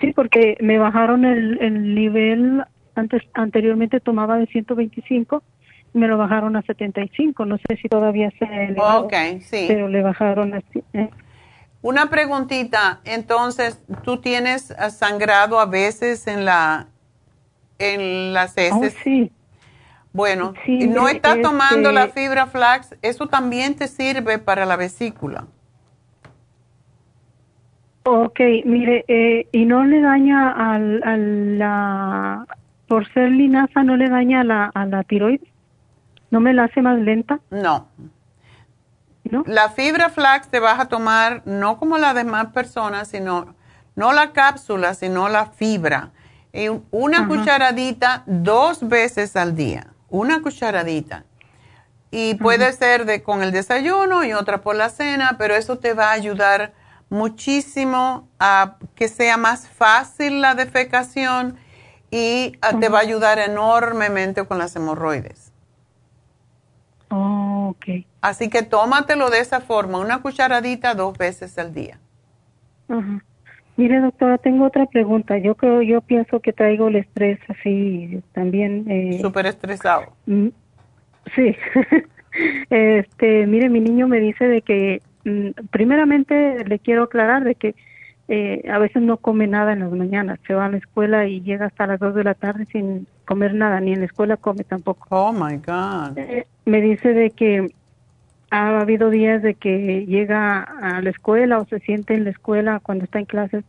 sí porque me bajaron el, el nivel antes anteriormente tomaba de 125 me lo bajaron a 75 no sé si todavía se elevado okay, sí. pero le bajaron así ¿eh? una preguntita entonces tú tienes sangrado a veces en la en las heces. Oh, sí. Bueno, no está tomando la fibra flax, eso también te sirve para la vesícula. Ok, mire, eh, y no le daña al, a la, por ser linaza, no le daña a la, a la tiroides, no me la hace más lenta. No. ¿No? La fibra flax te vas a tomar no como las demás personas, sino no la cápsula, sino la fibra una cucharadita dos veces al día, una cucharadita. Y puede ser de con el desayuno y otra por la cena, pero eso te va a ayudar muchísimo a que sea más fácil la defecación y te va a ayudar enormemente con las hemorroides. Ok. Así que tómatelo de esa forma, una cucharadita dos veces al día. Mire, doctora, tengo otra pregunta. Yo creo, yo pienso que traigo el estrés así también. Eh, Súper estresado. Mm, sí. [laughs] este, mire, mi niño me dice de que, mm, primeramente le quiero aclarar de que eh, a veces no come nada en las mañanas. Se va a la escuela y llega hasta las 2 de la tarde sin comer nada, ni en la escuela come tampoco. Oh, my God. Eh, me dice de que ha habido días de que llega a la escuela o se siente en la escuela cuando está en clases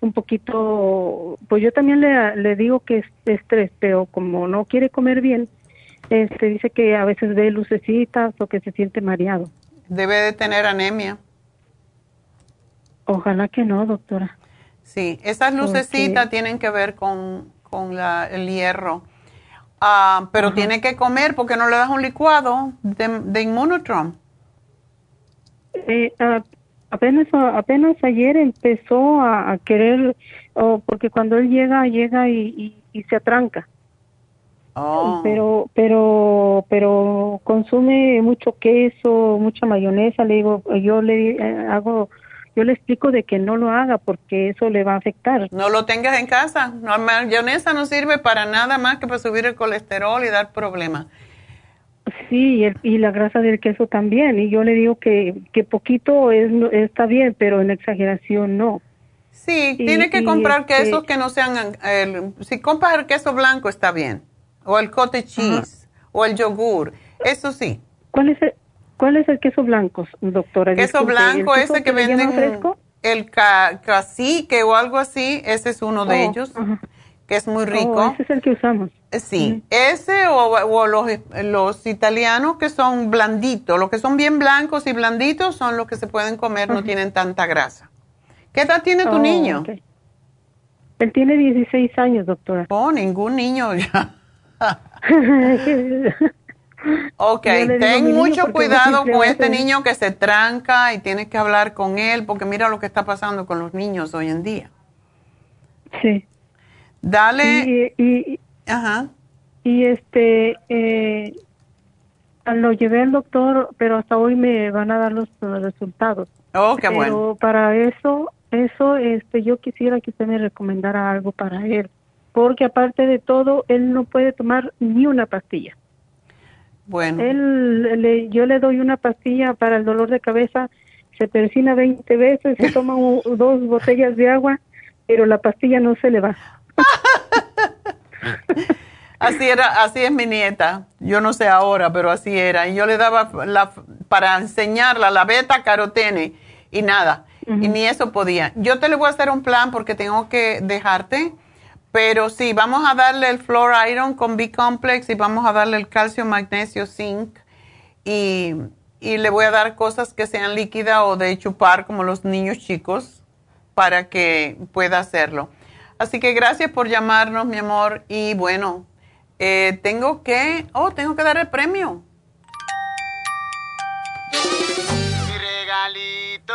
un poquito, pues yo también le, le digo que es estrés, pero como no quiere comer bien, este dice que a veces ve lucecitas o que se siente mareado. Debe de tener anemia. Ojalá que no, doctora. Sí, esas lucecitas tienen que ver con, con la, el hierro. Ah, pero tiene que comer porque no le das un licuado de, de eh, ah, apenas apenas ayer empezó a, querer, porque cuando él llega, llega y, y, se atranca. Oh. Pero, pero, pero consume mucho queso, mucha mayonesa. Le digo, yo le eh, hago yo le explico de que no lo haga porque eso le va a afectar. No lo tengas en casa. La mayonesa no sirve para nada más que para subir el colesterol y dar problemas. Sí, y, la grasa del queso también. Y yo le digo que, que poquito es, está bien, pero en exageración no. Sí, tiene que comprar este quesos que no sean... El, si compras el queso blanco está bien. O el cottage cheese. O el yogur. Eso sí. ¿Cuál es el, ¿Cuál es el queso blanco, doctora? Queso blanco, ese que, venden, fresco? el cacique o algo así, ese es uno de oh, ellos, que es muy rico. Oh, ese es el que usamos. Eh, sí, ese o, los, los, italianos que son blanditos, los que son bien blancos y blanditos son los que se pueden comer, no tienen tanta grasa. ¿Qué edad tiene tu oh, niño? Él tiene 16 años, doctora. Oh, ningún niño ya. [laughs] [laughs] [laughs] Ok, ten mucho cuidado con este niño que se tranca y tienes que hablar con él porque mira lo que está pasando con los niños hoy en día. Sí. Dale. Y, Ajá. Y este, eh, lo llevé al doctor, pero hasta hoy me van a dar los, resultados. Oh, qué pero para eso, eso, este, yo quisiera que usted me recomendara algo para él, porque aparte de todo, él no puede tomar ni una pastilla. Bueno. Él, yo le doy una pastilla para el dolor de cabeza, se persina 20 veces, se toma dos botellas de agua, pero la pastilla no se le va. [laughs] así era, así es mi nieta. Yo no sé ahora, pero así era. Y yo le daba la, para enseñarla la beta carotene y nada. Y ni eso podía. Yo te le voy a hacer un plan porque tengo que dejarte pero sí, vamos a darle el Floor Iron con B-Complex y vamos a darle el calcio, magnesio, zinc y, y le voy a dar cosas que sean líquidas o de chupar como los niños chicos para que pueda hacerlo. Así que gracias por llamarnos, mi amor. Y bueno, eh, tengo que, oh, tengo que dar el premio. Mi regalito,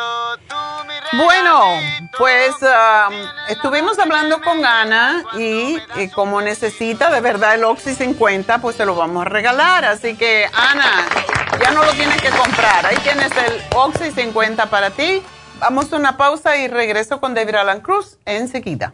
bueno, pues um, estuvimos hablando con Ana y, como necesita de verdad el Oxy 50, pues se lo vamos a regalar. Así que Ana, ya no lo tienes que comprar. Ahí tienes el Oxy 50 para ti. Vamos a una pausa y regreso con David Alan Cruz enseguida.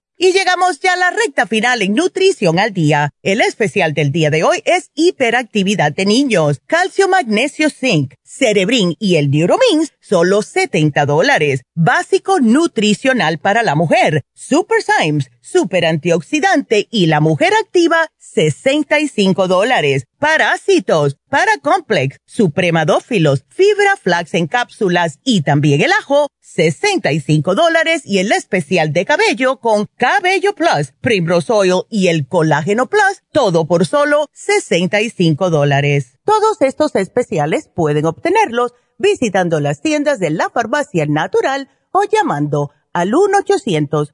Y llegamos ya a la recta final en Nutrición al Día. El especial del día de hoy es hiperactividad de niños, calcio, magnesio, zinc, cerebrin y el neuromins, solo 70 dólares. Básico nutricional para la mujer, Super Symes, super antioxidante y la mujer activa, 65 dólares. Parásitos, Paracomplex, supremadófilos, fibra flax en cápsulas y también el ajo, 65 dólares y el especial de cabello con Cabello Plus, Primrose Oil y el Colágeno Plus, todo por solo 65 dólares. Todos estos especiales pueden obtenerlos visitando las tiendas de la farmacia natural o llamando al 1 800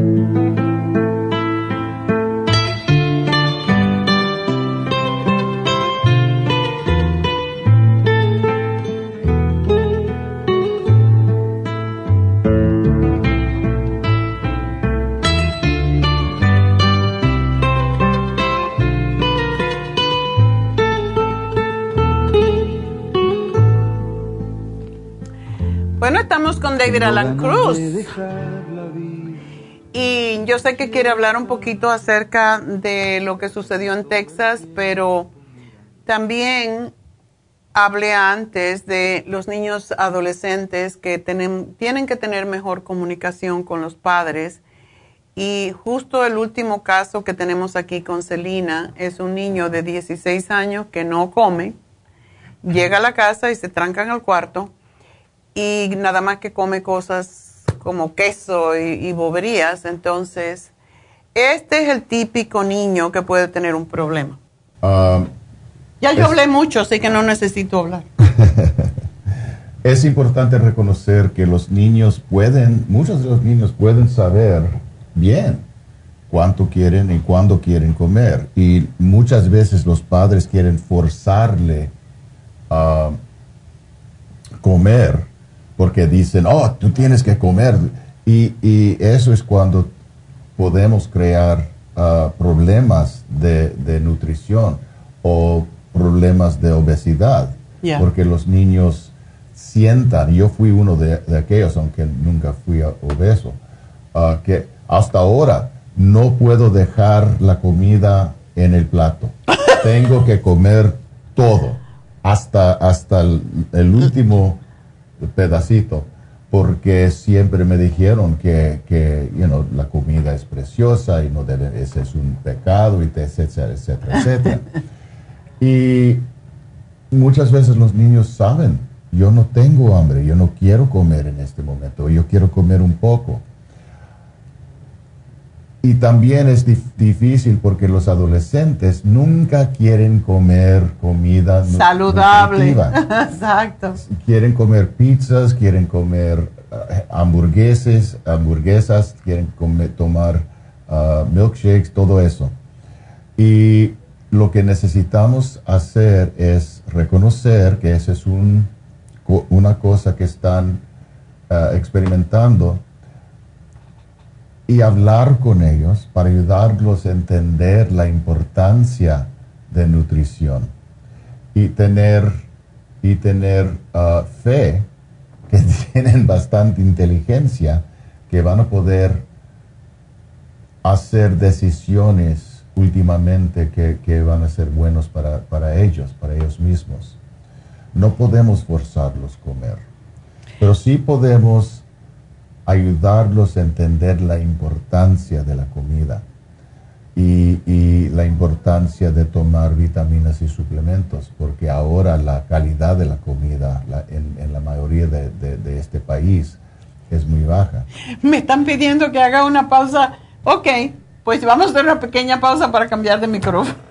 Bueno, estamos con David Alan Cruz. Y yo sé que quiere hablar un poquito acerca de lo que sucedió en Texas, pero también hablé antes de los niños adolescentes que tienen, tienen que tener mejor comunicación con los padres. Y justo el último caso que tenemos aquí con Celina es un niño de 16 años que no come, llega a la casa y se tranca en el cuarto y nada más que come cosas como queso y, boberías. Entonces, este es el típico niño que puede tener un problema. Um, ya yo hablé mucho, así que no necesito hablar. [laughs] es importante reconocer que los niños pueden, muchos de los niños pueden saber bien cuánto quieren y cuándo quieren comer. Y muchas veces los padres quieren forzarle a comer porque dicen, oh, tú tienes que comer. Y, eso es cuando podemos crear ah, problemas de, nutrición o problemas de obesidad. Porque los niños sientan, yo fui uno de, aquellos, aunque nunca fui obeso, ah, que hasta ahora no puedo dejar la comida en el plato. [laughs] Tengo que comer todo, hasta, hasta el último pedacito, porque siempre me dijeron que, que la comida es preciosa y no debe, ese es un pecado, y etcétera, etcétera, etcétera. [laughs] y muchas veces los niños saben, yo no tengo hambre, yo no quiero comer en este momento, yo quiero comer un poco. Y también es difícil porque los adolescentes nunca quieren comer comida saludable. [laughs] Exacto. Quieren comer pizzas, quieren comer uh, hamburgueses, hamburguesas, quieren comer, tomar uh, milkshakes, todo eso. Y lo que necesitamos hacer es reconocer que esa es un, una cosa que están uh, experimentando y hablar con ellos para ayudarlos a entender la importancia de nutrición y tener, y tener uh, fe que [laughs] tienen bastante inteligencia que van a poder hacer decisiones últimamente que, van a ser buenos para, para ellos, para ellos mismos. No podemos forzarlos a comer, pero sí podemos ayudarlos a entender la importancia de la comida y, la importancia de tomar vitaminas y suplementos, porque ahora la calidad de la comida en, la mayoría de, este país es muy baja. Me están pidiendo que haga una pausa. Ok, pues vamos a hacer una pequeña pausa para cambiar de micrófono.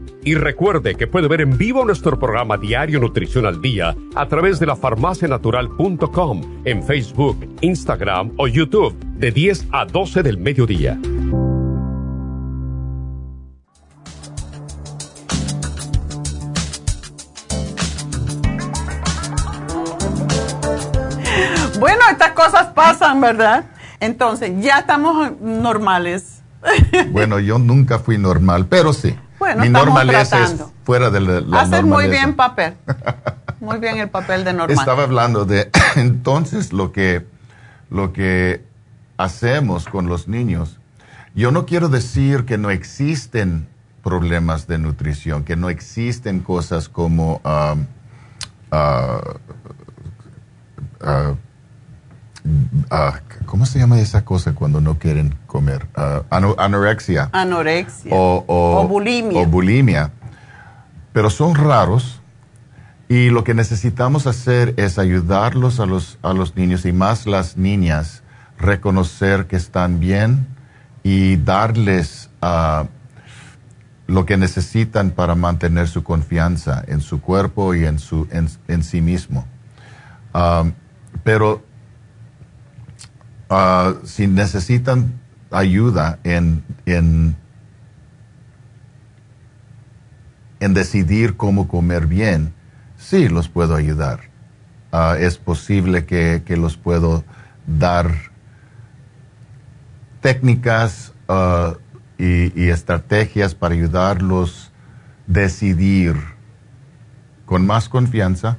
Y recuerde que puede ver en vivo nuestro programa Diario Nutrición al Día a través de lafarmacianatural.com en Facebook, Instagram o YouTube de 10 a 12 del mediodía. Bueno, estas cosas pasan, ¿verdad? Entonces, ya estamos normales. Bueno, yo nunca fui normal, pero sí. Bueno, Mi normaleza es fuera de la, la Haces muy bien papel. [laughs] Muy bien el papel de normal. Estaba hablando de [clears throat] entonces lo que lo que hacemos con los niños. Yo no quiero decir que no existen problemas de nutrición, que no existen cosas como um, ah, ah, ah, ¿cómo se llama esa cosa cuando no quieren comer? Ah, ano- anorexia Anorexia. o, o- O bulimia. o bulimia. Pero son raros y lo que necesitamos hacer es ayudarlos a los, a los niños y más las niñas reconocer que están bien y darles ah, lo que necesitan para mantener su confianza en su cuerpo y en, su, en, en sí mismo. Pero ah, si necesitan ayuda en, en en decidir cómo comer bien, sí los puedo ayudar. Ah, es posible que, que los puedo dar técnicas ah, y, y estrategias para ayudarlos decidir con más confianza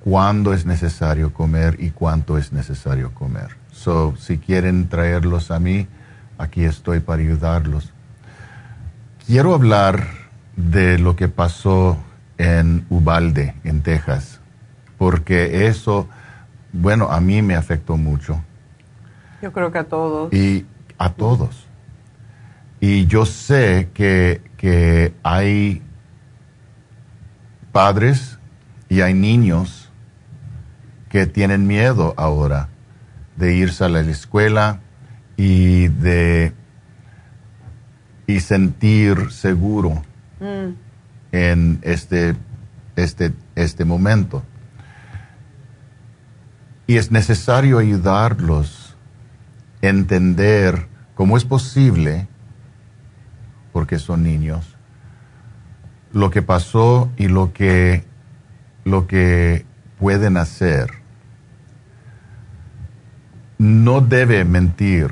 cuándo es necesario comer y cuánto es necesario comer. So, si quieren traerlos a mí, aquí estoy para ayudarlos. Quiero hablar de lo que pasó en Ubalde, en Texas, porque eso, bueno, a mí me afectó mucho Yo creo que a todos. y a todos. Y yo sé que, que hay padres y hay niños que tienen miedo ahora de irse a la escuela y de y sentir seguro Mm. en este, este, este momento. Y es necesario ayudarlos a entender cómo es posible, porque son niños, lo que pasó y lo que, lo que pueden hacer. No debe mentir,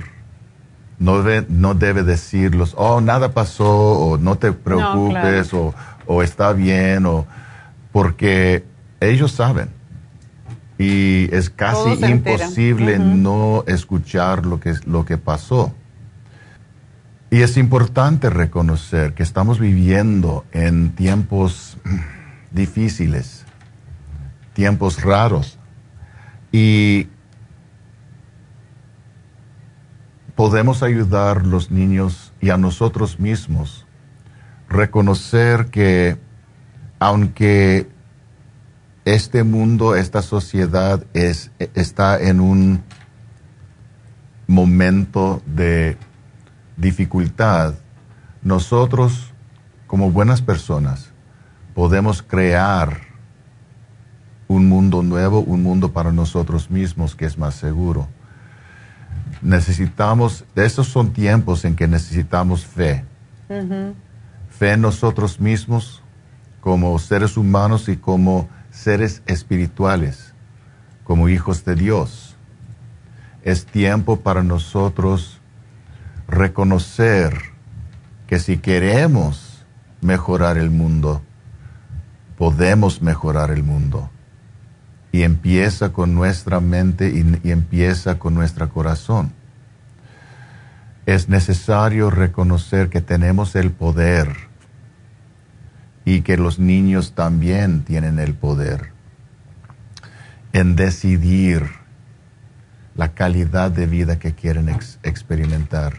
no debe, no debe decirlos, oh, nada pasó, o no te preocupes, o, o está bien, o porque ellos saben. Y es casi imposible no escuchar lo que, lo que pasó. Y es importante reconocer que estamos viviendo en tiempos difíciles, tiempos raros. Y podemos ayudar los niños y a nosotros mismos reconocer que aunque este mundo, esta sociedad es, está en un momento de dificultad, nosotros como buenas personas podemos crear un mundo nuevo, un mundo para nosotros mismos que es más seguro. Necesitamos, estos son tiempos en que necesitamos fe, fe en nosotros mismos como seres humanos y como seres espirituales, como hijos de Dios. Es tiempo para nosotros reconocer que si queremos mejorar el mundo, podemos mejorar el mundo. Y empieza con nuestra mente y, empieza con nuestro corazón. Es necesario reconocer que tenemos el poder y que los niños también tienen el poder en decidir la calidad de vida que quieren experimentar.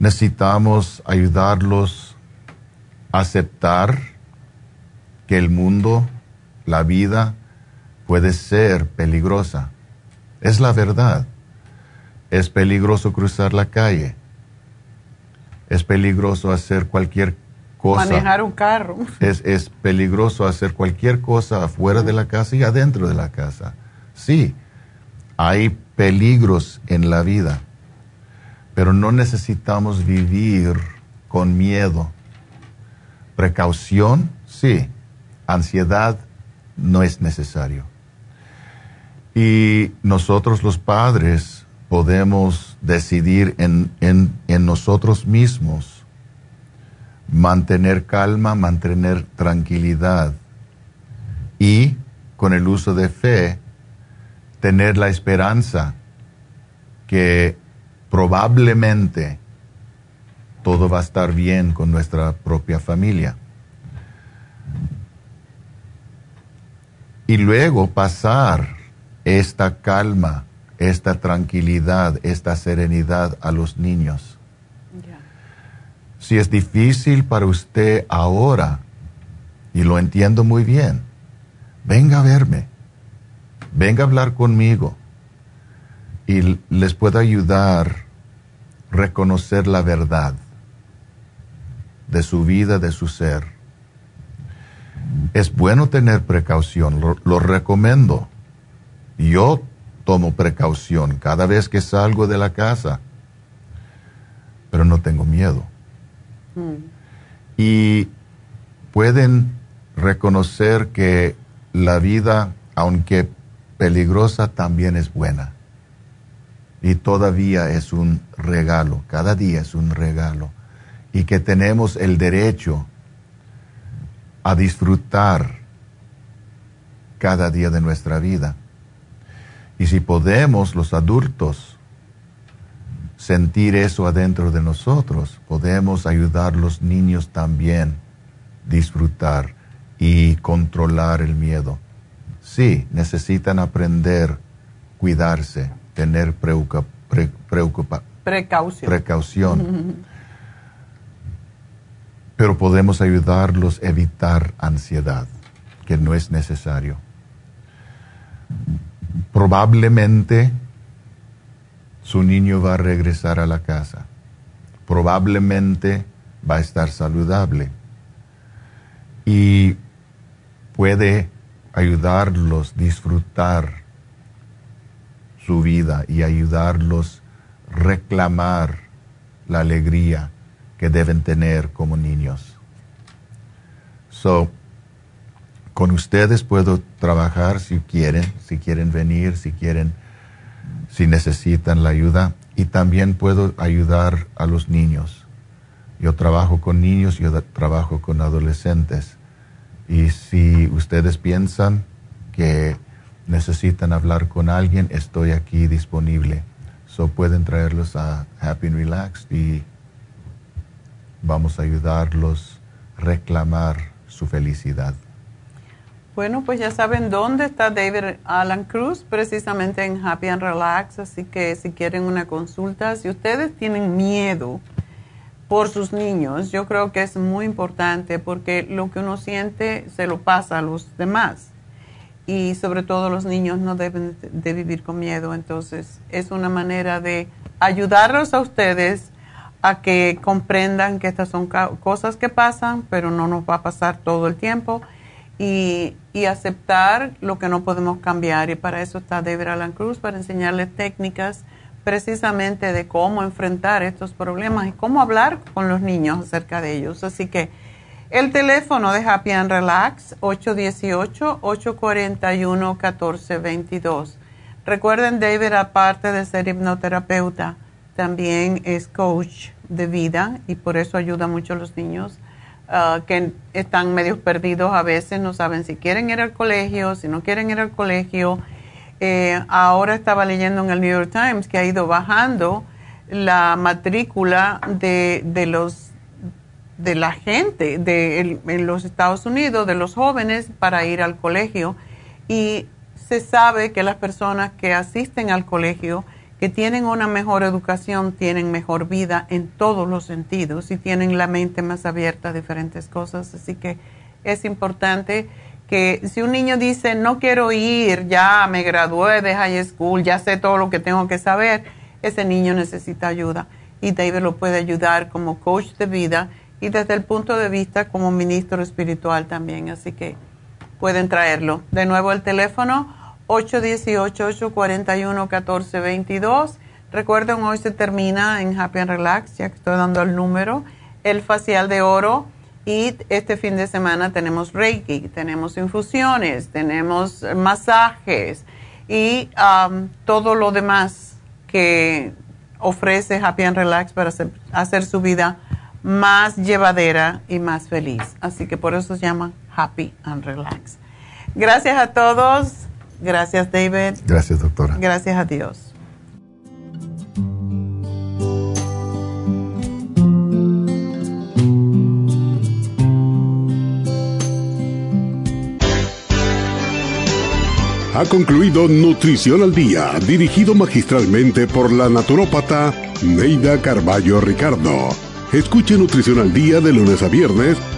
Necesitamos ayudarlos a aceptar que el mundo, la vida, puede ser peligrosa. Es la verdad. Es peligroso cruzar la calle. Es peligroso hacer cualquier cosa. Manejar un carro. Es, es peligroso hacer cualquier cosa afuera de la casa y adentro de la casa. Sí, hay peligros en la vida, pero no necesitamos vivir con miedo. Precaución, sí. Ansiedad no es necesario. Y nosotros los padres podemos decidir en, en, nosotros mismos mantener calma, mantener tranquilidad y con el uso de fe tener la esperanza que probablemente todo va a estar bien con nuestra propia familia. Y luego pasar esta calma, esta tranquilidad, esta serenidad a los niños. Si es difícil para usted ahora, y lo entiendo muy bien, venga a verme, venga a hablar conmigo y les puedo ayudar a reconocer la verdad de su vida, de su ser. Es bueno tener precaución, lo recomiendo yo tomo precaución cada vez que salgo de la casa, pero no tengo miedo. Mm. Y pueden reconocer que la vida, aunque peligrosa, también es buena. Y todavía es un regalo, cada día es un regalo. Y que tenemos el derecho a disfrutar cada día de nuestra vida. Y si podemos los adultos sentir eso adentro de nosotros, podemos ayudar a los niños también disfrutar y controlar el miedo. Sí, necesitan aprender, cuidarse, tener precaución. precaución. [laughs] Pero podemos ayudarlos a evitar ansiedad, que no es necesario probablemente su niño va a regresar a la casa. Probablemente va a estar saludable. Y puede ayudarlos a disfrutar su vida y ayudarlos a reclamar la alegría que deben tener como niños. So, con ustedes puedo trabajar si quieren, si quieren venir, si quieren, si necesitan la ayuda. Y también puedo ayudar a los niños. Yo trabajo con niños, yo trabajo con adolescentes. Y si ustedes piensan que necesitan hablar con alguien, estoy aquí disponible. So pueden traerlos a Happy and Relaxed y vamos a ayudarlos a reclamar su felicidad. Bueno, pues ya saben dónde está David Alan Cruz, precisamente en Happy and Relax, así que si quieren una consulta, si ustedes tienen miedo por sus niños, yo creo que es muy importante porque lo que uno siente se lo pasa a los demás y sobre todo los niños no deben de vivir con miedo, entonces es una manera de ayudarlos a ustedes a que comprendan que estas son cosas que pasan, pero no nos va a pasar todo el tiempo y, aceptar lo que no podemos cambiar. Y para eso está David Alan Cruz, para enseñarles técnicas precisamente de cómo enfrentar estos problemas y cómo hablar con los niños acerca de ellos. Así que el teléfono de Happy and Relax, 818-841-1422. Recuerden, David, aparte de ser hipnoterapeuta, también es coach de vida y por eso ayuda mucho a los niños Ah, que están medio perdidos a veces, no saben si quieren ir al colegio, si no quieren ir al colegio. Eh, ahora estaba leyendo en el New York Times que ha ido bajando la matrícula de, de los de la gente de, en los Estados Unidos, de los jóvenes, para ir al colegio. Y se sabe que las personas que asisten al colegio, que tienen una mejor educación, tienen mejor vida en todos los sentidos y tienen la mente más abierta a diferentes cosas. Así que es importante que si un niño dice, no quiero ir, ya me gradué de high school, ya sé todo lo que tengo que saber, ese niño necesita ayuda. Y David lo puede ayudar como coach de vida y desde el punto de vista como ministro espiritual también. Así que pueden traerlo. De nuevo el teléfono 818-841-1422. Recuerden, hoy se termina en Happy and Relax, ya que estoy dando el número, el facial de oro. Y este fin de semana tenemos Reiki, tenemos infusiones, tenemos masajes y um, todo lo demás que ofrece Happy and Relax para hacer su vida más llevadera y más feliz. Así que por eso se llama Happy and Relax. Gracias a todos. Gracias, David. Gracias, doctora. Gracias a Dios. Ha concluido Nutrición al Día, dirigido magistralmente por la naturópata Neida Carballo Ricardo. Escuche Nutrición al Día de lunes a viernes